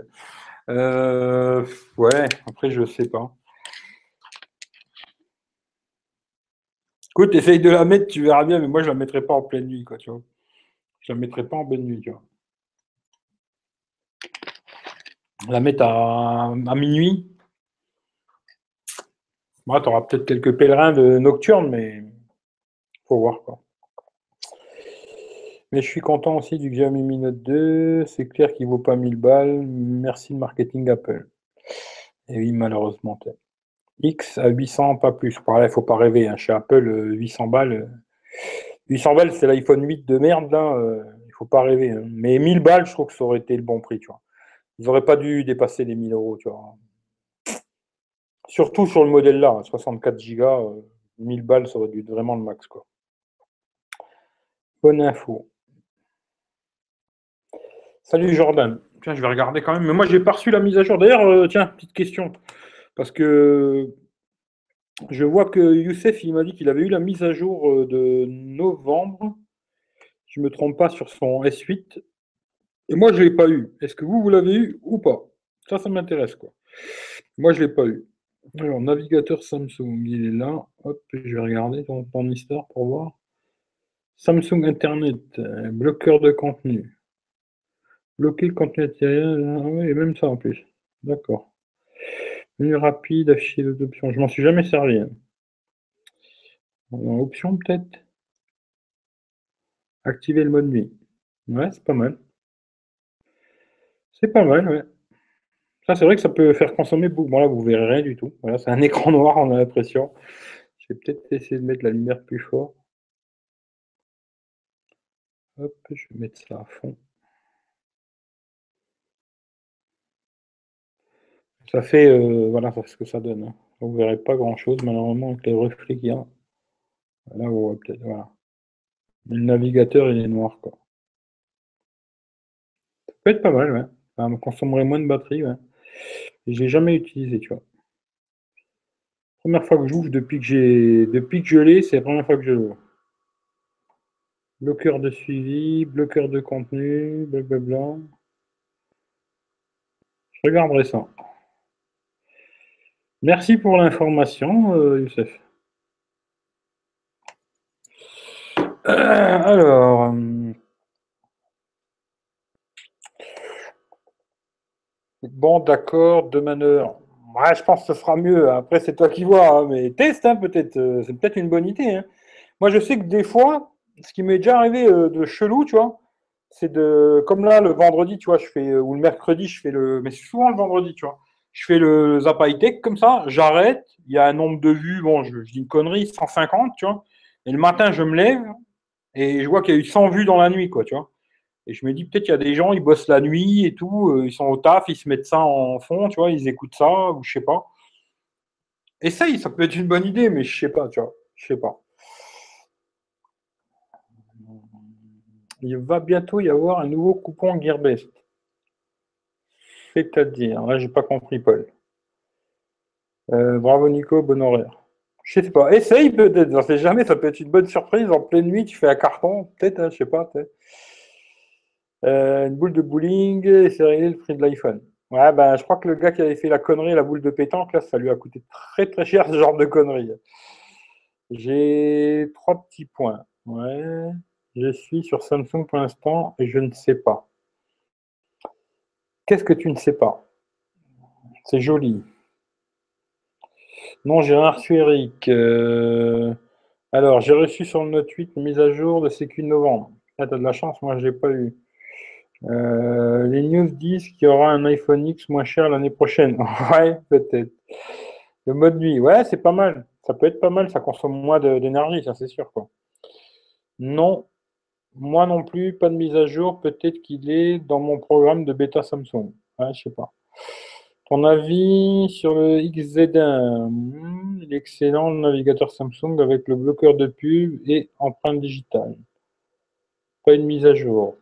Euh, ouais, après, je sais pas. Écoute, essaye de la mettre, tu verras bien, mais moi, je la mettrai pas en pleine nuit, quoi, tu vois. Je la mettrai pas en pleine nuit, tu vois. La mettre à, à minuit. Moi, tu auras peut-être quelques pèlerins de nocturne, mais faut voir, quoi. Mais je suis content aussi du Xiaomi Mi Note 2. C'est clair qu'il vaut pas 1000 balles. Merci le marketing Apple. Et oui, malheureusement. X à 800, pas plus. il ne faut pas rêver. Hein. Chez Apple, 800 euh, balles. 800 euh, balles, c'est l'iPhone 8 de merde. Là. Euh, il faut pas rêver. Hein. Mais 1000 balles, je trouve que ça aurait été le bon prix. Tu vois. Ils n'auraient pas dû dépasser les 1000 euros. Tu vois. Surtout sur le modèle là, 64 Go, 1000 balles, ça aurait dû être vraiment le max. Quoi. Bonne info. Salut Jordan. Tiens, je vais regarder quand même. Mais moi, j'ai pas reçu la mise à jour. D'ailleurs, euh, tiens, petite question. Parce que je vois que Youssef, il m'a dit qu'il avait eu la mise à jour euh, de novembre. Je ne me trompe pas sur son S8. Et moi, je ne l'ai pas eu. Est-ce que vous, vous l'avez eu ou pas? Ça, ça m'intéresse. quoi. Moi, je ne l'ai pas eu. Alors, navigateur Samsung, il est là. Hop, je vais regarder ton, ton histoire pour voir. Samsung Internet, euh, bloqueur de contenu. Bloquer le contenu matériel. Ah oui, et même ça en plus. D'accord. Menu rapide, afficher les options. Je m'en suis jamais servi. Hein. option peut-être. Activer le mode nuit. Ouais, c'est pas mal. C'est pas mal, ouais. Ça, c'est vrai que ça peut faire consommer beaucoup. Bon, là, vous verrez rien du tout. Voilà, c'est un écran noir, on a l'impression. Je vais peut-être essayer de mettre la lumière plus fort. Hop, je vais mettre ça à fond. Ça fait, euh, voilà, ce que ça donne. Hein. Vous ne verrez pas grand-chose, malheureusement, avec les reflets qu'il y a. Là, vous voyez peut-être, voilà. le navigateur, il est noir, quoi. Ça peut être pas mal, ouais. Ça me consommerait moins de batterie, ouais. je l'ai jamais utilisé, tu vois. Première fois que j'ouvre depuis que j'ai depuis que je l'ai, c'est la première fois que je l'ouvre. Bloqueur de suivi, bloqueur de contenu, blablabla. Je regarderai ça. Merci pour l'information, euh, Youssef. Euh, alors. Euh, bon, d'accord, demain heure. Ouais, je pense que ce sera mieux. Après, c'est toi qui vois. Hein, mais teste, hein, peut-être. C'est peut-être une bonne idée. Hein. Moi, je sais que des fois, ce qui m'est déjà arrivé de chelou, tu vois, c'est de. Comme là, le vendredi, tu vois, je fais. Ou le mercredi, je fais le. Mais c'est souvent le vendredi, tu vois je fais le Zap Tech comme ça, j'arrête, il y a un nombre de vues, bon, je, dis une connerie, 150, tu vois. Et le matin, je me lève et je vois qu'il y a eu 100 vues dans la nuit, quoi, tu vois. Et je me dis, peut-être qu'il y a des gens, ils bossent la nuit et tout, euh, ils sont au taf, ils se mettent ça en fond, tu vois, ils écoutent ça, ou je sais pas. Essaye, ça peut être une bonne idée, mais je sais pas, tu vois, je sais pas. Il va bientôt y avoir un nouveau coupon Gearbest. C'est-à-dire, là, j'ai pas compris, Paul. Euh, bravo Nico, bon horaire. Je sais pas, essaye peut-être, ne sais jamais, ça peut être une bonne surprise. En pleine nuit, tu fais un carton, peut-être, hein, je sais pas. Euh, une boule de bowling et c'est réglé le prix de l'iPhone. Ouais, ben, je crois que le gars qui avait fait la connerie, la boule de pétanque, là, ça lui a coûté très très cher ce genre de connerie. J'ai trois petits points. Ouais, je suis sur Samsung pour l'instant et je ne sais pas. Qu'est-ce que tu ne sais pas? C'est joli. Non, j'ai reçu Eric. Alors, j'ai reçu sur le Note 8 une mise à jour de sécu de novembre. Ah, t'as de la chance, moi je l'ai pas eu. Euh, les news disent qu'il y aura un iPhone X moins cher l'année prochaine. ouais, peut-être. Le mode nuit, ouais, c'est pas mal. Ça peut être pas mal, ça consomme moins d'énergie, ça c'est sûr. Non, moi non plus, pas de mise à jour. Peut-être qu'il est dans mon programme de bêta Samsung. Je je sais pas. Ton avis sur le XZ1 hmm, Il est excellent, le navigateur Samsung avec le bloqueur de pub et empreinte digitale. Pas une mise à jour.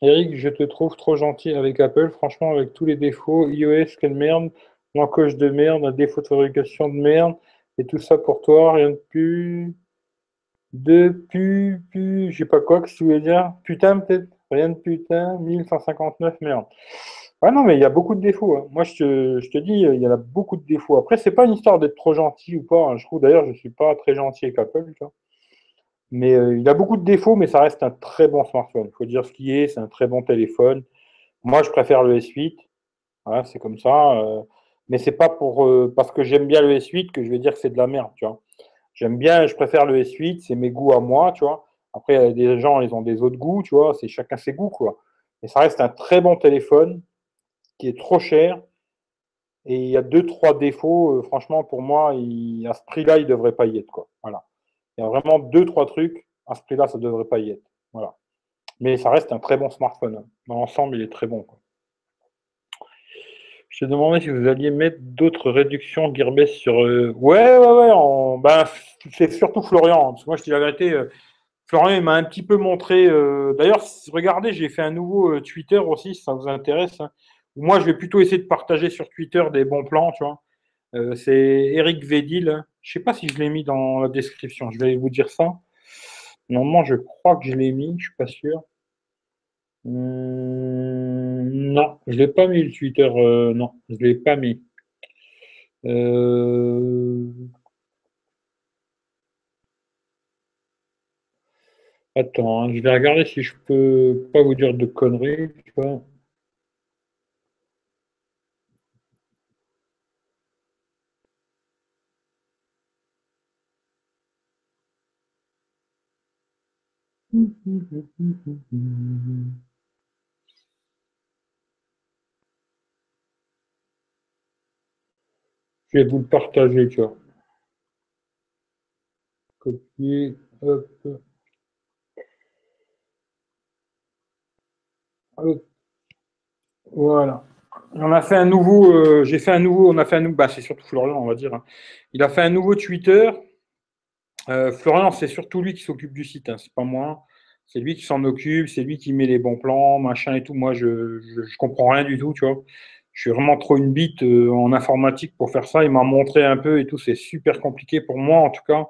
Eric, je te trouve trop gentil avec Apple. Franchement, avec tous les défauts, iOS, quelle merde, l'encoche de merde, un défaut de fabrication de merde, et tout ça pour toi, rien de plus De pu, pu, je sais pas quoi que tu voulais dire? Putain, peut-être. Rien de putain. 1159, merde. Ah non, mais il y a beaucoup de défauts. Hein. Moi, je te, je te, dis, il y a beaucoup de défauts. Après, c'est pas une histoire d'être trop gentil ou pas. Hein. Je trouve d'ailleurs, je suis pas très gentil avec Apple. Tu vois. Mais euh, il a beaucoup de défauts, mais ça reste un très bon smartphone. Il faut dire ce qui est, c'est un très bon téléphone. Moi, je préfère le S8. Voilà, c'est comme ça. Euh, mais c'est pas pour euh, parce que j'aime bien le S8 que je vais dire que c'est de la merde, tu vois. J'aime bien, je préfère le S8, c'est mes goûts à moi, tu vois. Après, des gens, ils ont des autres goûts, tu vois. C'est chacun ses goûts, quoi. Mais ça reste un très bon téléphone qui est trop cher. Et il y a deux, trois défauts. franchement, pour moi, à ce prix-là, il ne devrait pas y être, quoi. Voilà. Il y a vraiment deux, trois trucs. À ce prix-là, ça ne devrait pas y être. Voilà. Mais ça reste un très bon smartphone. Dans l'ensemble, il est très bon. Je demandais si vous alliez mettre d'autres réductions Gearbest sur. Euh, ouais, ouais, ouais. Ben, c'est surtout Florian. Hein, parce que moi, je dis la vérité. Euh, Florian m'a un petit peu montré. Euh, d'ailleurs, regardez, j'ai fait un nouveau Twitter aussi, si ça vous intéresse. Hein, moi, je vais plutôt essayer de partager sur Twitter des bons plans, tu vois. c'est Eric Védil. Je sais pas si je l'ai mis dans la description. Je vais vous dire ça. Normalement, je crois que je l'ai mis. Je suis pas sûr. Hum, non, je l'ai pas mis le Twitter. Euh, non, je l'ai pas mis. Euh, attends, hein, je vais regarder si je peux pas vous dire de conneries. Tu vois. Je vais vous le partager, tu vois. Copier, hop. Voilà. On a fait un nouveau, euh, j'ai fait un nouveau, on a fait un nouveau, bah, c'est surtout Florian, on va dire. Hein. Il a fait un nouveau Twitter euh, Florian, c'est surtout lui qui s'occupe du site, hein, c'est pas moi. C'est lui qui s'en occupe, c'est lui qui met les bons plans, machin et tout. Moi, je, je, comprends rien du tout, tu vois. Je suis vraiment trop une bite euh, en informatique pour faire ça. Il m'a montré un peu et tout. C'est super compliqué pour moi, en tout cas.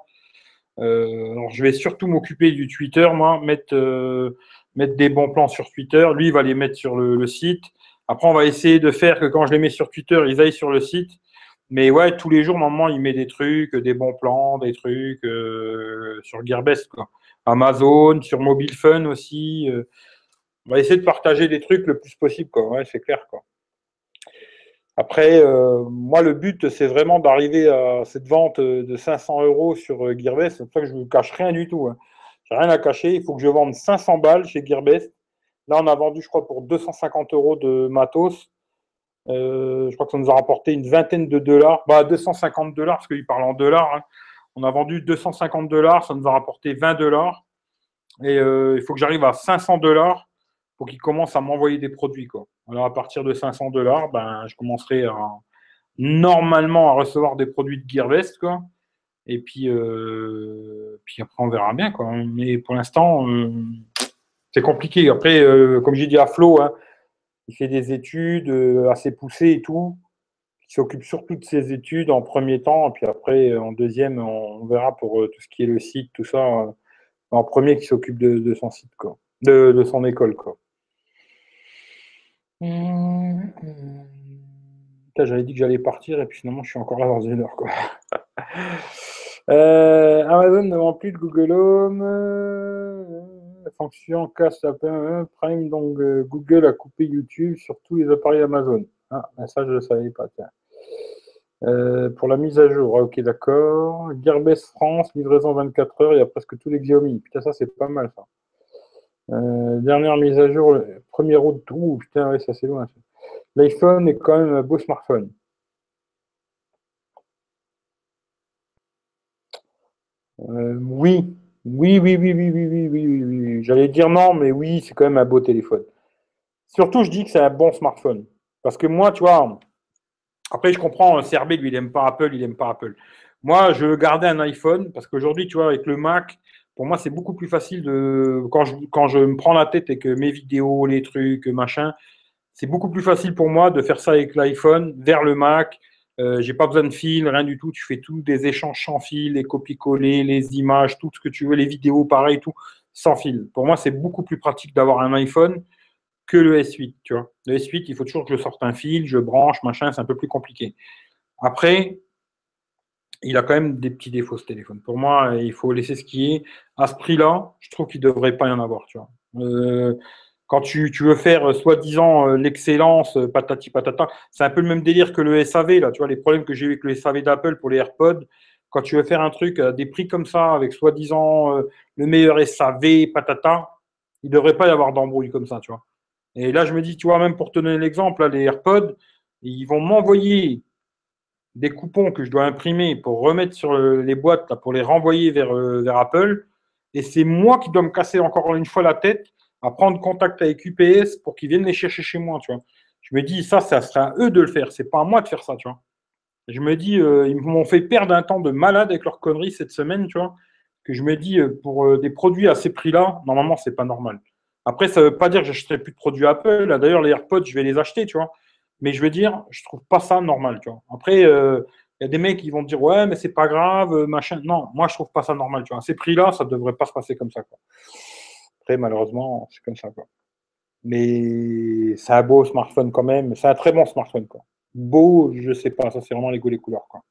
Euh, alors, je vais surtout m'occuper du Twitter, moi, mettre, mettre des bons plans sur Twitter. Lui, il va les mettre sur le, le, site. Après, on va essayer de faire que quand je les mets sur Twitter, ils aillent sur le site. Mais ouais, tous les jours, normalement, il met des trucs, des bons plans, des trucs euh, sur Gearbest, quoi. Amazon, sur Mobile Fun aussi. Euh. on va essayer de partager des trucs le plus possible, quoi. Ouais, c'est clair, quoi. Après, euh, moi, le but, c'est vraiment d'arriver à cette vente de 500 euros sur Gearbest. C'est pour ça que je ne vous cache rien du tout. Hein. J'ai rien à cacher. Il faut que je vende 500 balles chez Gearbest. Là, on a vendu, je crois, pour 250 euros de matos. Euh, je crois que ça nous a rapporté une vingtaine de dollars, bah 250 dollars parce qu'il parle en dollars. Hein. On a vendu 250 dollars, ça nous a rapporté 20 dollars. Et euh, il faut que j'arrive à 500 dollars pour qu'il commence à m'envoyer des produits. Quoi. Alors à partir de 500 dollars, ben, je commencerai normalement à recevoir des produits de Gearvest. Quoi. Et puis, euh, puis après, on verra bien. Quoi. Mais pour l'instant, c'est compliqué. Après, comme j'ai dit à Flo, hein, il fait des études euh, assez poussées et tout. Il s'occupe surtout de ses études en premier temps, et puis après, euh, en deuxième, on, verra pour euh, tout ce qui est le site, tout ça. En premier, qui s'occupe de, son site, quoi. De, son école, quoi. J'avais dit que j'allais partir, et puis finalement, je suis encore là dans une heure, quoi. Amazon ne vend plus de Google Home fonction casse Prime, donc euh, Google a coupé YouTube sur tous les appareils Amazon. Ah, ça, je ne savais pas. Euh, pour la mise à jour, ah, ok, d'accord. Gearbest France, livraison 24 heures, il y a presque tous les Xiaomi. Putain, ça, c'est pas mal, ça. Euh, dernière mise à jour, 1er août. Ouh, putain, ouais, ça, c'est loin. L'iPhone est quand même un beau smartphone. oui, oui, oui, oui, oui, oui, oui, oui, oui, J'allais dire non, mais oui, c'est quand même un beau téléphone. Surtout, je dis que c'est un bon smartphone. Parce que moi, tu vois, après, je comprends, CRB, lui, il n'aime pas Apple, il n'aime pas Apple. Moi, je garder un iPhone parce qu'aujourd'hui, tu vois, avec le Mac, pour moi, c'est beaucoup plus facile de. Quand je, quand je me prends la tête et que mes vidéos, les trucs, machin, c'est beaucoup plus facile pour moi de faire ça avec l'iPhone vers le Mac. Euh, j'ai pas besoin de fil, rien du tout. Tu fais tout, des échanges sans fil, les copies-coller, les images, tout ce que tu veux, les vidéos, pareil, tout, sans fil. Pour moi, c'est beaucoup plus pratique d'avoir un iPhone que le S8, tu vois. Le S8, il faut toujours que je sorte un fil, je branche, machin, c'est un peu plus compliqué. Après, il a quand même des petits défauts ce téléphone. Pour moi, il faut laisser ce qui est. À ce prix-là, je trouve qu'il ne devrait pas y en avoir, tu vois. Euh, quand tu, veux faire euh, soi-disant euh, l'excellence, patati patata, c'est un peu le même délire que le SAV, là, tu vois, les problèmes que j'ai eu avec le SAV d'Apple pour les AirPods. Quand tu veux faire un truc à des prix comme ça, avec soi-disant le meilleur SAV, patata, il ne devrait pas y avoir d'embrouille comme ça, tu vois. Et là, je me dis, tu vois, même pour te donner l'exemple, les AirPods, ils vont m'envoyer des coupons que je dois imprimer pour remettre sur les boîtes, pour les renvoyer vers, vers Apple. Et c'est moi qui dois me casser encore une fois la tête à prendre contact avec UPS pour qu'ils viennent les chercher chez moi, tu. Je me dis, ça, ça sera à eux de le faire, c'est pas à moi de faire ça, tu vois. Je me dis, euh, ils m'ont fait perdre un temps de malade avec leurs conneries cette semaine, tu vois, que je me dis, euh, pour euh, des produits à ces prix-là, normalement, c'est pas normal. Après, ça veut pas dire que j'achèterai plus de produits Apple. D'ailleurs, les AirPods, je vais les acheter, tu vois. Mais je veux dire, je trouve pas ça normal, tu vois. Après, il y a des mecs qui vont dire, ouais, mais c'est pas grave, machin. Non, moi, je trouve pas ça normal, tu vois. À ces prix-là, ça devrait pas se passer comme ça, quoi. Après, malheureusement, c'est comme ça. Quoi. Mais c'est un beau smartphone quand même. C'est un très bon smartphone. Quoi. Beau, je sais pas. Ça, c'est vraiment les goûts, les couleurs. Quoi.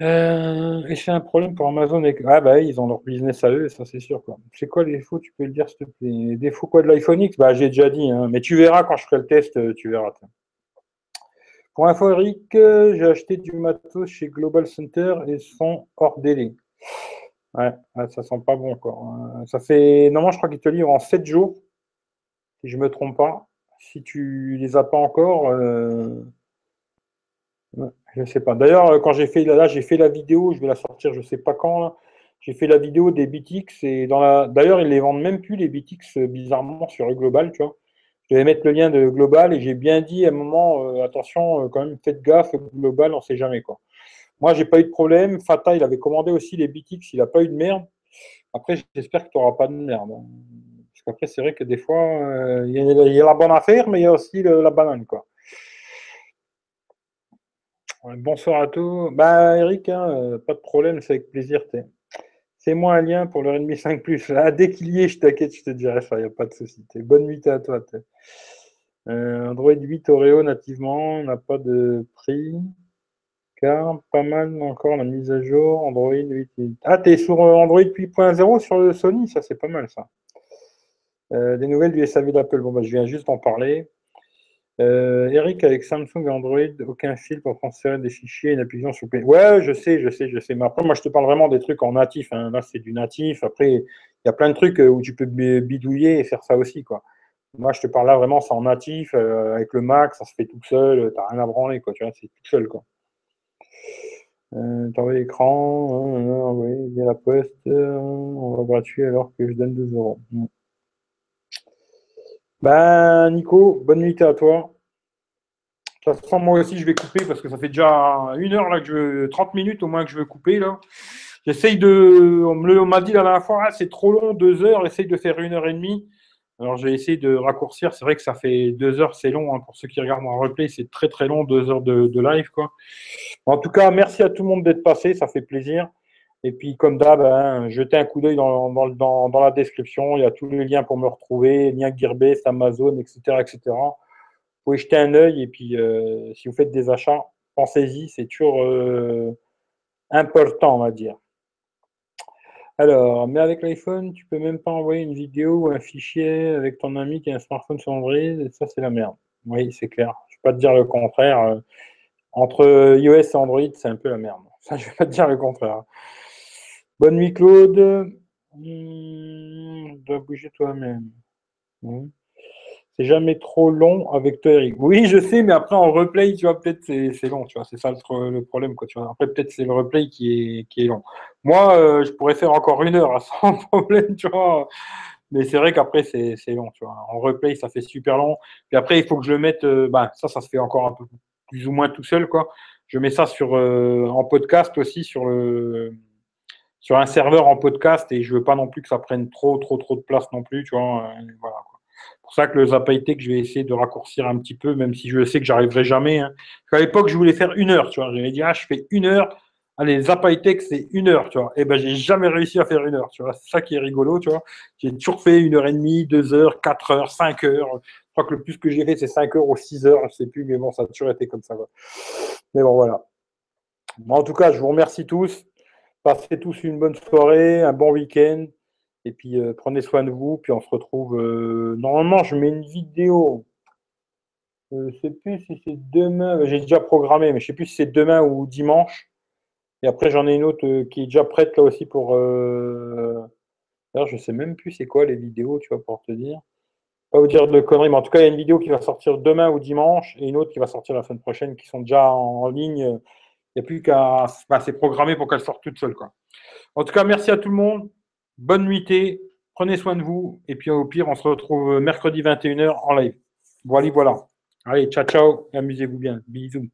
Euh, et c'est un problème pour Amazon. Ah bah ils ont leur business à eux, ça c'est sûr. Quoi. C'est quoi les défauts Tu peux le dire s'il te plaît? Les défauts quoi de l'iPhone X? Bah j'ai déjà dit, hein. mais tu verras quand je ferai le test, euh, tu verras. Pour info Eric, euh, j'ai acheté du matos chez Global Center et sont hors délai. Ouais, ça sent pas bon, quoi. Euh, ça fait. Normalement, je crois qu'ils te livrent en 7 jours, si je me trompe pas. Si tu les as pas encore. Je sais pas. D'ailleurs, quand j'ai fait là, j'ai fait la vidéo, je vais la sortir, je sais pas quand. J'ai fait la vidéo des BTX et. D'ailleurs, ils les vendent même plus les BTX euh, bizarrement sur Global, tu vois. Je vais mettre le lien de Global et j'ai bien dit à un moment, euh, attention, quand même, faites gaffe, Global, on sait jamais quoi. Moi, j'ai pas eu de problème. Fata, il avait commandé aussi les BTX, il n'a pas eu de merde. Après, j'espère que tu n'auras pas de merde. Hein. Parce qu'après, c'est vrai que des fois, euh, il y, a la bonne affaire, mais il y a aussi la banane. Quoi. Bonsoir à tous. Bah, Eric, hein, euh, pas de problème, c'est avec plaisir. C'est moi un lien pour le Redmi 5 Plus. Ah, dès qu'il y est, je t'inquiète, je te dirai ça, il n'y a pas de souci. Bonne nuit à toi. Euh, Android 8 Oreo nativement, n'a pas de prix pas mal encore la mise à jour Android 8. Ah, t'es sur euh, Android 8.0 sur le Sony, ça c'est pas mal ça. Des nouvelles du SAV d'Apple. Bon, bah, je viens juste d'en parler. Euh, Eric, avec Samsung et Android, aucun fil pour transférer des fichiers, une application sur Play. Ouais, je sais, je sais, je sais. Mais après, moi, je te parle vraiment des trucs en natif. Hein. Là, c'est du natif. Après, il y a plein de trucs où tu peux bidouiller et faire ça aussi, quoi. Moi, je te parle là vraiment, c'est en natif. avec le Mac, ça se fait tout seul. T'as rien à branler, quoi. Tu vois, c'est tout seul, quoi. Euh, T'envoies l'écran, envoyer hein, via la poste, euh, on va gratuit alors que je donne 2 euros. Ben, Nico, bonne nuit à toi. De toute façon, moi aussi, je vais couper parce que ça fait déjà une heure, que je veux, 30 minutes au moins que je veux couper, là. J'essaye de, on m'a dit la dernière fois, ah, c'est trop long, deux heures, essaye de faire une heure et demie. Alors, j'ai essayé de raccourcir. C'est vrai que ça fait deux heures, c'est long. Hein. Pour ceux qui regardent en replay, c'est très très long, deux heures de, live. Quoi. En tout cas, merci à tout le monde d'être passé. Ça fait plaisir. Et puis, comme d'hab, hein, jetez un coup d'œil dans, la description. Il y a tous les liens pour me retrouver, lien Gearbest, Amazon, etc. etc. Vous pouvez jeter un œil. Et puis, euh, si vous faites des achats, pensez-y. C'est toujours euh, important, on va dire. Alors, mais avec l'iPhone, tu peux même pas envoyer une vidéo ou un fichier avec ton ami qui a un smartphone sur Android, et ça c'est la merde. Oui, c'est clair. Je ne vais pas te dire le contraire. Entre iOS et Android, c'est un peu la merde. Je vais pas te dire le contraire. Bonne nuit, Claude. Hmm, dois bouger toi-même. Hmm. C'est jamais trop long avec toi, Eric. Oui, je sais, mais après en replay, tu vois, peut-être c'est long, tu vois. C'est ça le, problème, quoi. Après, peut-être c'est le replay qui est, qui est long. Moi, euh, je pourrais faire encore une heure sans problème, tu vois. Mais c'est vrai qu'après, c'est long, tu vois. En replay, ça fait super long. Puis après, il faut que je le mette. Euh, bah, ça, ça se fait encore un peu plus ou moins tout seul, quoi. Je mets ça sur euh, en podcast aussi sur le sur un serveur en podcast et je veux pas non plus que ça prenne trop trop trop de place non plus, tu vois. voilà. pour ça que le Zapaïté, que je vais essayer de raccourcir un petit peu, même si je sais que j'arriverai jamais. Hein. À l'époque, je voulais faire une heure, tu vois. J'avais dit, ah, je fais une heure. Allez, Zapaïtek, c'est une heure, tu vois. Et eh ben, j'ai jamais réussi à faire une heure, tu vois. C'est ça qui est rigolo, tu vois. J'ai toujours fait une heure et demie, deux heures, quatre heures, cinq heures. Je crois que le plus que j'ai fait, c'est cinq heures ou six heures, je sais plus, mais bon, ça a toujours été comme ça, Mais bon, voilà. en tout cas, je vous remercie tous. Passez tous une bonne soirée, un bon week-end. Et puis, euh, prenez soin de vous. Puis, on se retrouve. Euh, normalement, je mets une vidéo. Je ne sais plus si c'est demain. J'ai déjà programmé, mais je ne sais plus si c'est demain ou dimanche. Et après, j'en ai une autre euh, qui est déjà prête là aussi pour. Euh... Je sais même plus c'est quoi les vidéos, tu vois, pour te dire. Pas vous dire de conneries, mais en tout cas, il y a une vidéo qui va sortir demain ou dimanche et une autre qui va sortir la semaine prochaine qui sont déjà en ligne. Il n'y a plus qu'à. C'est programmé pour qu'elles sortent toutes seules, quoi. En tout cas, merci à tout le monde. Bonne nuitée. Prenez soin de vous. Et puis, au pire, on se retrouve mercredi 21h en live. Voilà, voilà. Allez, ciao, ciao. Amusez-vous bien. Bisous.